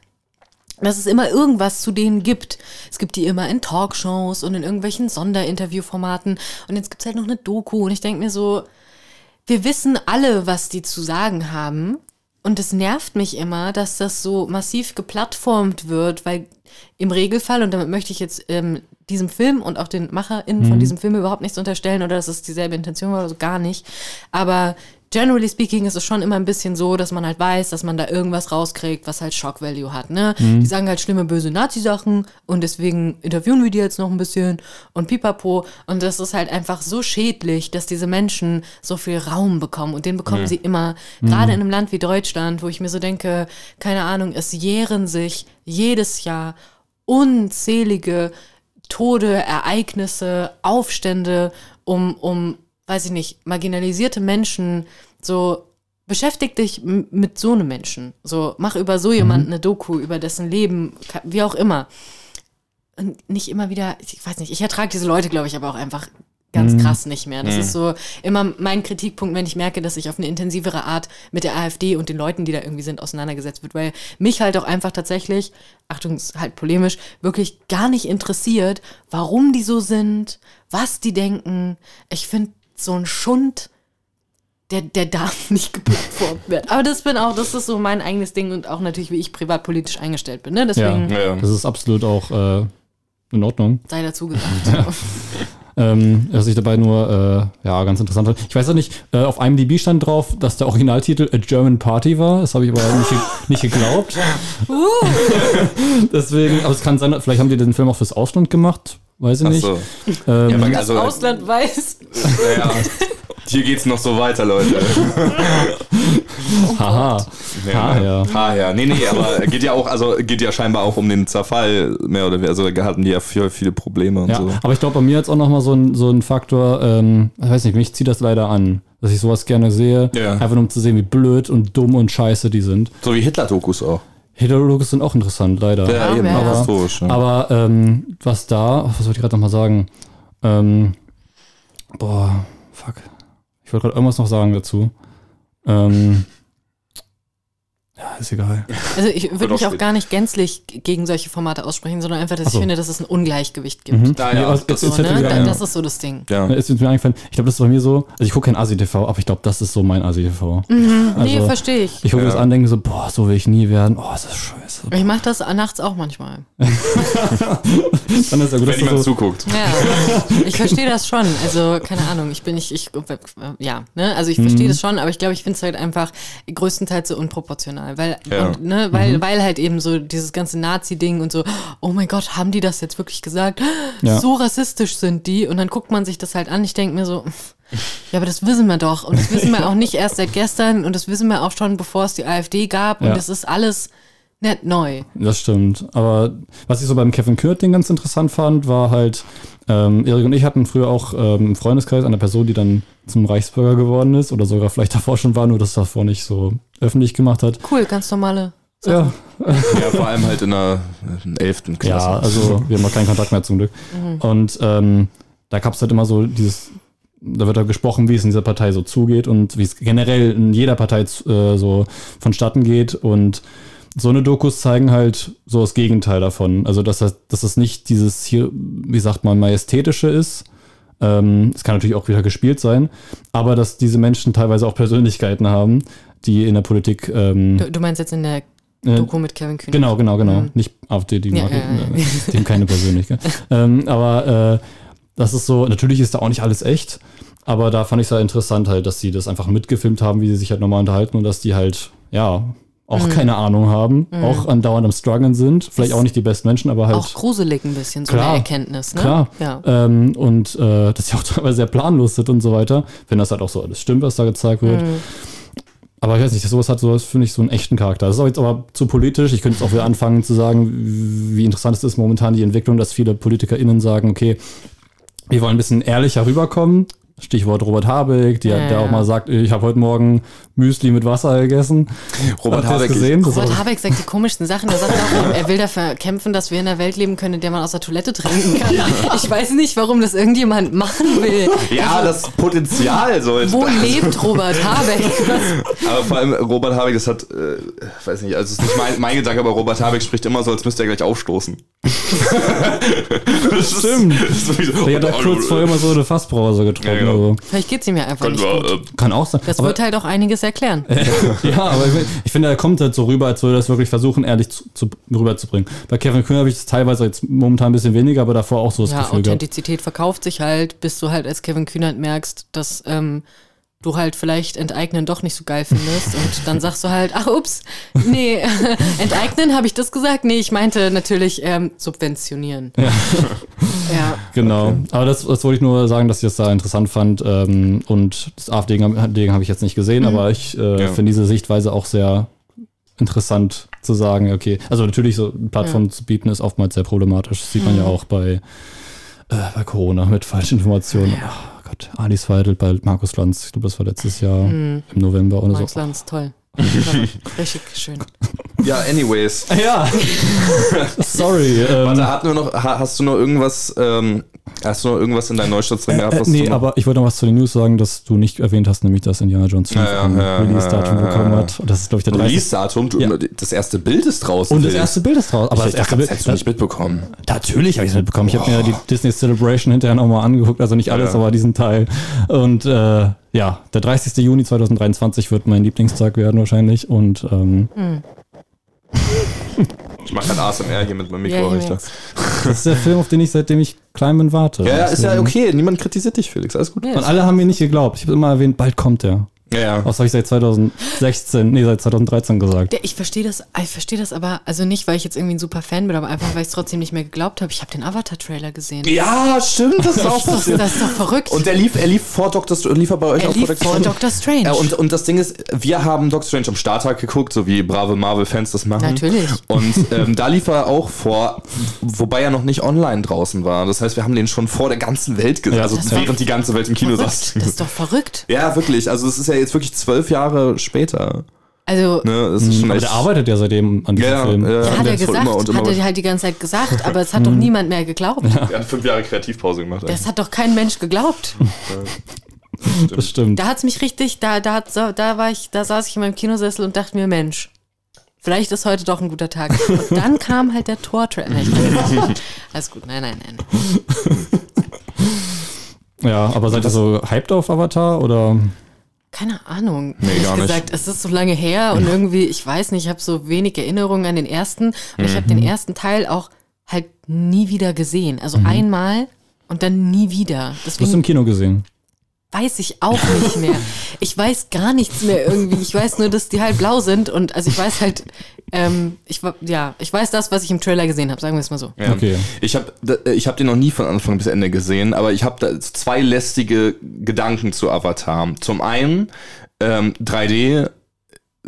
dass es immer irgendwas zu denen gibt. Es gibt die immer in Talkshows und in irgendwelchen Sonderinterviewformaten. Und jetzt gibt's halt noch eine Doku. Und ich denke mir so, wir wissen alle, was die zu sagen haben. Und es nervt mich immer, dass das so massiv geplattformt wird, weil im Regelfall, und damit möchte ich jetzt ähm, diesem Film und auch den MacherInnen von diesem Film überhaupt nichts unterstellen oder dass es dieselbe Intention war oder so, gar nicht. Aber generally speaking ist es schon immer ein bisschen so, dass man halt weiß, dass man da irgendwas rauskriegt, was halt Shock Value hat. Ne? Die sagen halt schlimme, böse Nazi-Sachen und deswegen interviewen wir die jetzt noch ein bisschen und pipapo. Und das ist halt einfach so schädlich, dass diese Menschen so viel Raum bekommen und den bekommen sie immer. Gerade in einem Land wie Deutschland, wo ich mir so denke, keine Ahnung, es jähren sich jedes Jahr unzählige Tode, Ereignisse, Aufstände, um, um, weiß ich nicht, marginalisierte Menschen, so beschäftig dich mit so einem Menschen. So, mach über so jemanden eine Doku, über dessen Leben, wie auch immer. Und nicht immer wieder, ich weiß nicht, ich ertrage diese Leute, glaube ich, aber auch einfach ganz krass nicht mehr. Das ist so immer mein Kritikpunkt, wenn ich merke, dass sich auf eine intensivere Art mit der AfD und den Leuten, die da irgendwie sind, auseinandergesetzt wird, weil mich halt auch einfach tatsächlich, Achtung, ist halt polemisch, wirklich gar nicht interessiert, warum die so sind, was die denken. Ich finde so ein Schund, der, der darf *laughs* nicht geplattformt werden. Aber das bin auch, das ist so mein eigenes Ding und auch natürlich, wie ich privatpolitisch eingestellt bin. Ne? Deswegen Ja, ja. Das ist absolut auch äh, in Ordnung. sei dazu *laughs* gesagt. *laughs* Ähm, was ich dabei nur, äh, ja, ganz interessant fand. Ich weiß auch nicht, äh, auf IMDb stand drauf, dass der Originaltitel A German Party war. Das habe ich aber nicht, nicht geglaubt. Deswegen, aber es kann sein, vielleicht haben die den Film auch fürs Ausland gemacht. Weiß ich Ach nicht. so. Ähm, Ja, Das also, Ausland weiß. ja, hier geht's noch so weiter, Leute. *laughs* haha. Ah, ja. Ah, ja. Nee, nee, aber geht ja auch, also geht ja scheinbar auch um den Zerfall, mehr oder weniger. Also da hatten die ja viel, viele Probleme und Ja, so. aber ich glaube, bei mir jetzt auch nochmal so ein, so ein Faktor, ähm, ich weiß nicht, mich zieht das leider an, dass ich sowas gerne sehe, Ja. einfach nur um zu sehen, wie blöd und dumm und scheiße die sind. So wie Hitler-Dokus auch. Heterologos sind auch interessant, leider. Ja, Ja, eben, ja. auch historisch. Ne? Aber ähm, was da, was wollte ich gerade nochmal sagen? Ähm, boah, fuck. Ich wollte gerade irgendwas noch sagen dazu. Ähm, ja, ist egal. Also ich würde mich auch gar nicht gänzlich gegen solche Formate aussprechen, sondern einfach, dass so. ich finde, dass es ein Ungleichgewicht gibt. Mhm. Da, Nee, ja, aber das So, ne? ein. Das ist so das Ding. ja. Ist mir eingefallen. Ich glaube, das ist bei mir so, also ich gucke kein Asi-TV, aber ich glaube, das ist so mein Asi-TV. nee, Also, verstehe ich. Ich gucke Ja. das an, denke so, boah, so will ich nie werden. Oh, ist das scheiße. Ich mache das nachts auch manchmal. *laughs* Dann ist ja gut, Wenn dass jemand du so, zuguckt. Ja, ich verstehe das schon. Also, keine Ahnung, ich bin nicht, ich, ja, ne, also ich verstehe das schon, aber ich glaube, ich finde es halt einfach größtenteils so unproportional, weil, Ja. und, ne, weil, weil halt eben so dieses ganze Nazi-Ding und so, oh mein Gott, haben die das jetzt wirklich gesagt? Ja. So rassistisch sind die und dann guckt man sich das halt an. Ich denke mir so, ja, aber das wissen wir doch und das wissen wir *laughs* auch nicht erst seit gestern und das wissen wir auch schon, bevor es die AfD gab und das ist alles nicht neu. Das stimmt. Aber was ich so beim Kevin Kürt-Ding ganz interessant fand, war halt, ähm, Erik und ich hatten früher auch ähm, im Freundeskreis eine Person, die dann zum Reichsbürger geworden ist oder sogar vielleicht davor schon war, nur das davor nicht so öffentlich gemacht hat. Cool, ganz normale Ja, *laughs* Ja, vor allem halt in der äh, 11. Klasse. ja, also wir haben auch keinen Kontakt mehr zum Glück. Und ähm, da gab es halt immer so dieses, da wird da gesprochen, wie es in dieser Partei so zugeht und wie es generell in jeder Partei äh, so vonstatten geht und so eine Dokus zeigen halt so das Gegenteil davon. Also, dass das, dass das nicht dieses hier, wie sagt man, majestätische ist. Ähm, Es kann natürlich auch wieder gespielt sein, aber dass diese Menschen teilweise auch Persönlichkeiten haben, die in der Politik. Ähm, Du, du meinst jetzt in der äh, Doku mit Kevin Kühn? Genau, genau, genau. Mhm. Nicht AfD, die Ja, mag ja, ich, äh, dem keine Persönlichkeit. *laughs* ähm, aber äh, das ist so, natürlich ist da auch nicht alles echt, aber da fand ich es halt interessant halt, dass sie das einfach mitgefilmt haben, wie sie sich halt normal unterhalten und dass die halt, ja, auch Mhm. keine Ahnung haben, auch andauernd am Struggeln sind, vielleicht Ist auch nicht die besten Menschen, aber halt. Auch gruselig ein bisschen, so Klar. eine Erkenntnis, ne? Klar. Ja. Ähm, und äh, dass sie auch *laughs* teilweise sehr planlos sind und so weiter. Wenn das halt auch so alles stimmt, was da gezeigt wird. Mhm. Aber ich weiß nicht, sowas hat sowas, finde ich, so einen echten Charakter. Das ist auch jetzt aber zu politisch. Ich könnte jetzt auch wieder anfangen zu sagen, wie interessant es ist momentan die Entwicklung, dass viele PolitikerInnen sagen, okay, wir wollen ein bisschen ehrlicher rüberkommen. Stichwort Robert Habeck, die, Ja, der auch ja. mal sagt, ich habe heute Morgen Müsli mit Wasser gegessen. Robert das Habeck, gesehen? Das Robert Habeck sagt die komischsten Sachen. Er sagt auch, er will dafür kämpfen, dass wir in einer Welt leben können, in der man aus der Toilette trinken kann. Ich weiß nicht, warum das irgendjemand machen will. Ja, das Potenzial sollte. Wo lebt Robert Habeck? Was? *laughs* Aber vor allem Robert Habeck, das hat, äh, weiß nicht, also es ist nicht mein, mein Gedanke, aber Robert Habeck spricht immer so, als müsste er gleich aufstoßen. *laughs* das Stimmt. Ist, sowieso, Der hat da kurz vorher immer so eine Fassbrause getrunken. Ja, genau. also. Vielleicht geht's ihm ja einfach nicht Kann, gut. äh, Kann auch sein. Das aber, wird halt auch einiges erklären. *laughs* ja, aber ich, ich finde, er kommt halt so rüber, als würde er das wirklich versuchen, ehrlich zu, zu, rüberzubringen. Bei Kevin Kühn habe ich es teilweise jetzt momentan ein bisschen weniger, aber davor auch so das Ja, Gefühl gehabt. Authentizität verkauft sich halt, bis du halt als Kevin Kühnert merkst, dass ähm, du halt vielleicht Enteignen doch nicht so geil findest. Und dann sagst du halt, ach ups, nee, *laughs* enteignen, habe ich das gesagt? Nee, ich meinte natürlich ähm, subventionieren. Ja. ja. *laughs* Genau. Aber das, das wollte ich nur sagen, dass ich das da interessant fand. Ähm, und das AfD-Ding habe ich jetzt nicht gesehen, Mhm. aber ich äh, Ja. finde diese Sichtweise auch sehr interessant zu sagen, okay, also natürlich so eine Plattform zu bieten ist oftmals sehr problematisch. Das sieht man ja Mhm. auch bei, äh, bei Corona mit falschen Informationen. Oh Gott, Alice Weidel bei Markus Lanz, ich glaube, das war letztes Jahr im November oder Mhm. Max so. Lanz, toll. Richtig schön. Ja, anyways. *laughs* Ja, sorry. Ähm, Warte, hat nur noch, ha- hast du noch irgendwas, ähm, hast du noch irgendwas in deinem Neustarts drin gehabt? Äh, was nee, aber ich wollte noch was zu den News sagen, dass du nicht erwähnt hast, nämlich dass Indiana Jones 5 Ja, ja, ein ja, Release-Datum ja, ja, bekommen hat. Und das ist, glaube ich, der 30. Release-Datum, das erste Bild ist draußen. Und das erste Bild ist raus. Aber ich das erste dachte, das Bild, hättest du nicht mitbekommen. natürlich habe ich es mitbekommen. Ich habe mir die Disney Celebration hinterher nochmal angeguckt. Also nicht alles, Ja. aber diesen Teil. Und äh, ja, der 30. Juni 2023 wird mein Lieblingstag werden wahrscheinlich. Und ähm, *laughs* Ich mache gerade ASMR hier mit meinem Ja, Mikro. merk's. das ist der Film, auf den ich seitdem ich klein bin warte. ja, ja, ist ja okay. Niemand kritisiert dich, Felix. Alles gut. Ja, Und alle haben mir nicht geglaubt. Ich habe immer erwähnt, bald kommt der. Ja, ja. Was habe ich seit 2016, nee, seit 2013 gesagt. Der- Ich verstehe das, ich verstehe das aber, also nicht, weil ich jetzt irgendwie ein super Fan bin, aber einfach, weil ich es trotzdem nicht mehr geglaubt habe. Ich habe den Avatar-Trailer gesehen. Ja, stimmt, das ist auch Das passiert. das ist doch verrückt. Und er lief, er lief vor Doctor Strange, lief er bei euch er auch lief vor Doctor Strange. Ja, und, und das Ding ist, wir haben Doctor Strange am Starttag geguckt, so wie brave Marvel-Fans das machen. Natürlich. Und ähm, da lief er auch vor, wobei er noch nicht online draußen war. Das heißt, wir haben den schon vor der ganzen Welt gesehen, Ja, also das während die ganze Welt im Kino verrückt. saß. Das ist doch verrückt. Ja, wirklich. Also es ist ja jetzt wirklich zwölf Jahre später. Also, Ne? Das ist schon Aber echt. der arbeitet ja seitdem an diesem ja, Film. ja, ja, hat er gesagt, immer und immer hat er halt die ganze Zeit gesagt, aber es hat *laughs* doch niemand mehr geglaubt. er hat fünf Jahre Kreativpause gemacht. Das hat doch kein Mensch geglaubt. *laughs* Das stimmt. Da hat's mich richtig, da, da, hat, da war ich, da saß ich in meinem Kinosessel und dachte mir, Mensch, vielleicht ist heute doch ein guter Tag. Und dann *laughs* kam halt der Tor-Trailer. Weiß nicht. Alles gut, nein, nein, nein. Ja, aber seid ihr so hyped auf Avatar oder? Keine Ahnung. Nee, Ehrlich gar nicht. gesagt, es ist so lange her und irgendwie, ich weiß nicht, ich habe so wenig Erinnerungen an den ersten und ich habe den Mhm. ersten Teil auch halt nie wieder gesehen. Also Mhm. einmal und dann nie wieder. Du hast Deswegen im Kino gesehen. Weiß ich auch nicht mehr. *laughs* Ich weiß gar nichts mehr irgendwie. Ich weiß nur, dass die halt blau sind und also ich weiß halt, ähm, ich ja, ich weiß das, was ich im Trailer gesehen habe, sagen wir es mal so. Ja. Okay. Ich habe ich hab den noch nie von Anfang bis Ende gesehen, aber ich habe da zwei lästige Gedanken zu Avatar. Zum einen, ähm, 3D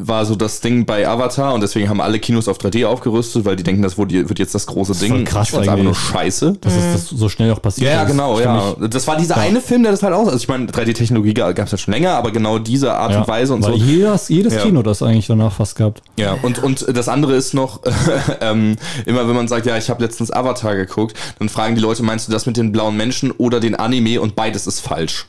war so das Ding bei Avatar und deswegen haben alle Kinos auf 3D aufgerüstet, weil die denken, das wird wird jetzt das große ist Ding. voll krass Ich fand's einfach nur scheiße. Dass es das so schnell auch passiert Ja, ist. genau, ja. Das war dieser eine Film, der das halt aus. Also ich meine, 3D-Technologie gab es ja schon länger, aber genau diese Art ja, und Weise und weil so. Jedes, jedes Ja. Kino das eigentlich danach fast gehabt. Ja, und, und das andere ist noch, *laughs* ähm, immer wenn man sagt, ja, ich habe letztens Avatar geguckt, dann fragen die Leute, meinst du das mit den blauen Menschen oder den Anime? Und beides ist falsch.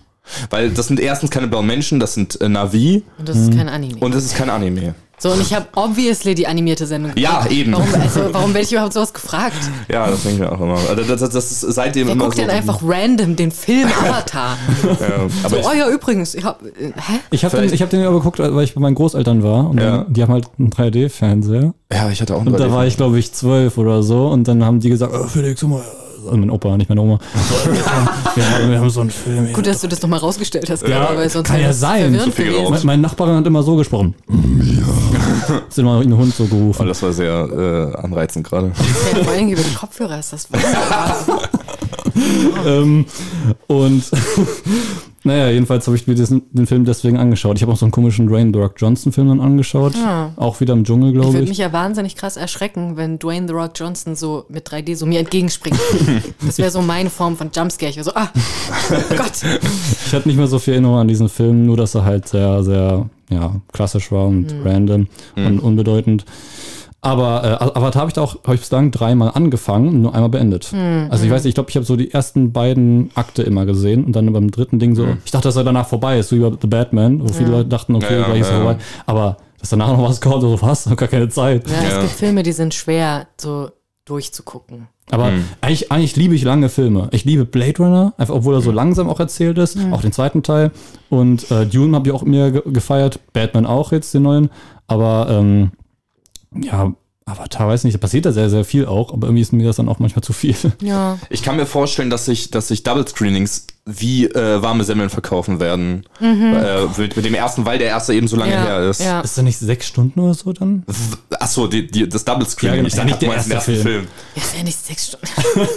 Weil das sind erstens keine blauen Menschen, das sind äh, Navi Und das ist kein Anime. und es ist kein Anime. so, und ich habe obviously die animierte Sendung Ja, geguckt. eben. Warum, also, warum werde ich überhaupt sowas gefragt? *laughs* Ja, das denke ich mir auch immer. Also das, das, das ist seitdem Wer immer guckt so. denn einfach random den Film *laughs* Avatar? Ja, aber so, ich, oh ja, übrigens, ich hab, äh, hä? Ich habe den, ich hab den aber geguckt, weil ich bei meinen Großeltern war. Und Ja. dann, die haben halt einen 3D-Fernseher. ja, ich hatte auch Und einen da war ich, glaube ich, zwölf oder so. Und dann haben die gesagt, oh, Felix, guck mal. Also mein Opa, nicht meine Oma. So, *laughs* wir, haben, wir haben so einen Film. Gut, dass du das nochmal rausgestellt hast, Ja, aber sonst kann ja sein. geraucht. mein, mein Nachbarin hat immer so gesprochen. Ja. Ist immer ein Hund so Oh, gerufen. das war sehr äh, anreizend gerade. Ja, vor allem über die Kopfhörer ist das was. *laughs* ähm, und Naja, jedenfalls habe ich mir diesen, den Film deswegen angeschaut. Ich habe auch so einen komischen Dwayne The Rock Johnson-Film dann angeschaut. Ah. Auch wieder im Dschungel, Ich glaube würde ich. mich ja wahnsinnig krass erschrecken, wenn Dwayne The Rock Johnson so mit 3D so mir entgegenspringt. *laughs* Das wäre so meine Form von Jumpscare. Ich wäre so, ah, oh Gott. *laughs* Ich hatte nicht mehr so viel Erinnerung an diesen Film, nur dass er halt sehr, sehr ja, klassisch war und Mhm. random und unbedeutend. Aber äh, Avatar habe ich da auch, habe ich bislang dreimal angefangen und nur einmal beendet. Mhm. Also ich weiß nicht, ich glaube, ich habe so die ersten beiden Akte immer gesehen und dann beim dritten Ding so, ich dachte, dass er danach vorbei ist, so wie bei The Batman, wo viele Leute dachten, okay, Ja, ja, gleich ist er ja, ja. vorbei. Aber dass danach noch was kommt, so was, *laughs* hab gar keine Zeit. Ja, Ja. es gibt Filme, die sind schwer so durchzugucken. Aber eigentlich, eigentlich liebe ich lange Filme. Ich liebe Blade Runner, einfach obwohl er so langsam auch erzählt ist, auch den zweiten Teil. Und äh, Dune habe ich auch mir ge gefeiert, Batman auch jetzt, den neuen. Aber ähm, ja, Avatar, weiß nicht, da passiert da sehr, sehr viel auch, aber irgendwie ist mir das dann auch manchmal zu viel. Ja. Ich kann mir vorstellen, dass sich, dass sich Double Screenings wie äh, warme Semmeln verkaufen werden. Äh, mit, mit dem ersten, weil der erste eben so lange Mhm. Ja, her ist. ja. Ist da nicht sechs Stunden oder so dann? Achso, die, die, das Double Screening. Ja, genau. Ich dachte, Nicht der erste ersten Film. Film. Ist ja nicht sechs Stunden.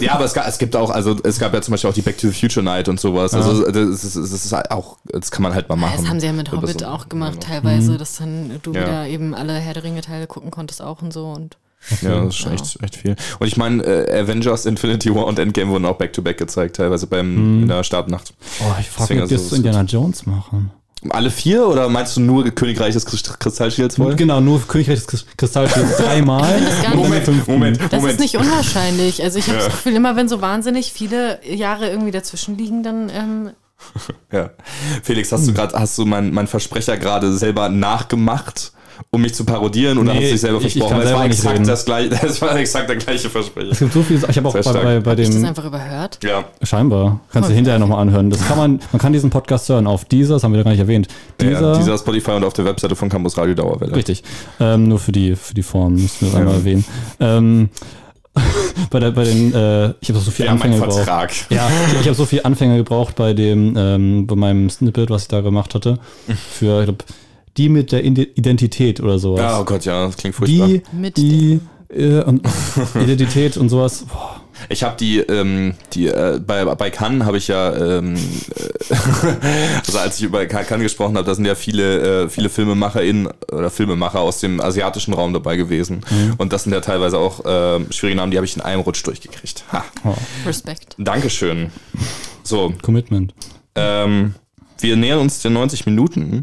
*laughs* Ja, aber es, gab, es gibt auch, also es gab ja zum Beispiel auch die Back to the Future Night und sowas. Also das ist, das ist auch, das kann man halt mal machen. Das haben sie ja mit Hobbit so- auch gemacht, teilweise, dass dann du Ja. wieder eben alle Herr der Ringe-Teile gucken konntest auch und so. Und Ja, das ist schon echt, echt viel. Und ich meine, äh, Avengers, Infinity War und Endgame wurden auch back-to-back gezeigt, teilweise beim, in der Startnacht. Oh, ich frage mich, ob die also, das Indiana Jones machen. Alle vier oder meinst du nur Königreich des Kristallschilds voll? Genau, nur Königreich des Kristallschilds *laughs* dreimal. nicht- fünf- Moment, das Moment. ist nicht unwahrscheinlich. Also ich habe das Gefühl, immer wenn so wahnsinnig viele Jahre irgendwie dazwischen liegen, dann ähm, *laughs* Ja. Felix, hast du Hm. gerade, hast du mein, mein Versprecher gerade selber nachgemacht, um mich zu parodieren oder Nee, hast du dich selber ich- ich versprochen? Weil es war exakt das gleiche, *laughs* das war exakt der gleiche Versprecher. Es gibt so viel, ich habe auch bei, bei, bei hab ich das dem, einfach überhört. Ja. scheinbar, kannst du Okay. hinterher nochmal anhören. Das kann man, man kann diesen Podcast hören auf dieser, das haben wir da gar nicht erwähnt. Dieser, ja, dieser Spotify und auf der Webseite von Campus Radio Dauerwelle. Richtig. Ähm, nur für die, für die Form müssen wir das einmal erwähnen. Ähm, *laughs* bei, der, bei den, äh, ich habe so viel Anfänger gebraucht. Vertrag. Ja, ich, ich habe so viel Anfänger gebraucht bei dem, ähm, bei meinem Snippet, was ich da gemacht hatte. *laughs* Für, ich glaube, die mit der Ide- Identität oder sowas. Ja, oh Gott, ja, das klingt furchtbar. die, Mit die äh, und *laughs* Identität und sowas. Boah. Ich habe die, ähm, die äh, bei, bei Cannes habe ich ja, ähm, äh, *laughs* also als ich über Cannes gesprochen habe, da sind ja viele, äh, viele FilmemacherInnen oder Filmemacher aus dem asiatischen Raum dabei gewesen. Und das sind ja teilweise auch äh, schwierige Namen, die habe ich in einem Rutsch durchgekriegt. Ha. Respekt. Dankeschön. So, Commitment. ähm, wir nähern uns den 90 Minuten.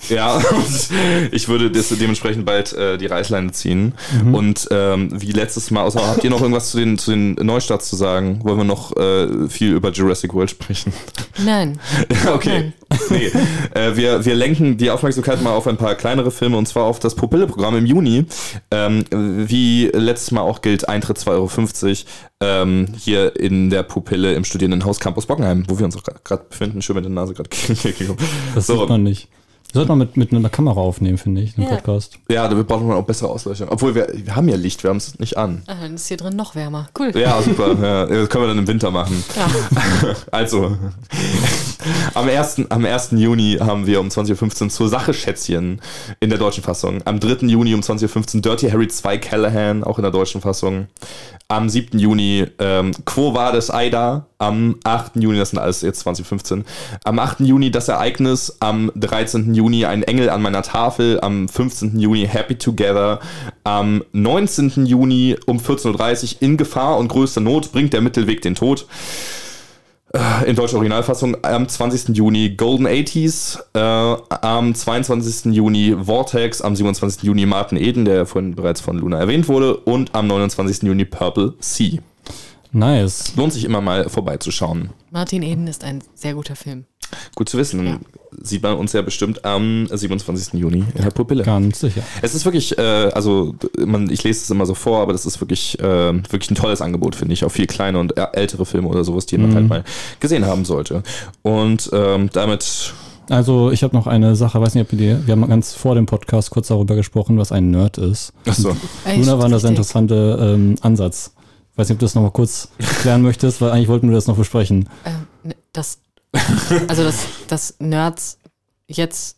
Ja, *laughs* ich würde das dementsprechend bald äh, die Reißleine ziehen. Und ähm, wie letztes Mal, außer habt ihr noch irgendwas zu den, zu den Neustarts zu sagen? Wollen wir noch äh, viel über Jurassic World sprechen? *laughs* Nein. *laughs* okay. Nee. Äh, wir, wir lenken die Aufmerksamkeit mal auf ein paar kleinere Filme und zwar auf das Pupille-Programm im Juni. Ähm, wie letztes Mal auch gilt, Eintritt 2,50 Euro ähm, hier in der Pupille im Studierendenhaus Campus Bockenheim, wo wir uns auch gerade befinden. Schön mit der Nase gerade gekommen. Das So. sieht man nicht. Sollte man mit, mit einer Kamera aufnehmen, finde ich, einen Ja. Podcast. Ja, da braucht man auch bessere Ausleuchtung. Obwohl wir, wir haben ja Licht, wir haben es nicht an. Ah, dann ist hier drin noch wärmer. Cool. Ja, super. ja, das können wir dann im Winter machen. Ja. *laughs* Also, am 1. Am 1. Juni haben wir um 20.15 Uhr zur Sache Schätzchen in der deutschen Fassung. Am 3. Juni um 20.15 Uhr Dirty Harry 2 Callahan, auch in der deutschen Fassung. Am 7. Juni ähm, Quo Vadis Aida. Am 8. Juni, das sind alles jetzt 2015. Am 8. Juni das Ereignis. Am 13. Juni Ein Engel an meiner Tafel. Am 15. Juni Happy Together. Am 19. Juni um 14.30 Uhr In Gefahr und größter Not bringt der Mittelweg den Tod in deutscher Originalfassung am 20. Juni Golden 80s, äh, am 22. Juni Vortex, am 27. Juni Martin Eden, der vorhin bereits von Luna erwähnt wurde, und am 29. Juni Purple Sea. Nice. Lohnt sich immer mal vorbeizuschauen. Martin Eden ist ein sehr guter Film. Gut zu wissen. Ja. Sieht man uns ja bestimmt am 27. Juni in der Pupille. Ganz sicher. Es ist wirklich, äh, also man, ich lese es immer so vor, aber das ist wirklich, äh, wirklich ein tolles Angebot, finde ich. Auch viel kleine und ältere Filme oder sowas, die man halt mal gesehen haben sollte. Und ähm, damit Also, ich habe noch eine Sache, weiß nicht, ob ihr die, wir haben ganz vor dem Podcast kurz darüber gesprochen, was ein Nerd ist. Achso. Luna war das ein Richtig. interessanter ähm, Ansatz. Ich weiß nicht, ob du das nochmal kurz erklären möchtest, weil eigentlich wollten wir das noch besprechen. Ähm, ne, das, also dass, dass Nerds jetzt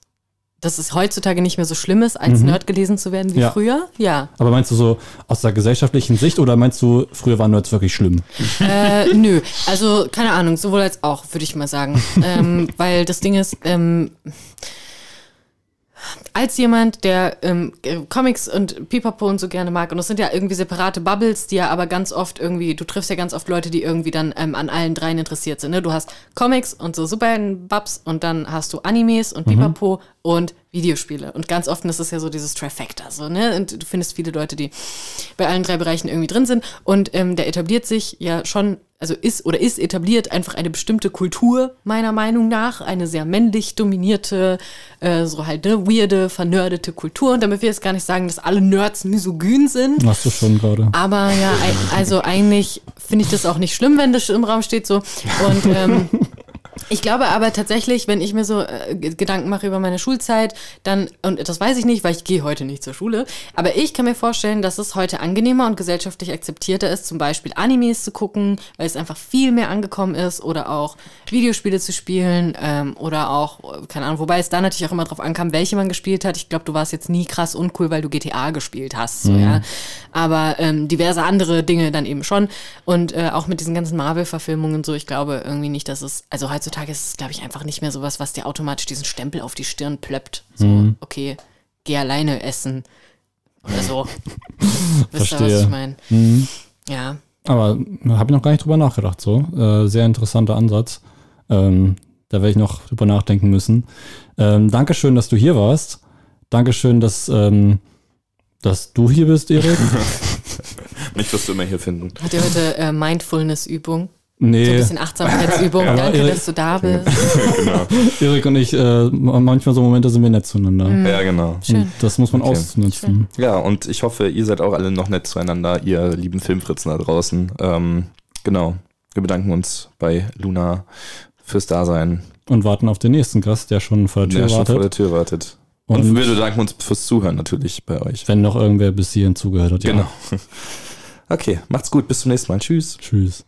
dass es heutzutage nicht mehr so schlimm ist, als Nerd gelesen zu werden wie Ja. früher. Ja. Aber meinst du so aus der gesellschaftlichen Sicht oder meinst du, früher waren Nerds wirklich schlimm? Äh, nö, also keine Ahnung, sowohl als auch, würde ich mal sagen. *laughs* ähm, weil das Ding ist, ähm, als jemand, der ähm, äh, Comics und Pipapo und so gerne mag, und das sind ja irgendwie separate Bubbles, die ja aber ganz oft irgendwie, du triffst ja ganz oft Leute, die irgendwie dann ähm, an allen dreien interessiert sind. Ne? Du hast Comics und so Superhelden-Babs und dann hast du Animes und Pipapo und Videospiele. Und ganz oft ist es ja so dieses Trifecta, so, ne? Und du findest viele Leute, die bei allen drei Bereichen irgendwie drin sind. Und ähm, der etabliert sich ja schon, also ist oder ist etabliert einfach eine bestimmte Kultur, meiner Meinung nach. Eine sehr männlich dominierte, äh, so halt eine weirde, vernördete Kultur. Und damit will ich jetzt gar nicht sagen, dass alle Nerds misogyn sind. Hast du schon gerade. Aber ja, also eigentlich finde ich das auch nicht schlimm, wenn das im Raum steht so. Und ähm, *laughs* ich glaube aber tatsächlich, wenn ich mir so äh, Gedanken mache über meine Schulzeit, dann, und das weiß ich nicht, weil ich gehe heute nicht zur Schule, aber ich kann mir vorstellen, dass es heute angenehmer und gesellschaftlich akzeptierter ist, zum Beispiel Animes zu gucken, weil es einfach viel mehr angekommen ist oder auch Videospiele zu spielen ähm, oder auch, äh, keine Ahnung, wobei es da natürlich auch immer drauf ankam, welche man gespielt hat. Ich glaube, du warst jetzt nie krass uncool, weil du GTA gespielt hast, so, ja. Aber ähm, diverse andere Dinge dann eben schon. Und äh, auch mit diesen ganzen Marvel-Verfilmungen so, ich glaube irgendwie nicht, dass es, also heutzutage ist es, glaube ich, einfach nicht mehr sowas, was dir automatisch diesen Stempel auf die Stirn plöppt. So, okay, geh alleine essen. Oder so. *laughs* Wisst ihr, was ich meine? Ja. Aber habe ich noch gar nicht drüber nachgedacht. So, äh, sehr interessanter Ansatz. Ähm, da werde ich noch drüber nachdenken müssen. Ähm, Dankeschön, dass du hier warst. Dankeschön, dass, ähm, dass du hier bist, Erik. *laughs* *laughs* Mich wirst du immer hier finden. Hat ihr heute äh, Mindfulness-Übung? So ein Nee, bisschen Achtsamkeitsübung. *laughs* Ja, Danke, Erik- dass du da bist. *laughs* genau. Erik und ich, äh, manchmal so Momente sind wir nett zueinander. Ja, genau. Schön. Und das muss man Okay. ausnutzen. Ja, und ich hoffe, ihr seid auch alle noch nett zueinander, ihr lieben Filmfritzen da draußen. Ähm, genau. Wir bedanken uns bei Luna fürs Dasein, Und warten auf den nächsten Gast, der schon vor der Tür der schon vor wartet. der Tür wartet. Und, Und- wir bedanken uns fürs Zuhören natürlich bei euch. Wenn noch irgendwer bis hierhin zugehört hat. Ja. Genau. *laughs* Okay, macht's gut, bis zum nächsten Mal. Tschüss. Tschüss.